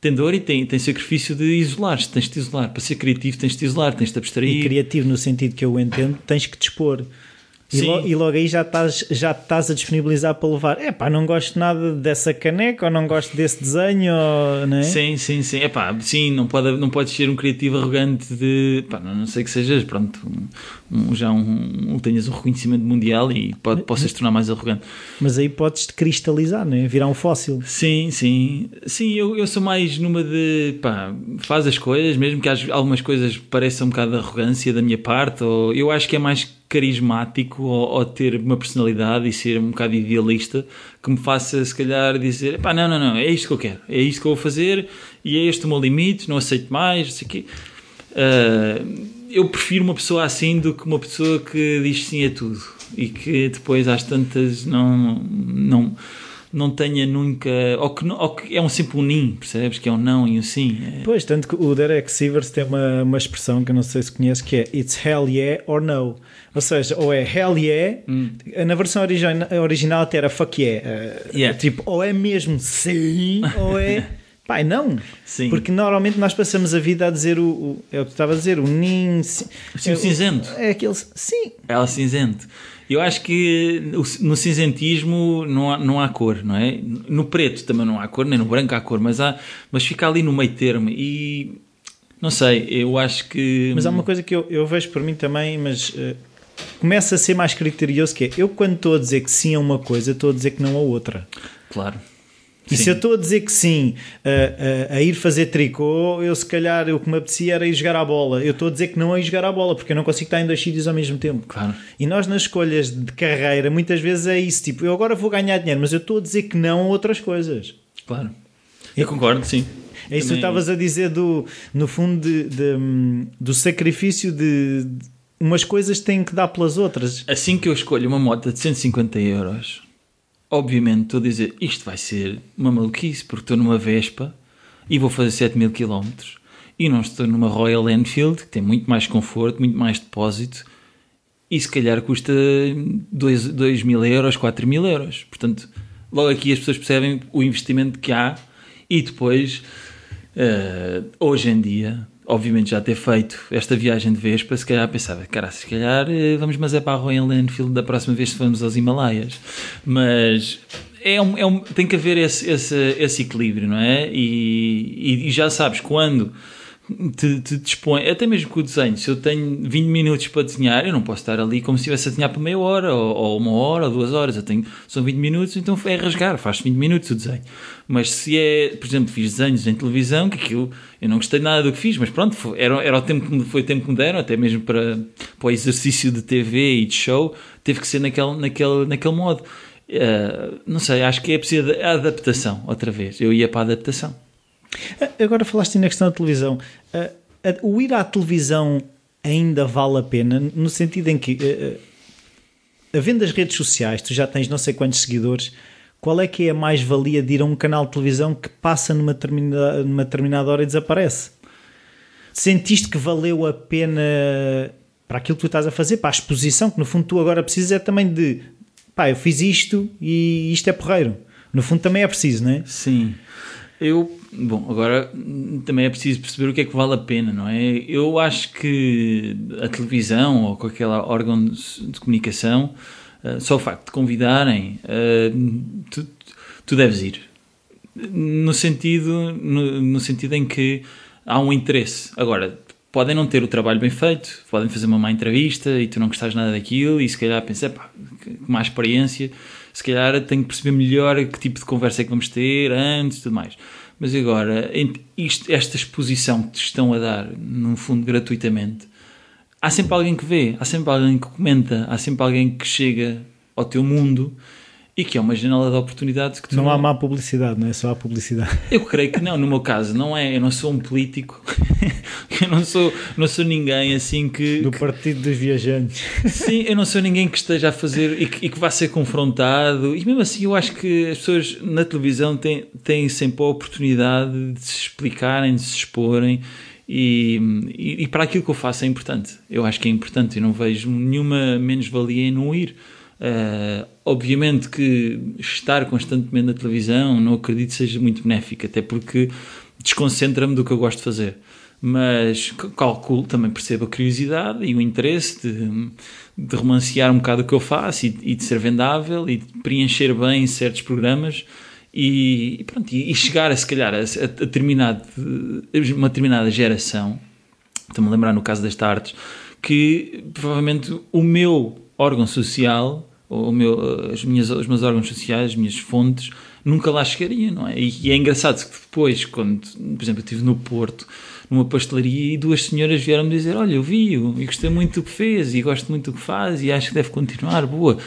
Tem dor e tem, tem sacrifício de isolar-se. Tens de te isolar. Para ser criativo, tens de te isolar, tens de abstrair. E criativo, no sentido que eu entendo, tens que dispor. E, lo, e, logo aí já estás, já estás a disponibilizar para levar. É pá, não gosto nada dessa caneca, ou não gosto desse desenho, ou, não é? Sim, sim, sim. É pá, sim, não, pode, não podes ser um criativo arrogante de. Pá, não, não sei que sejas, pronto, um, já um, tenhas um reconhecimento mundial e pode, possas tornar mais arrogante. Mas aí podes te cristalizar, não é? Virar um fóssil. Sim, sim. Sim, eu, eu sou mais numa de. pá, faz as coisas, mesmo que algumas coisas pareçam um bocado de arrogância da minha parte, ou eu acho que é mais carismático ou, ou, ter uma personalidade e ser um bocado idealista que me faça, se calhar, dizer: pá, não, não, não, é isto que eu quero, é isto que eu vou fazer e é este o meu limite, não aceito mais, não sei o quê. Uh, eu prefiro uma pessoa assim do que uma pessoa que diz sim a tudo e que depois, às tantas, não. não não tenha nunca. Ou que, ou que é um sempre um nim, percebes? Que é um não e um sim. É... Pois, tanto que o Derek Sivers tem uma, uma expressão que eu não sei se conhece que é It's hell yeah or no. Ou seja, ou é hell yeah, hum. na versão original, original até era fuck yeah. Uh, yeah. Tipo, ou é mesmo sim, ou é. Pai, não. Sim. Porque normalmente nós passamos a vida a dizer o. o é o que tu estava a dizer, o nin. Sim, o cinzento. É aquele. Sim. É o cinzento. Eu acho que no cinzentismo não há, não há cor, não é? No preto também não há cor, nem no branco há cor, mas, há, mas fica ali no meio termo e. Não sei, eu acho que. Mas há uma coisa que eu, eu vejo por mim também, mas. Uh começa a ser mais criterioso que é, eu quando estou a dizer que sim a uma coisa, estou a dizer que não a outra. Claro. E sim. se eu estou a dizer que sim a, a, a, ir fazer tricô, eu se calhar o que me apetecia era ir jogar à bola. Eu estou a dizer que não é ir jogar à bola, porque eu não consigo estar em dois sítios ao mesmo tempo. Claro. E nós nas escolhas de carreira, muitas vezes é isso, tipo, eu agora vou ganhar dinheiro, mas eu estou a dizer que não a outras coisas. Claro. Eu concordo, sim. É isso que tu estavas a dizer do, no fundo de, de, do sacrifício de, de umas coisas têm que dar pelas outras. Assim que eu escolho uma moto de 150 euros, obviamente estou a dizer isto vai ser uma maluquice, porque estou numa Vespa e vou fazer 7 mil km e não estou numa Royal Enfield, que tem muito mais conforto, muito mais depósito. E se calhar custa 2, 2 mil euros, 4 mil euros. Portanto, logo aqui as pessoas percebem o investimento que há. E depois, uh, hoje em dia, obviamente já ter feito esta viagem de Vespa, se calhar pensava, cara, se calhar eh, vamos mas é para a Royal Enfield da próxima vez que formos aos Himalaias. Mas é um, é um, tem que haver esse, esse, esse equilíbrio, não é? E, e, e já sabes, quando te, te dispõe, até mesmo com o desenho, se eu tenho 20 minutos para desenhar, eu não posso estar ali como se estivesse a desenhar por meia hora, ou, ou, uma hora, ou duas horas, eu tenho, são 20 minutos, então é rasgar, faz 20 minutos o desenho. Mas se é, por exemplo, fiz desenhos em televisão, que aquilo, eu não gostei nada do que fiz, mas pronto, foi, era, era o tempo que foi o tempo que me deram, até mesmo para, para o exercício de TV e de show, teve que ser naquele, naquele, naquele modo. Uh, não sei, acho que é preciso adaptação, outra vez. Eu ia para a adaptação. Agora falaste na questão da televisão. O ir à televisão ainda vale a pena, no sentido em que, havendo as redes sociais, tu já tens não sei quantos seguidores, qual é que é a mais-valia de ir a um canal de televisão que passa numa determinada, numa determinada hora e desaparece? Sentiste que valeu a pena para aquilo que tu estás a fazer, para a exposição, que no fundo tu agora precisas é também de pá, eu fiz isto e isto é porreiro. No fundo também é preciso, não é? Sim. Eu, bom, agora também é preciso perceber o que é que vale a pena, não é? Eu acho que a televisão ou qualquer órgão de comunicação, uh, só o facto de convidarem, uh, tu, tu deves ir. No sentido, no, no sentido em que há um interesse. Agora, podem não ter o trabalho bem feito, podem fazer uma má entrevista e tu não gostas nada daquilo e se calhar pensar, pá, com má experiência se calhar tenho que perceber melhor que tipo de conversa é que vamos ter antes e tudo mais. Mas agora, isto, esta exposição que te estão a dar, no fundo, gratuitamente, há sempre alguém que vê, há sempre alguém que comenta, há sempre alguém que chega ao teu mundo e que é uma janela de oportunidades que não, não há má publicidade, não é só a publicidade. Eu creio que não, no meu caso, não é. Eu não sou um político, eu não sou, não sou ninguém assim que. Do Partido dos Viajantes. Sim, eu não sou ninguém que esteja a fazer e que, e que vá ser confrontado. E mesmo assim, eu acho que as pessoas na televisão têm, têm sempre a oportunidade de se explicarem, de se exporem E, e, e, para aquilo que eu faço é importante. Eu acho que é importante. Eu não vejo nenhuma menos-valia em não ir. Uh, obviamente que estar constantemente na televisão não acredito seja muito benéfico, até porque desconcentra-me do que eu gosto de fazer. Mas calculo, também percebo a curiosidade e o interesse de, de romancear um bocado o que eu faço e, e de ser vendável e de preencher bem certos programas e, pronto, e, chegar a se calhar a, a, uma determinada geração. Estou-me a lembrar no caso das artes que provavelmente o meu órgão social, o meu, as minhas, os meus órgãos sociais, as minhas fontes, nunca lá chegaria, não é? E, e é engraçado que depois, quando, por exemplo, eu estive no Porto, numa pastelaria, e duas senhoras vieram-me dizer: Olha, eu vi-o e gostei muito do que fez, e gosto muito do que faz, e acho que deve continuar, boa.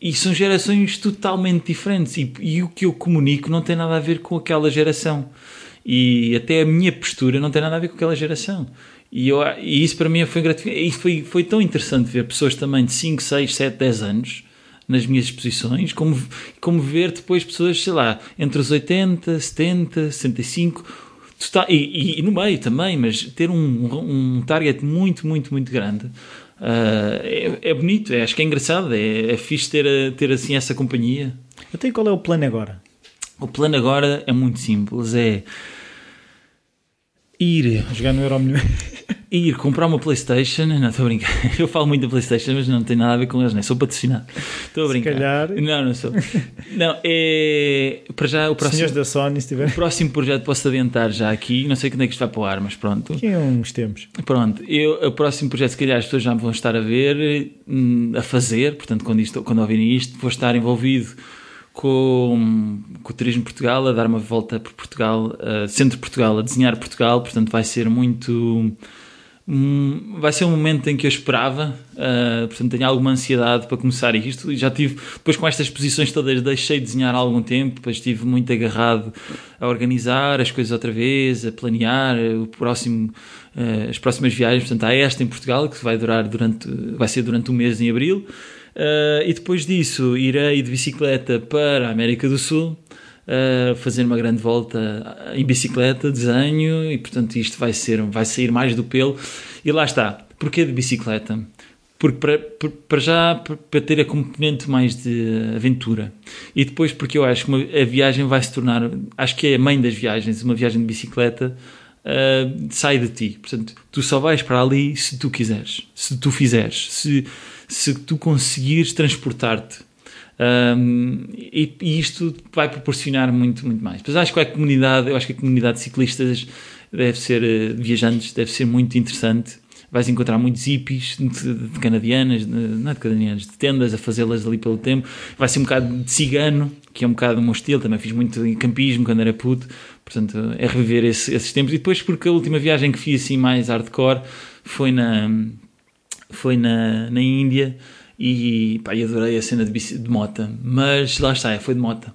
E são gerações totalmente diferentes, e, e o que eu comunico não tem nada a ver com aquela geração. E até a minha postura não tem nada a ver com aquela geração. E, eu, e isso para mim foi gratificante. E foi, foi tão interessante ver pessoas também de 5, 6, 7, 10 anos nas minhas exposições, como, como ver depois pessoas, sei lá, entre os 80, 70, 65, tá, e, e, e no meio também, mas ter um, um target muito, muito, muito grande. Uh, é, é, bonito, é, acho que é engraçado, é, é fixe ter, ter assim essa companhia. Até qual é o plano agora? O plano agora é muito simples, é ir jogar no Euro ir comprar uma Playstation, não estou a brincar, eu falo muito da Playstation, mas não tem nada a ver com eles, não é? Sou patrocinado. Estou a brincar. Se calhar. Não, não sou. Não, é. Para já o próximo. Senhores da Sony, se tiver. O próximo projeto posso adiantar já aqui, não sei quando é que isto vai para o ar, mas pronto. Aqui é uns tempos. Pronto, eu, o próximo projeto, se calhar as pessoas já vão estar a ver, hum, a fazer, portanto, quando, isto, quando ouvirem isto, vou estar envolvido com, com o Turismo Portugal, a dar uma volta por Portugal, uh, centro de Portugal, a desenhar Portugal, portanto vai ser muito Hum, vai ser um momento em que eu esperava, uh, portanto tenho alguma ansiedade para começar isto. E já tive, depois com estas posições todas deixei de desenhar há algum tempo, depois estive muito agarrado a organizar as coisas outra vez, a planear o próximo, uh, as próximas viagens, portanto há esta em Portugal que vai durar durante, vai ser durante um mês em Abril. Uh, e depois disso irei de bicicleta para a América do Sul uh, fazer uma grande volta em bicicleta, desenho, e portanto isto vai, ser, vai sair mais do pelo. E lá está. Porquê de bicicleta? Porque para, para já para ter a componente mais de aventura e depois porque eu acho que uma, a viagem vai se tornar acho que é a mãe das viagens uma viagem de bicicleta uh, sai de ti portanto tu só vais para ali se tu quiseres se tu fizeres se, se tu conseguires transportar-te um, e, e, isto vai proporcionar muito, muito mais. Mas acho que a comunidade, eu acho que a comunidade de ciclistas deve ser, uh, viajantes, deve ser muito interessante. Vais encontrar muitos hippies de, de canadianas, de, não é de canadianas, de tendas a fazê-las ali pelo tempo. Vai ser um bocado de cigano, que é um bocado o meu estilo. Também fiz muito campismo quando era puto. Portanto, é reviver esse, esses tempos. E depois, porque a última viagem que fiz assim mais hardcore foi na, foi na, na Índia e pá, adorei a cena de, de mota, mas lá está, foi de mota.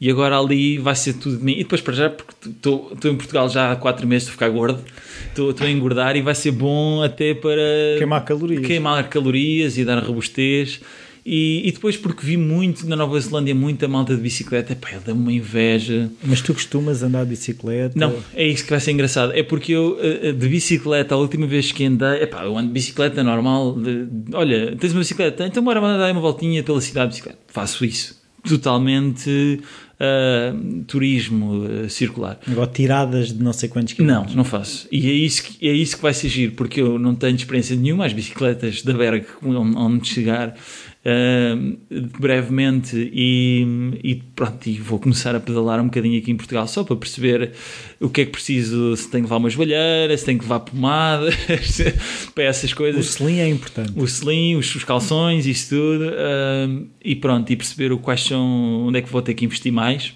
E agora ali vai ser tudo de mim. E depois para já, porque estou em Portugal já há 4 meses, estou a ficar gordo, estou a engordar e vai ser bom até para queimar calorias, queimar calorias e dar robustez. E, e, depois porque vi muito na Nova Zelândia muita malta de bicicleta, pá, dá-me uma inveja. Mas tu costumas andar de bicicleta? Não, é isso que vai ser engraçado. É porque eu eh, eh, de bicicleta, a última vez que andei, epá, eu ando de bicicleta normal. De, olha, tens uma bicicleta? Então bora dar uma voltinha pela cidade de bicicleta. Faço isso. Totalmente uh, turismo uh, circular. Agora tiradas de não sei quantos quilómetros. Não, não faço. E é isso que, é isso que vai ser porque eu não tenho experiência nenhuma. As bicicletas da Berg, onde chegar, uh, brevemente e, e, pronto, e vou começar a pedalar um bocadinho aqui em Portugal só para perceber o que é que preciso, se tenho que levar uma joelheira, se tenho que levar pomada, para essas coisas. O selim é importante. O selim, os, os calções, isso tudo, uh, e pronto, e perceber quais são, onde é que vou ter que investir mais.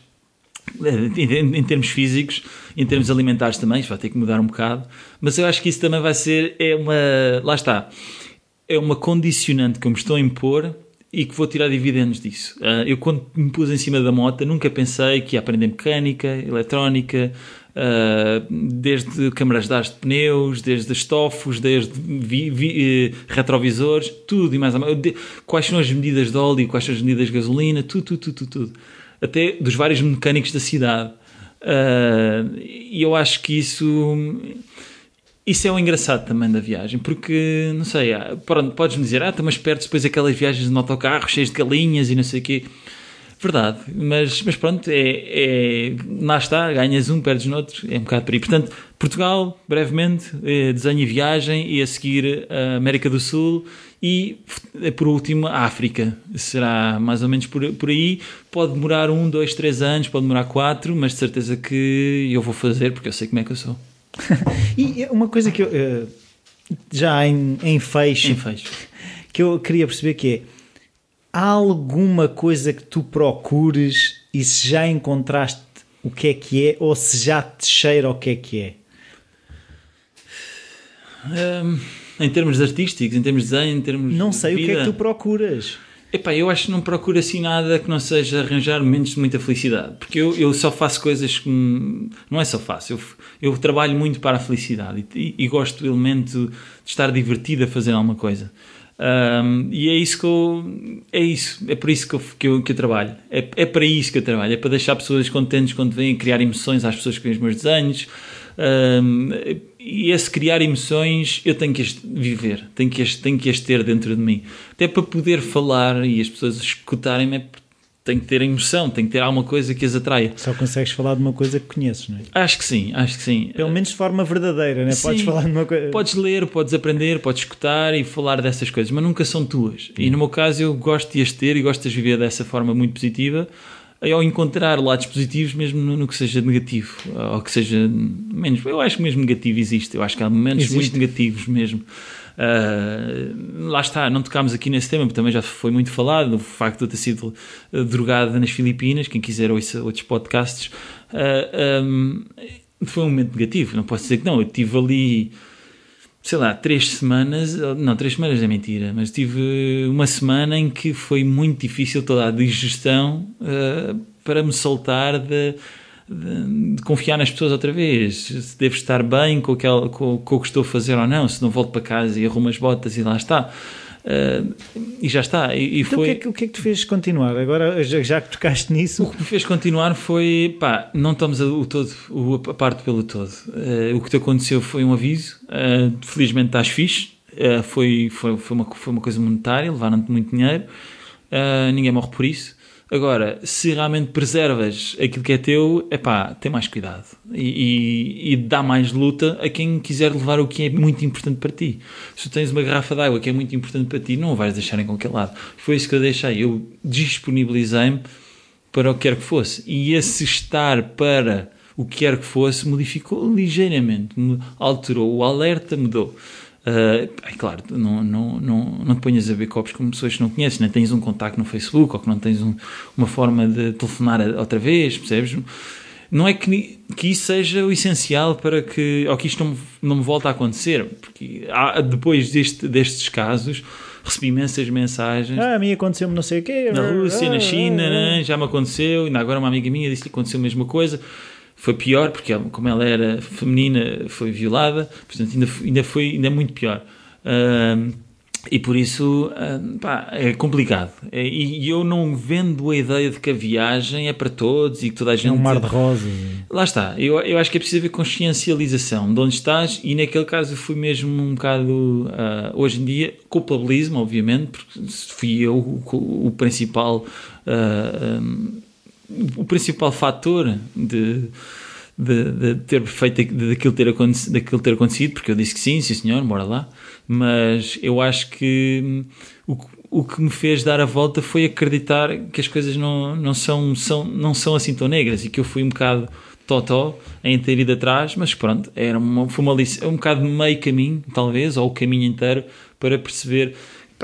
Em, em, termos físicos, em termos alimentares também, vai ter que mudar um bocado, mas eu acho que isso também vai ser, é uma, lá está, é uma condicionante que eu me estou a impor e que vou tirar dividendos disso. Uh, eu, quando me pus em cima da moto, nunca pensei que ia aprender mecânica, eletrónica, uh, desde câmaras de ar de pneus, desde estofos, desde vi, vi, uh, retrovisores, tudo e mais. Quais são as medidas de óleo, quais são as medidas de gasolina, tudo, tudo, tudo, tudo. tudo. Até dos vários mecânicos da cidade. E eu acho que isso isso é o engraçado também da viagem, porque, não sei, podes-me dizer, ah, mas perto depois aquelas viagens de autocarro cheias de galinhas e não sei o quê. Verdade, mas, mas pronto, é, é, lá está, ganhas um, perdes no outro, é um bocado por aí. Portanto, Portugal, brevemente, é, desenho e viagem, e a seguir a América do Sul e, por último, a África. Será mais ou menos por, por aí. Pode demorar um, dois, três anos, pode demorar quatro, mas de certeza que eu vou fazer, porque eu sei como é que eu sou. e uma coisa que eu, eh, já em, em fecho, em fecho, que eu queria perceber que é há alguma coisa que tu procures e se já encontraste o que é que é ou se já te cheira o que é que é? Um, em termos artísticos, em termos de desenho, em termos Não sei de o que é que tu procuras. Epá, eu acho que não procuro assim nada que não seja arranjar momentos de muita felicidade. Porque eu, eu só faço coisas que. Não é só faço. Eu, eu trabalho muito para a felicidade e, e, gosto do elemento de estar divertido a fazer alguma coisa. Um, e é isso que eu, é isso, é por isso que eu, que eu, que eu trabalho. É, é para isso que eu trabalho, é para deixar pessoas contentes quando vêm criar emoções às pessoas que veem os meus desenhos. Um, e esse criar emoções eu tenho que as viver, tenho que as, tenho que as ter dentro de mim. Até para poder falar e as pessoas escutarem-me, é tem que ter emoção, tem que ter alguma coisa que as atraia. Só consegues falar de uma coisa que conheces, não é? Acho que sim, acho que sim. Pelo menos de forma verdadeira, não é? Podes falar de uma coisa. Podes ler, podes aprender, podes escutar e falar dessas coisas, mas nunca são tuas. E no meu caso eu gosto de as ter e gosto de as viver dessa forma muito positiva ao encontrar lados positivos mesmo no, que seja negativo ou que seja menos. Eu acho que mesmo negativo existe. Eu acho que há momentos existe. muito negativos mesmo. Uh, lá está, não tocámos aqui nesse tema, porque também já foi muito falado, o facto de eu ter sido uh, drogado nas Filipinas, quem quiser ouvir outros podcasts, uh, ah, um, foi um momento negativo, não posso dizer que não, eu tive ali, sei lá, três semanas, não, três semanas é mentira, mas tive uma semana em que foi muito difícil toda a digestão para me soltar de de, de, confiar nas pessoas outra vez, se devo estar bem com, aquele, com, com o que estou a fazer ou não, se não volto para casa e arrumo as botas e lá está. Uh, e já está. E, e então, foi... o, que é que, o que é que te fez continuar? Agora, já, já que tocaste nisso. O que me fez continuar foi, pá, não estamos a, o todo, a parte pelo todo. Uh, o que te aconteceu foi um aviso. Uh, felizmente estás fixe. foi, foi, foi, uma, foi uma coisa monetária, levaram-te muito dinheiro. ninguém morre por isso. Agora, se realmente preservas aquilo que é teu, é pá, tem mais cuidado e, e, e, dá mais luta a quem quiser levar o que é muito importante para ti. Se tens uma garrafa de água que é muito importante para ti, não a vais deixar em qualquer lado. Foi isso que eu deixei. Eu disponibilizei-me para o que quer que fosse. E esse estar para o que quer que fosse modificou ligeiramente, alterou, o alerta mudou. Uh, é claro, não, não, não, não te ponhas a ver copos com pessoas que não conheces, nem tens um contacto no Facebook ou que não tens um, uma forma de telefonar outra vez, percebes? Não é que, que isso seja o essencial para que, ou que isto não, não me volte a acontecer, porque há, depois deste, destes casos recebi imensas mensagens. Ah, a mim aconteceu-me não sei o quê. Na Rússia, na China, ah, ah, já me aconteceu, ainda agora uma amiga minha disse que aconteceu a mesma coisa foi pior, porque como ela era feminina, foi violada, portanto ainda, ainda foi ainda muito pior. Uh, e por isso uh, pá, é complicado. É, e, e, eu não vendo a ideia de que a viagem é para todos e que toda a gente. É um mar de rosas. Lá está. Eu, eu acho que é preciso haver consciencialização de onde estás, e naquele caso eu fui mesmo um bocado. Uh, hoje em dia, culpabilismo, obviamente, porque fui eu o, o principal. Uh, um, o principal fator de, de, de, ter feito daquilo ter, daquilo ter acontecido, porque eu disse que sim, sim senhor, bora lá, mas eu acho que o, o que me fez dar a volta foi acreditar que as coisas não, não, são, são, não são assim tão negras e que eu fui um bocado totó em ter ido atrás, mas pronto, era uma, foi uma lição, um bocado meio caminho, talvez, ou o caminho inteiro, para perceber.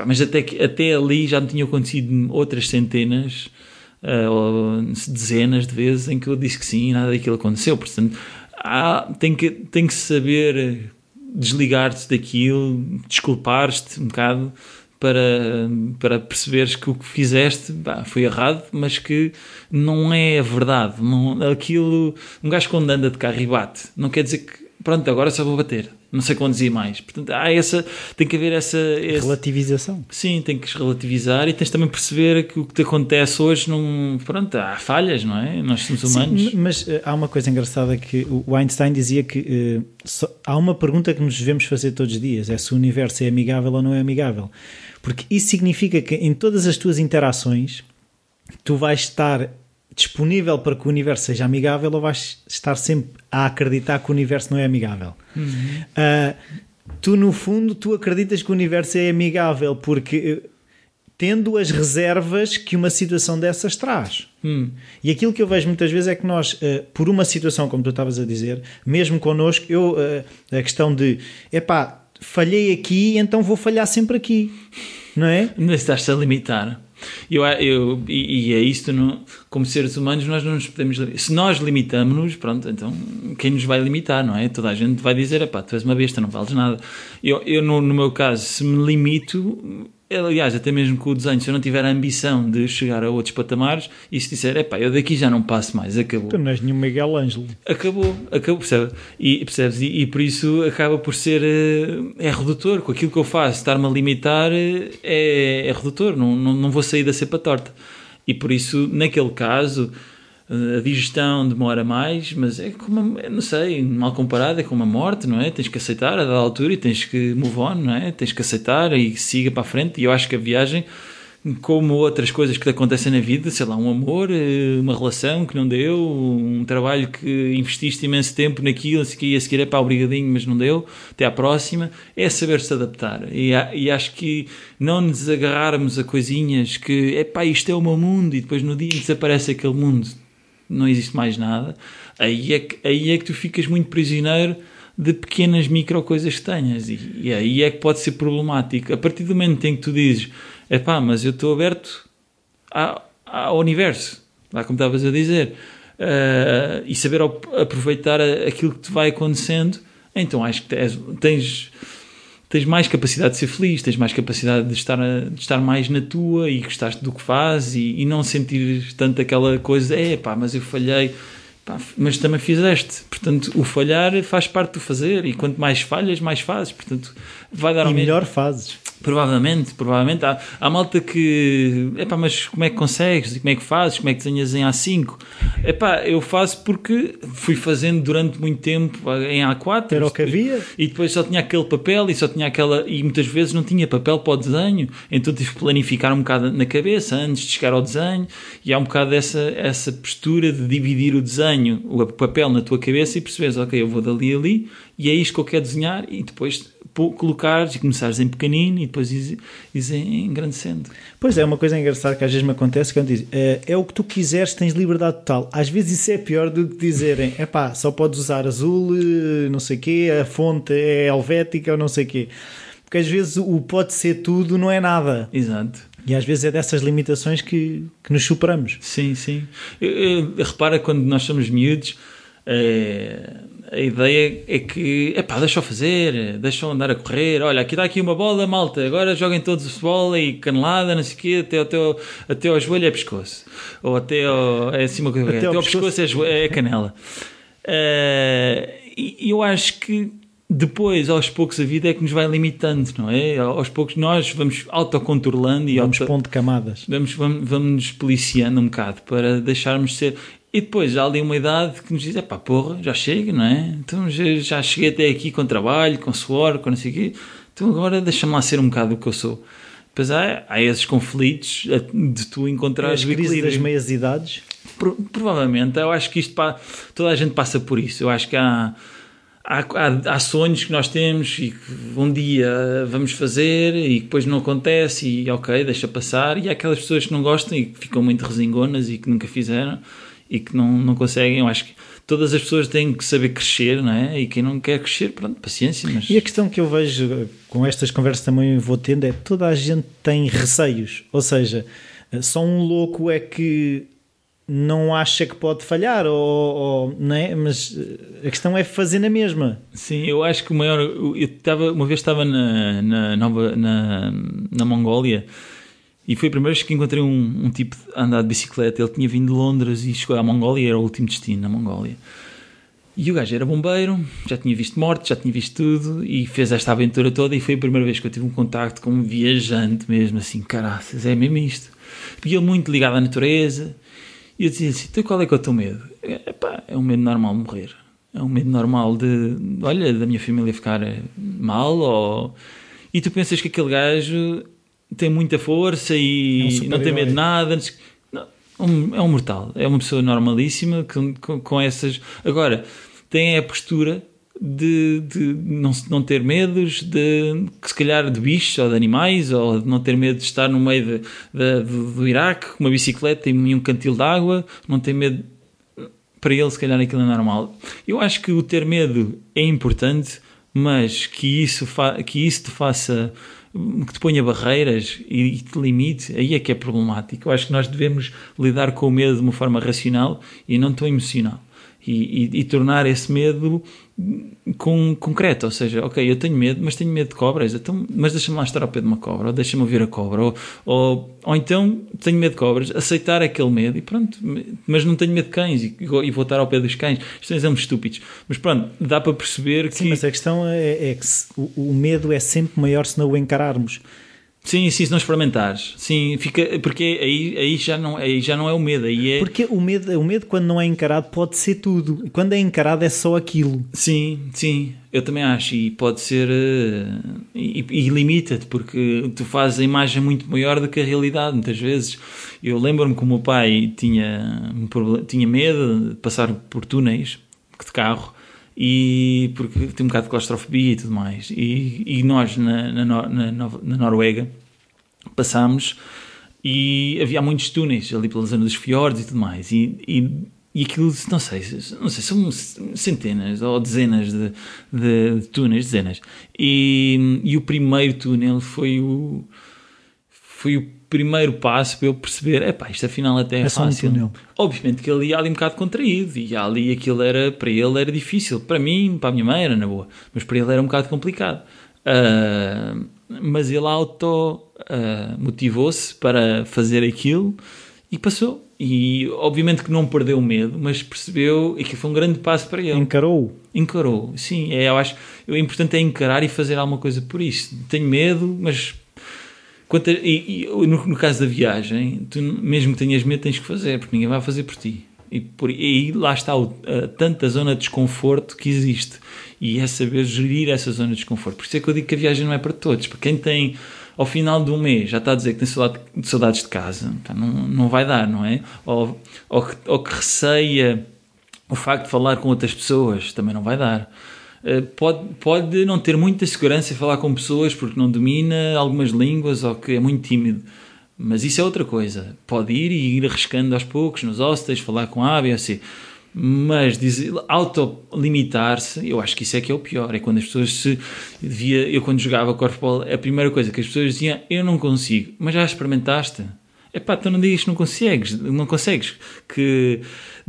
Mas até, até ali já me tinham acontecido outras centenas uh, dezenas de vezes em que eu disse que sim e nada daquilo aconteceu. Portanto, há, tem, que, tem que saber desligar-te daquilo, desculpar-te um bocado para, para perceberes que o que fizeste bah, foi errado, mas que não é a verdade. Não, aquilo, um gajo quando anda de carro e bate, não quer dizer que pronto, agora só vou bater. Não sei conduzir mais. Portanto, há essa, tem que haver essa. esse- Relativização. Sim, tem que relativizar e tens também perceber que o que te acontece hoje não. Pronto, há falhas, não é? Nós somos humanos. Sim, mas eh, há uma coisa engraçada que o Einstein dizia que eh, só- há uma pergunta que nos devemos fazer todos os dias: é se o universo é amigável ou não é amigável. Porque isso significa que em todas as tuas interações tu vais estar disponível para que o universo seja amigável ou vais estar sempre a acreditar que o universo não é amigável. Ah, tu no fundo tu acreditas que o universo é amigável porque eh, tendo as reservas que uma situação dessas traz. Hum. E aquilo que eu vejo muitas vezes é que nós, eh, por uma situação, como tu estavas a dizer, mesmo connosco, eu, eh, a questão de, epá, falhei aqui, então vou falhar sempre aqui, não é? Mas estás-te a limitar. Eu, eu, e, e é isto, não, como seres humanos, nós não nos podemos. Se nós limitamos-nos, pronto, então quem nos vai limitar, não é? Toda a gente vai dizer, pá, tu és uma besta, não vales nada. Eu, eu no, no meu caso, se me limito, aliás, até mesmo com o desenho, se eu não tiver a ambição de chegar a outros patamares, e se disser, é pá, eu daqui já não passo mais, acabou. Tu não és nenhum Miguel Ângelo. Acabou, acabou, percebe? E, percebes? E, e por isso acaba por ser. eh, É redutor. Com aquilo que eu faço, estar-me a limitar eh, é, é redutor. Não, não, não vou sair da cepa torta. E por isso, naquele caso, a digestão demora mais, mas é como, não sei, mal comparado, é como a morte, não é? Tens que aceitar a dada altura e tens que move on, não é? Tens que aceitar e siga para a frente. E eu acho que a viagem como outras coisas que te acontecem na vida, sei lá, um amor, eh, uma relação que não deu, um trabalho que investiste imenso tempo naquilo, que ia seguir é para obrigadinho, mas não deu, até à próxima, é saber-se adaptar. E, e acho que não nos agarrarmos a coisinhas que, é pá, isto é o meu mundo, e depois no dia desaparece aquele mundo, não existe mais nada, aí é que, aí é que tu ficas muito prisioneiro de pequenas micro coisas que tenhas e, e aí é que pode ser problemático. A partir do momento em que tu dizes é pá, mas eu estou aberto ao, universo, lá como estavas a dizer, eh, e saber aproveitar aquilo que te vai acontecendo, então acho que tens, tens, tens mais capacidade de ser feliz, tens mais capacidade de estar, a- de estar mais na tua e gostaste do que fazes e, e não sentir tanto aquela coisa, é pá, mas eu falhei. Pá, mas também fizeste, portanto, o falhar faz parte do fazer e quanto mais falhas, mais fazes, portanto, vai dar E ao mesmo. melhor fazes. Provavelmente, provavelmente. Há, há malta que. Epá, mas como é que consegues? E como é que fazes? Como é que desenhas em A5? Epá, eu faço porque fui fazendo durante muito tempo em A4. Era o que havia. E depois só tinha aquele papel e só tinha aquela. E muitas vezes não tinha papel para o desenho. Então tive que planificar um bocado na cabeça antes de chegar ao desenho. E há um bocado essa, essa postura de dividir o desenho, o papel na tua cabeça e perceberes, ok, eu vou dali ali e é isto que eu quero desenhar. E depois colocares e começares em pequenino e depois ires, engrandecendo. Pois é, uma coisa engraçada que às vezes me acontece que eu diz, é, é o que tu quiseres, tens liberdade total. Às vezes isso é pior do que dizerem, é pá, só podes usar azul, eh, não sei quê, a fonte é helvética ou não sei quê. Porque às vezes o pode ser tudo não é nada. Exato. E às vezes é dessas limitações que, que nos superamos. Sim, sim. Eu- eu- repara quando nós somos miúdos, eh, a ideia é que, epá, deixa-o fazer, deixa-o andar a correr. Olha, aqui está aqui uma bola, malta, agora joguem todos futebol e canelada, não sei o quê, até, até, ao- até ao joelho é pescoço. Ou até ao, é assim uma coisa, Até até, ao ao pescoço, é, joe- é canela. E e eu acho que depois, aos poucos, a vida é que nos vai limitando, não é? Aos poucos nós vamos autocontrolando e Vamos auto- pondo camadas. vamos, vamos, vamos nos policiando um bocado para deixarmos ser. E depois há ali uma idade que nos diz: é pá, porra, já chega, não é? Então já, já cheguei até aqui com trabalho, com suor, com não sei o quê. Então agora deixa-me lá ser um bocado o que eu sou. Depois há, há esses conflitos de tu encontrar As crises das meias idades. Pro- provavelmente, eu acho que isto pa- toda a gente passa por isso. Eu acho que há, há, há, há sonhos que nós temos e que um dia vamos fazer e depois não acontece e ok, deixa passar. E há aquelas pessoas que não gostam e que ficam muito resingonas e que nunca fizeram e que não, não conseguem. Eu acho que todas as pessoas têm que saber crescer, não é? E quem não quer crescer, pronto, paciência. Mas... E a questão que eu vejo com estas conversas também vou tendo é toda a gente tem receios. Ou seja, só um louco é que não acha que pode falhar, ou, ou- não é? mas a questão é fazer na mesma. Sim, eu acho que o maior. Eu estava, uma vez estava na, na, Nova, na, na Mongólia e foi a primeira vez que encontrei um, um tipo a andar de bicicleta. Ele tinha vindo de Londres e chegou à Mongólia, era o último destino na Mongólia. E o gajo era bombeiro, já tinha visto morte, já tinha visto tudo e fez esta aventura toda. E foi a primeira vez que eu tive um contacto com um viajante mesmo, assim, caraças, é mesmo isto. E ele muito ligado à natureza. E eu dizia assim: então qual é que é o teu medo? Epá, é um medo normal de morrer. É um medo normal de, olha, da minha família ficar mal. Ou... E tu pensas que aquele gajo tem muita força e É um não tem medo de nada. Não, um- é um mortal, é uma pessoa normalíssima com, com, com essas. Agora, tem a postura de, de não, não ter medos de que se calhar de bichos ou de animais ou de não ter medo de estar no meio de, de- do, Iraque com uma bicicleta e um cantil de água, não tem medo. Para ele, se calhar, aquilo é normal. Eu acho que o ter medo é importante, mas que isso, que isso te faça que te ponha barreiras e te limite, aí é que é problemático. Eu acho que nós devemos lidar com o medo de uma forma racional e não tão emocional. E, e- e tornar esse medo com, concreto, ou seja, ok, eu tenho medo, mas tenho medo de cobras, então, mas deixa-me lá estar ao pé de uma cobra, ou deixa-me ouvir a cobra, ou, ou, ou então tenho medo de cobras, aceitar aquele medo e pronto, mas não tenho medo de cães e, e vou estar ao pé dos cães. Isto são exemplos estúpidos, mas pronto, dá para perceber Sim, que. mas a questão é, é que o, o medo é sempre maior se não o encararmos. Sim, sim, se não experimentares. Sim, fica, porque aí, aí, já não, aí já não é o medo, aí é. Porque o medo, o medo, quando não é encarado, pode ser tudo. Quando é encarado, é só aquilo. Sim, sim, eu também acho. E pode ser. eh, e, e limita-te, porque tu fazes a imagem muito maior do que a realidade, muitas vezes. Eu lembro-me que o meu pai tinha, um proble- tinha medo de passar por túneis de carro. E porque tem um bocado de claustrofobia e tudo mais. E, e nós, na, na, na na Noruega, passámos e havia muitos túneis ali pela zona dos fiordes e tudo mais. E, e, e aquilo, não sei, não sei, são centenas ou dezenas de, de, de túneis, dezenas. E, e o primeiro túnel foi o, foi o primeiro passo para eu perceber, epá, isto afinal até é, É um fácil. túnel. Obviamente que ele ia ali um bocado contraído e ali aquilo era, para ele era difícil. Para mim, para a minha mãe era na boa, mas para ele era um bocado complicado. Ah, mas ele auto ah, motivou-se para fazer aquilo e passou. E obviamente que não perdeu o medo, mas percebeu e que foi um grande passo para ele. Encarou. Encarou, sim. É, eu acho o importante é encarar e fazer alguma coisa por isso. Tenho medo, mas quanto e, e no, no caso da viagem, tu, mesmo que tenhas medo, tens que fazer, porque ninguém vai fazer por ti. E, por, e lá está o, a, tanta zona de desconforto que existe. E é saber gerir essa zona de desconforto. Por isso é que eu digo que a viagem não é para todos. Para quem tem, ao final de um mês, já está a dizer que tem saudade, saudades de casa, não, não vai dar, não é? Ou, ou, ou que receia o facto de falar com outras pessoas também não vai dar. Eh, Pode, pode não ter muita segurança em falar com pessoas porque não domina algumas línguas ou que é muito tímido. Mas isso é outra coisa. Pode ir e ir arriscando aos poucos nos hostels, falar com A, B ou C. Mas autolimitar-se, eu acho que isso é que é o pior. É quando as pessoas se. Via, eu, quando jogava corfball, a primeira coisa que as pessoas diziam: Eu não consigo. Mas já experimentaste? Epá, tu não digas que não consegues, não consegues, que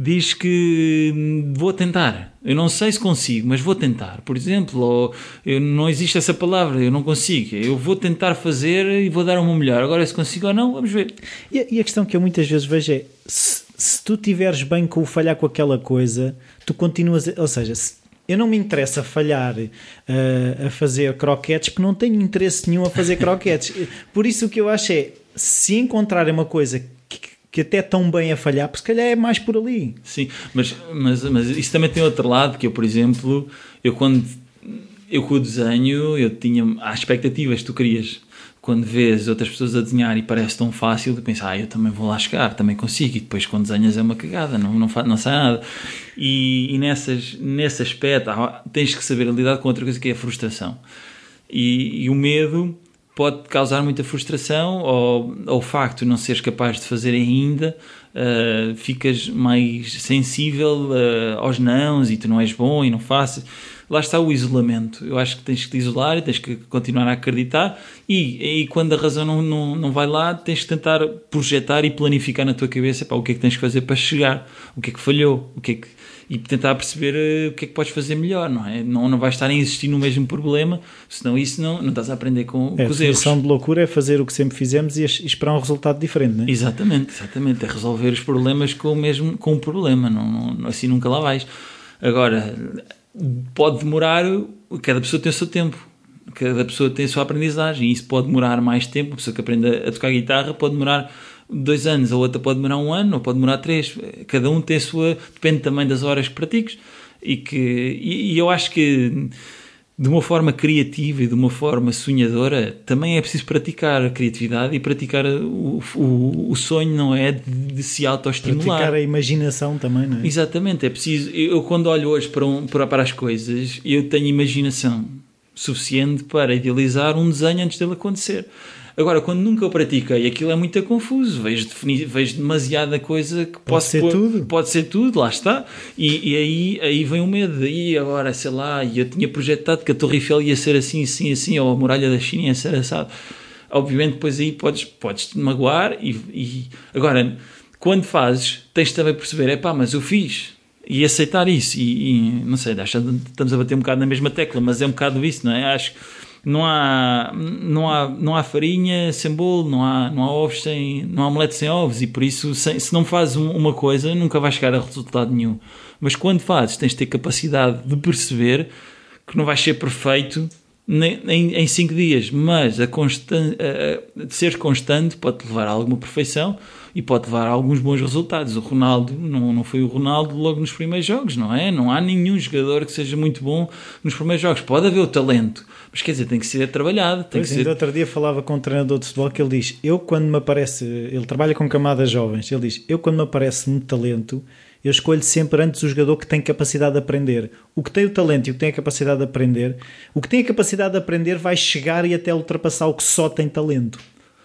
diz que hum, vou tentar. Eu não sei se consigo, mas vou tentar. Por exemplo, ou eu, não existe essa palavra, eu não consigo. Eu vou tentar fazer e vou dar o meu melhor. Agora, se consigo ou não, vamos ver. E a, e a questão que eu muitas vezes vejo é: se, se tu tiveres bem com o falhar com aquela coisa, tu continuas. ou seja, se- eu não me interessa falhar eh, a fazer croquetes porque não tenho interesse nenhum a fazer croquetes. Por isso o que eu acho é: se encontrarem uma coisa que, até tão bem a falhar, porque se calhar é mais por ali. Sim, mas, mas, mas isso também tem outro lado, que eu, por exemplo, eu quando eu com o desenho, eu tinha as expectativas que tu querias. Quando vês outras pessoas a desenhar e parece tão fácil, tu pensas, ah, eu também vou lá chegar, também consigo. E depois quando desenhas é uma cagada, não, não, fa- não sai nada. E, e nessas, nesse aspecto, há- tens que saber lidar com outra coisa que é a frustração. E, e o medo pode causar muita frustração ou, ou o facto de não seres capaz de fazer ainda uh, ficas mais sensível uh, aos nãos e tu não és bom e não faças. Lá está o isolamento. Eu acho que tens que te isolar e tens que continuar a acreditar e, e quando a razão não, não, não vai lá tens que tentar projetar e planificar na tua cabeça pá, o que é que tens que fazer para chegar? O que é que falhou? O que é que e tentar perceber uh, o que é que podes fazer melhor, não é? Não, não vais estar a insistir no mesmo problema, senão isso não, não estás a aprender com, É, com a os erros. definição de loucura é fazer o que sempre fizemos e, e esperar um resultado diferente, não é? Exatamente, exatamente. É resolver os problemas com o mesmo com o problema, não, não- assim nunca lá vais. Agora, pode demorar, cada pessoa tem o seu tempo, cada pessoa tem a sua aprendizagem, e isso pode demorar mais tempo. Uma pessoa que aprende a tocar guitarra pode demorar dois anos, a outra pode demorar um ano, ou pode demorar três. Cada um tem a sua, depende também das horas que pratiques. E, que, e, e eu acho que de uma forma criativa e de uma forma sonhadora, também é preciso praticar a criatividade e praticar o, o, o sonho, não é? De, de se autoestimular. Praticar a imaginação também, não é? Exatamente, é preciso. Eu, quando olho hoje para, um, para, para as coisas, eu tenho imaginação suficiente para idealizar um desenho antes dele acontecer. Agora, quando nunca o pratiquei, aquilo é muito confuso. Vejo, definir, vejo demasiada coisa que pode ser pôr, tudo. Pode ser tudo, lá está. E, e, aí, aí vem o medo. E agora, sei lá, eu tinha projetado que a Torre Eiffel ia ser assim, assim, assim, ou a Muralha da China ia ser assado. Obviamente, depois aí podes, podes te magoar. E, e agora, quando fazes, tens de também perceber: é pá, mas eu fiz e aceitar isso. E, e, não sei, acho que estamos a bater um bocado na mesma tecla, mas é um bocado isso, não é? Acho não há, não há, não há farinha sem bolo, não há, não há ovos sem, não há omelete sem ovos e por isso se, se não fazes uma coisa nunca vais chegar a resultado nenhum. Mas quando fazes tens de ter capacidade de perceber que não vais ser perfeito em, em cinco dias, mas a, constan a, a ser constante pode levar a alguma perfeição e pode levar a alguns bons resultados. O Ronaldo não, não foi o Ronaldo logo nos primeiros jogos, não é? Não há nenhum jogador que seja muito bom nos primeiros jogos. Pode haver o talento, mas quer dizer, tem que ser trabalhado. Tem pois, que ser... outro dia falava com um treinador de futebol que ele diz: Eu, quando me aparece, ele trabalha com camadas jovens, ele diz: Eu, quando me aparece um talento, eu escolho sempre antes o jogador que tem capacidade de aprender. O que tem o talento e o que tem a capacidade de aprender, o que tem a capacidade de aprender vai chegar e até ultrapassar o que só tem talento.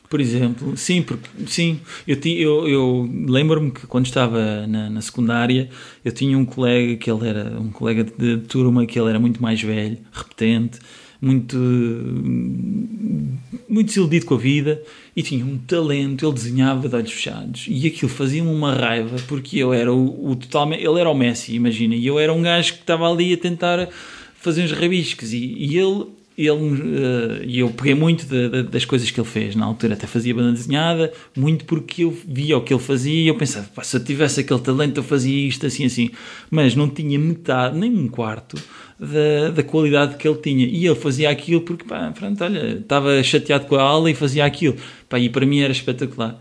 Por exemplo, sim, porque sim, eu, eu, eu lembro-me que quando estava na, na, secundária eu tinha um colega que ele era um colega de, de turma que ele era muito mais velho, repetente, muito, muito desiludido com a vida e tinha um talento, ele desenhava de olhos fechados e aquilo fazia-me uma raiva porque eu era o, o totalmente, ele era o Messi, imagina, e eu era um gajo que estava ali a tentar fazer uns rabiscos e, e ele ele, uh, e eu peguei muito de, de, das coisas que ele fez. Na altura até fazia banda desenhada, muito porque eu via o que ele fazia e eu pensava, se eu tivesse aquele talento eu fazia isto assim, assim. Mas não tinha metade, nem um quarto da, da qualidade que ele tinha. E ele fazia aquilo porque, pá, pronto, olha, estava chateado com a aula e fazia aquilo. Pá, e para mim era espetacular.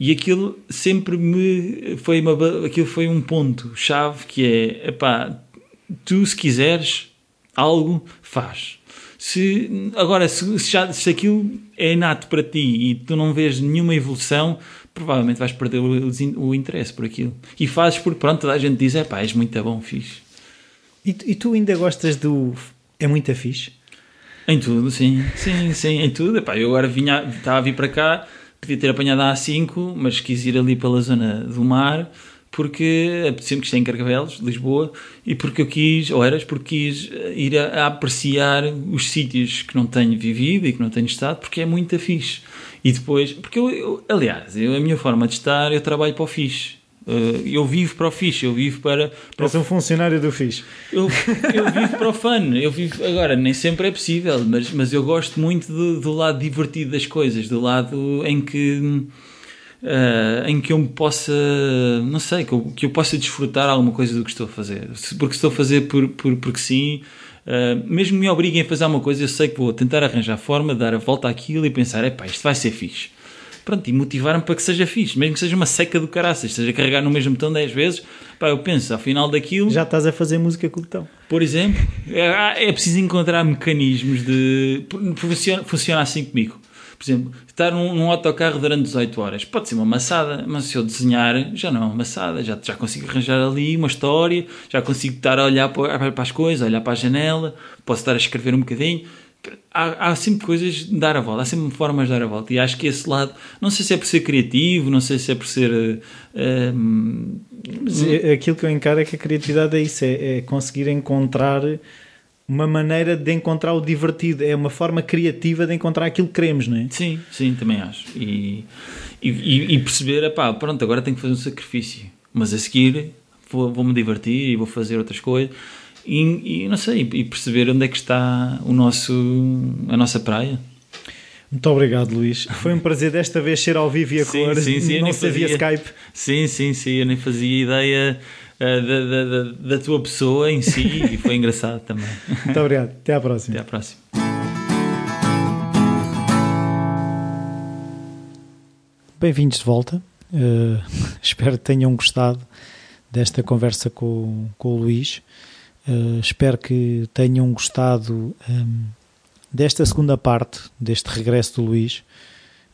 E aquilo sempre me foi uma, aquilo foi um ponto chave que é, epá, tu se quiseres algo, faz se, agora, se, se, já, se aquilo é inato para ti e tu não vês nenhuma evolução, provavelmente vais perder o, o interesse por aquilo. E fazes porque, pronto, toda a gente diz: é pá, és muito bom, fixe. E, e tu ainda gostas do. É muito fixe? Em tudo, sim, sim, sim, em tudo. Epá, eu agora vinha, estava a vir para cá, podia ter apanhado a A5, mas quis ir ali pela zona do mar porque sempre que estou em Carcavelos, Lisboa, e porque eu quis, ou eras, porque quis ir a, a, apreciar os sítios que não tenho vivido e que não tenho estado, porque é muito fixe. E depois, porque eu, eu aliás, eu, a minha forma de estar, eu trabalho para o fixe. Uh, eu vivo para o fixe, eu vivo para. para És um funcionário do fixe. Eu, eu vivo para o fun, eu vivo. Agora, nem sempre é possível, mas, mas eu gosto muito do, do lado divertido das coisas, do lado em que uh, em que eu me possa, não sei, que eu, que eu possa desfrutar alguma coisa do que estou a fazer. Porque estou a fazer por, por, porque sim, uh, mesmo me obriguem a fazer uma coisa, eu sei que vou tentar arranjar forma, dar a volta àquilo e pensar, é pá, isto vai ser fixe. Pronto, e motivar-me para que seja fixe, mesmo que seja uma seca do caraças, seja carregar no mesmo botão 10 vezes, pá, eu penso, ao final daquilo... Já estás a fazer música com o botão. Por exemplo, é, é preciso encontrar mecanismos de... Funciona, funciona assim comigo por exemplo, estar num, num autocarro durante 18 horas pode ser uma maçada, mas se eu desenhar já não é uma maçada, já, já consigo arranjar ali uma história, já consigo estar a olhar para, para as coisas, olhar para a janela, posso estar a escrever um bocadinho. Há, há, sempre coisas de dar a volta, há sempre formas de dar a volta. E acho que esse lado, não sei se é por ser criativo, não sei se é por ser. Uh, uh, aquilo que eu encaro é que a criatividade é isso, é, é conseguir encontrar uma maneira de encontrar o divertido, é uma forma criativa de encontrar aquilo que queremos, não é? Sim, sim, também acho. E, e, e perceber, pá, pronto, agora tenho que fazer um sacrifício, mas a seguir vou-me vou divertir e vou fazer outras coisas. E, e, não sei, e perceber onde é que está o nosso, a nossa praia. Muito obrigado, Luís. Foi um prazer desta vez ser ao vivo e a sim, cores. Sim, sim, não sabia Skype. Sim, sim, sim. Eu nem fazia ideia da, da, da, da, tua pessoa em si e foi engraçado também. Muito obrigado. Até à próxima. Até à próxima. Bem-vindos de volta. Uh, espero que tenham gostado desta conversa com, com o Luís. Uh, espero que tenham gostado um, desta segunda parte, deste regresso do Luís.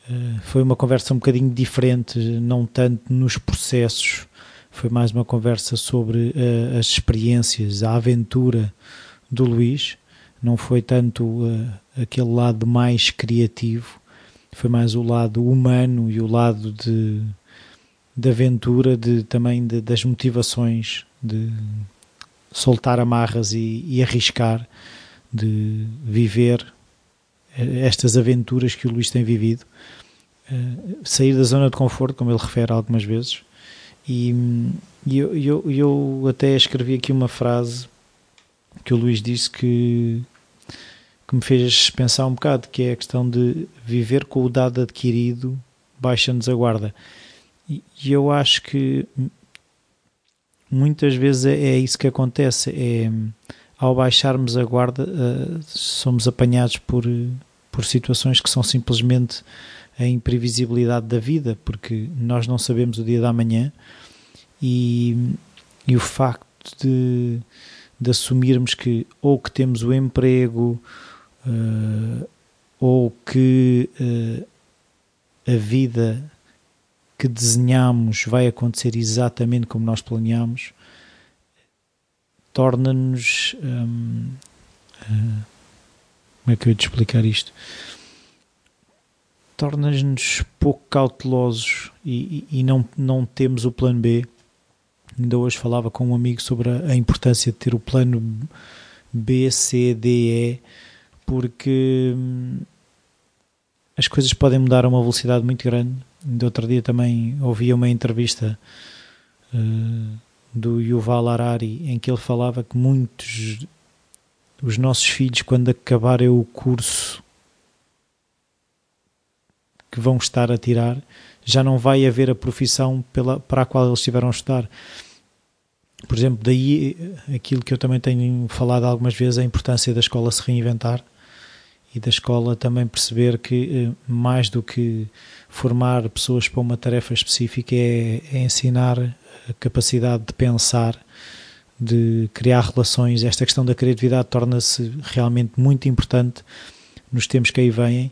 Uh, foi uma conversa um bocadinho diferente, não tanto nos processos, foi mais uma conversa sobre uh, as experiências, a aventura do Luís. Não foi tanto aquele lado mais criativo, foi mais o lado humano e o lado de, de aventura, de, também de, das motivações de soltar amarras e, e arriscar, de viver eh, estas aventuras que o Luís tem vivido, uh, sair da zona de conforto, como ele refere algumas vezes. E, e eu, eu, eu, até escrevi aqui uma frase que o Luís disse que, que me fez pensar um bocado, que é a questão de viver com o dado adquirido baixa-nos a guarda. E, e eu acho que muitas vezes é, é isso que acontece. É, ao baixarmos a guarda, uh, somos apanhados por, por situações que são simplesmente a imprevisibilidade da vida, porque nós não sabemos o dia da manhã e, e o facto de, de assumirmos que ou que temos o emprego uh, ou que uh, a vida que desenhamos vai acontecer exatamente como nós planeamos, torna-nos. Hum, uh, como é que eu ia te explicar isto? Torna-nos pouco cautelosos e, e, e, não, não temos o plano B. Ainda hoje falava com um amigo sobre a, a importância de ter o plano B, C, D, E, porque hum, as coisas podem mudar a uma velocidade muito grande. De outro dia também ouvi uma entrevista uh, do Yuval Harari em que ele falava que muitos os nossos filhos quando acabarem o curso que vão estar a tirar já não vai haver a profissão pela, para a qual eles estiveram a estudar. Por exemplo, daí aquilo que eu também tenho falado algumas vezes, a importância da escola se reinventar e da escola também perceber que eh, mais do que formar pessoas para uma tarefa específica é, é ensinar a capacidade de pensar, de criar relações. Esta questão da criatividade torna-se realmente muito importante nos tempos que aí vêm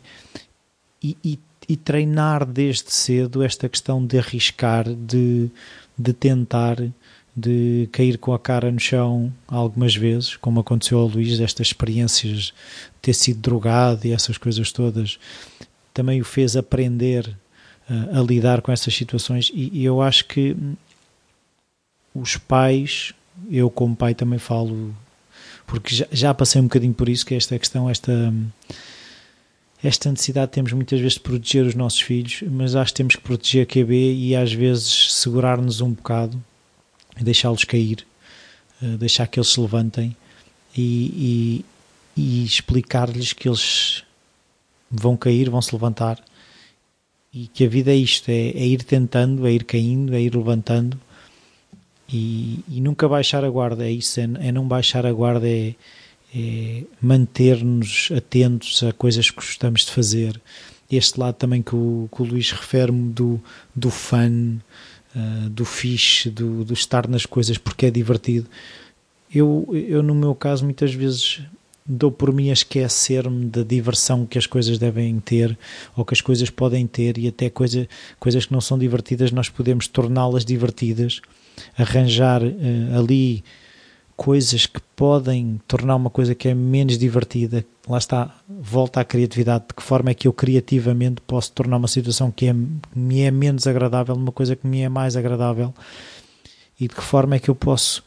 e, e, e, treinar desde cedo esta questão de arriscar, de, de tentar de cair com a cara no chão algumas vezes, como aconteceu ao Luís, estas experiências de ter sido drogado e essas coisas todas, também o fez aprender uh, a lidar com essas situações. E, e, eu acho que os pais, eu como pai também falo, porque já, já passei um bocadinho por isso, que é esta questão, esta. Esta necessidade temos muitas vezes de proteger os nossos filhos, mas acho que temos que proteger a QB e às vezes segurar-nos um bocado deixá-los cair, eh, deixar que eles se levantem e, e, e explicar-lhes que eles vão cair, vão se levantar e que a vida é isto: é, é ir tentando, é ir caindo, é ir levantando e, e nunca baixar a guarda. É isso, é, é não baixar a guarda, é, é manter-nos atentos a coisas que gostamos de fazer. Este lado também que o, que o Luís refere-me do, do fun, uh, do fixe, do, do estar nas coisas porque é divertido. Eu, eu, no meu caso, muitas vezes dou por mim a esquecer-me da diversão que as coisas devem ter ou que as coisas podem ter e até coisa, coisas que não são divertidas nós podemos torná-las divertidas, arranjar uh, ali coisas que podem tornar uma coisa que é menos divertida, lá está, volta à criatividade, de que forma é que eu criativamente posso tornar uma situação que é, me é menos agradável numa coisa que me é mais agradável e de que forma é que eu posso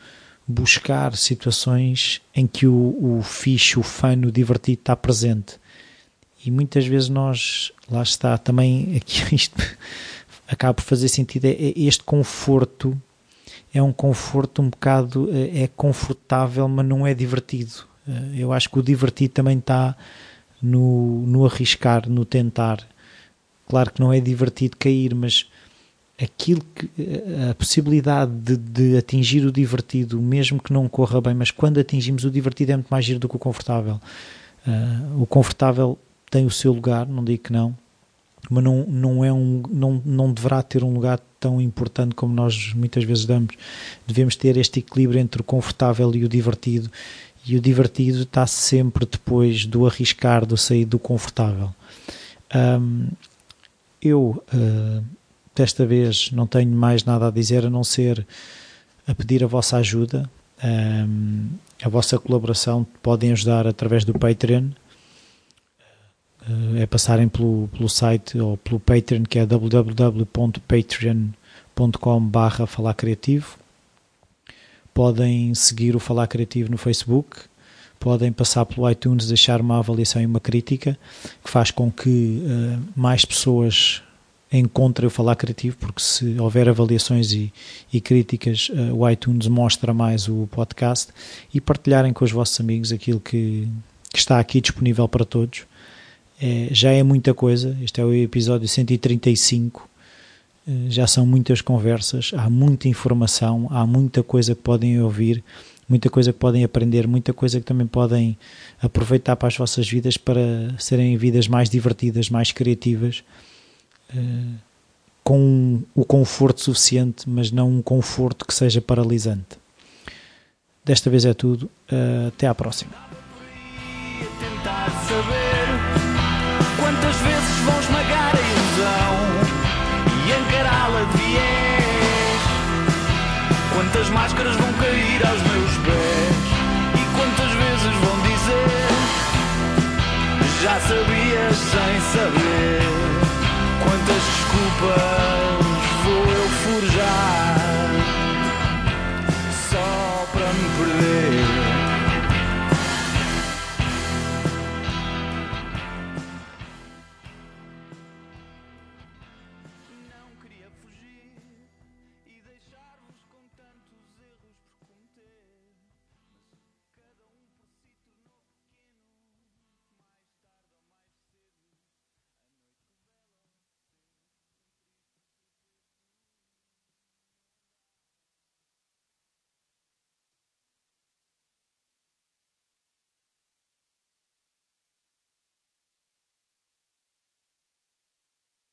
buscar situações em que o, o fixe, o fun, o divertido está presente. E muitas vezes nós, lá está, também aqui isto acaba por fazer sentido, é, é este conforto é um conforto um bocado, é, é confortável, mas não é divertido. Eh, eu acho que o divertido também está no, no arriscar, no tentar. Claro que não é divertido cair, mas aquilo que a possibilidade de, de, atingir o divertido, mesmo que não corra bem, mas quando atingimos o divertido é muito mais giro do que o confortável. Uh, o confortável tem o seu lugar, não digo que não, mas não, não, é um, não, não deverá ter um lugar tão importante como nós muitas vezes damos. Devemos ter este equilíbrio entre o confortável e o divertido, e o divertido está sempre depois do arriscar, do sair do confortável. Um, eu uh, desta vez não tenho mais nada a dizer a não ser a pedir a vossa ajuda, um, a vossa colaboração. Podem ajudar através do Patreon. Uh, é passarem pelo, pelo site ou pelo Patreon que é www.patreon.com barra falar criativo. Podem seguir o Falar Criativo no Facebook, podem passar pelo iTunes, deixar uma avaliação e uma crítica, que faz com que uh, mais pessoas encontrem o Falar Criativo, porque se houver avaliações e, e críticas, uh, o iTunes mostra mais o podcast. E partilharem com os vossos amigos aquilo que, que está aqui disponível para todos. É, já é muita coisa, este é o episódio 135 eh, já são muitas conversas, há muita informação, há muita coisa que podem ouvir, muita coisa que podem aprender, muita coisa que também podem aproveitar para as vossas vidas para serem vidas mais divertidas, mais criativas, eh, com o conforto suficiente, mas não um conforto que seja paralisante. Desta vez é tudo, eh, até à próxima. Quantas vezes vão esmagar a ilusão e encará-la de viés? Quantas máscaras vão cair aos meus pés? E quantas vezes vão dizer: Já sabias sem saber? Quantas desculpas.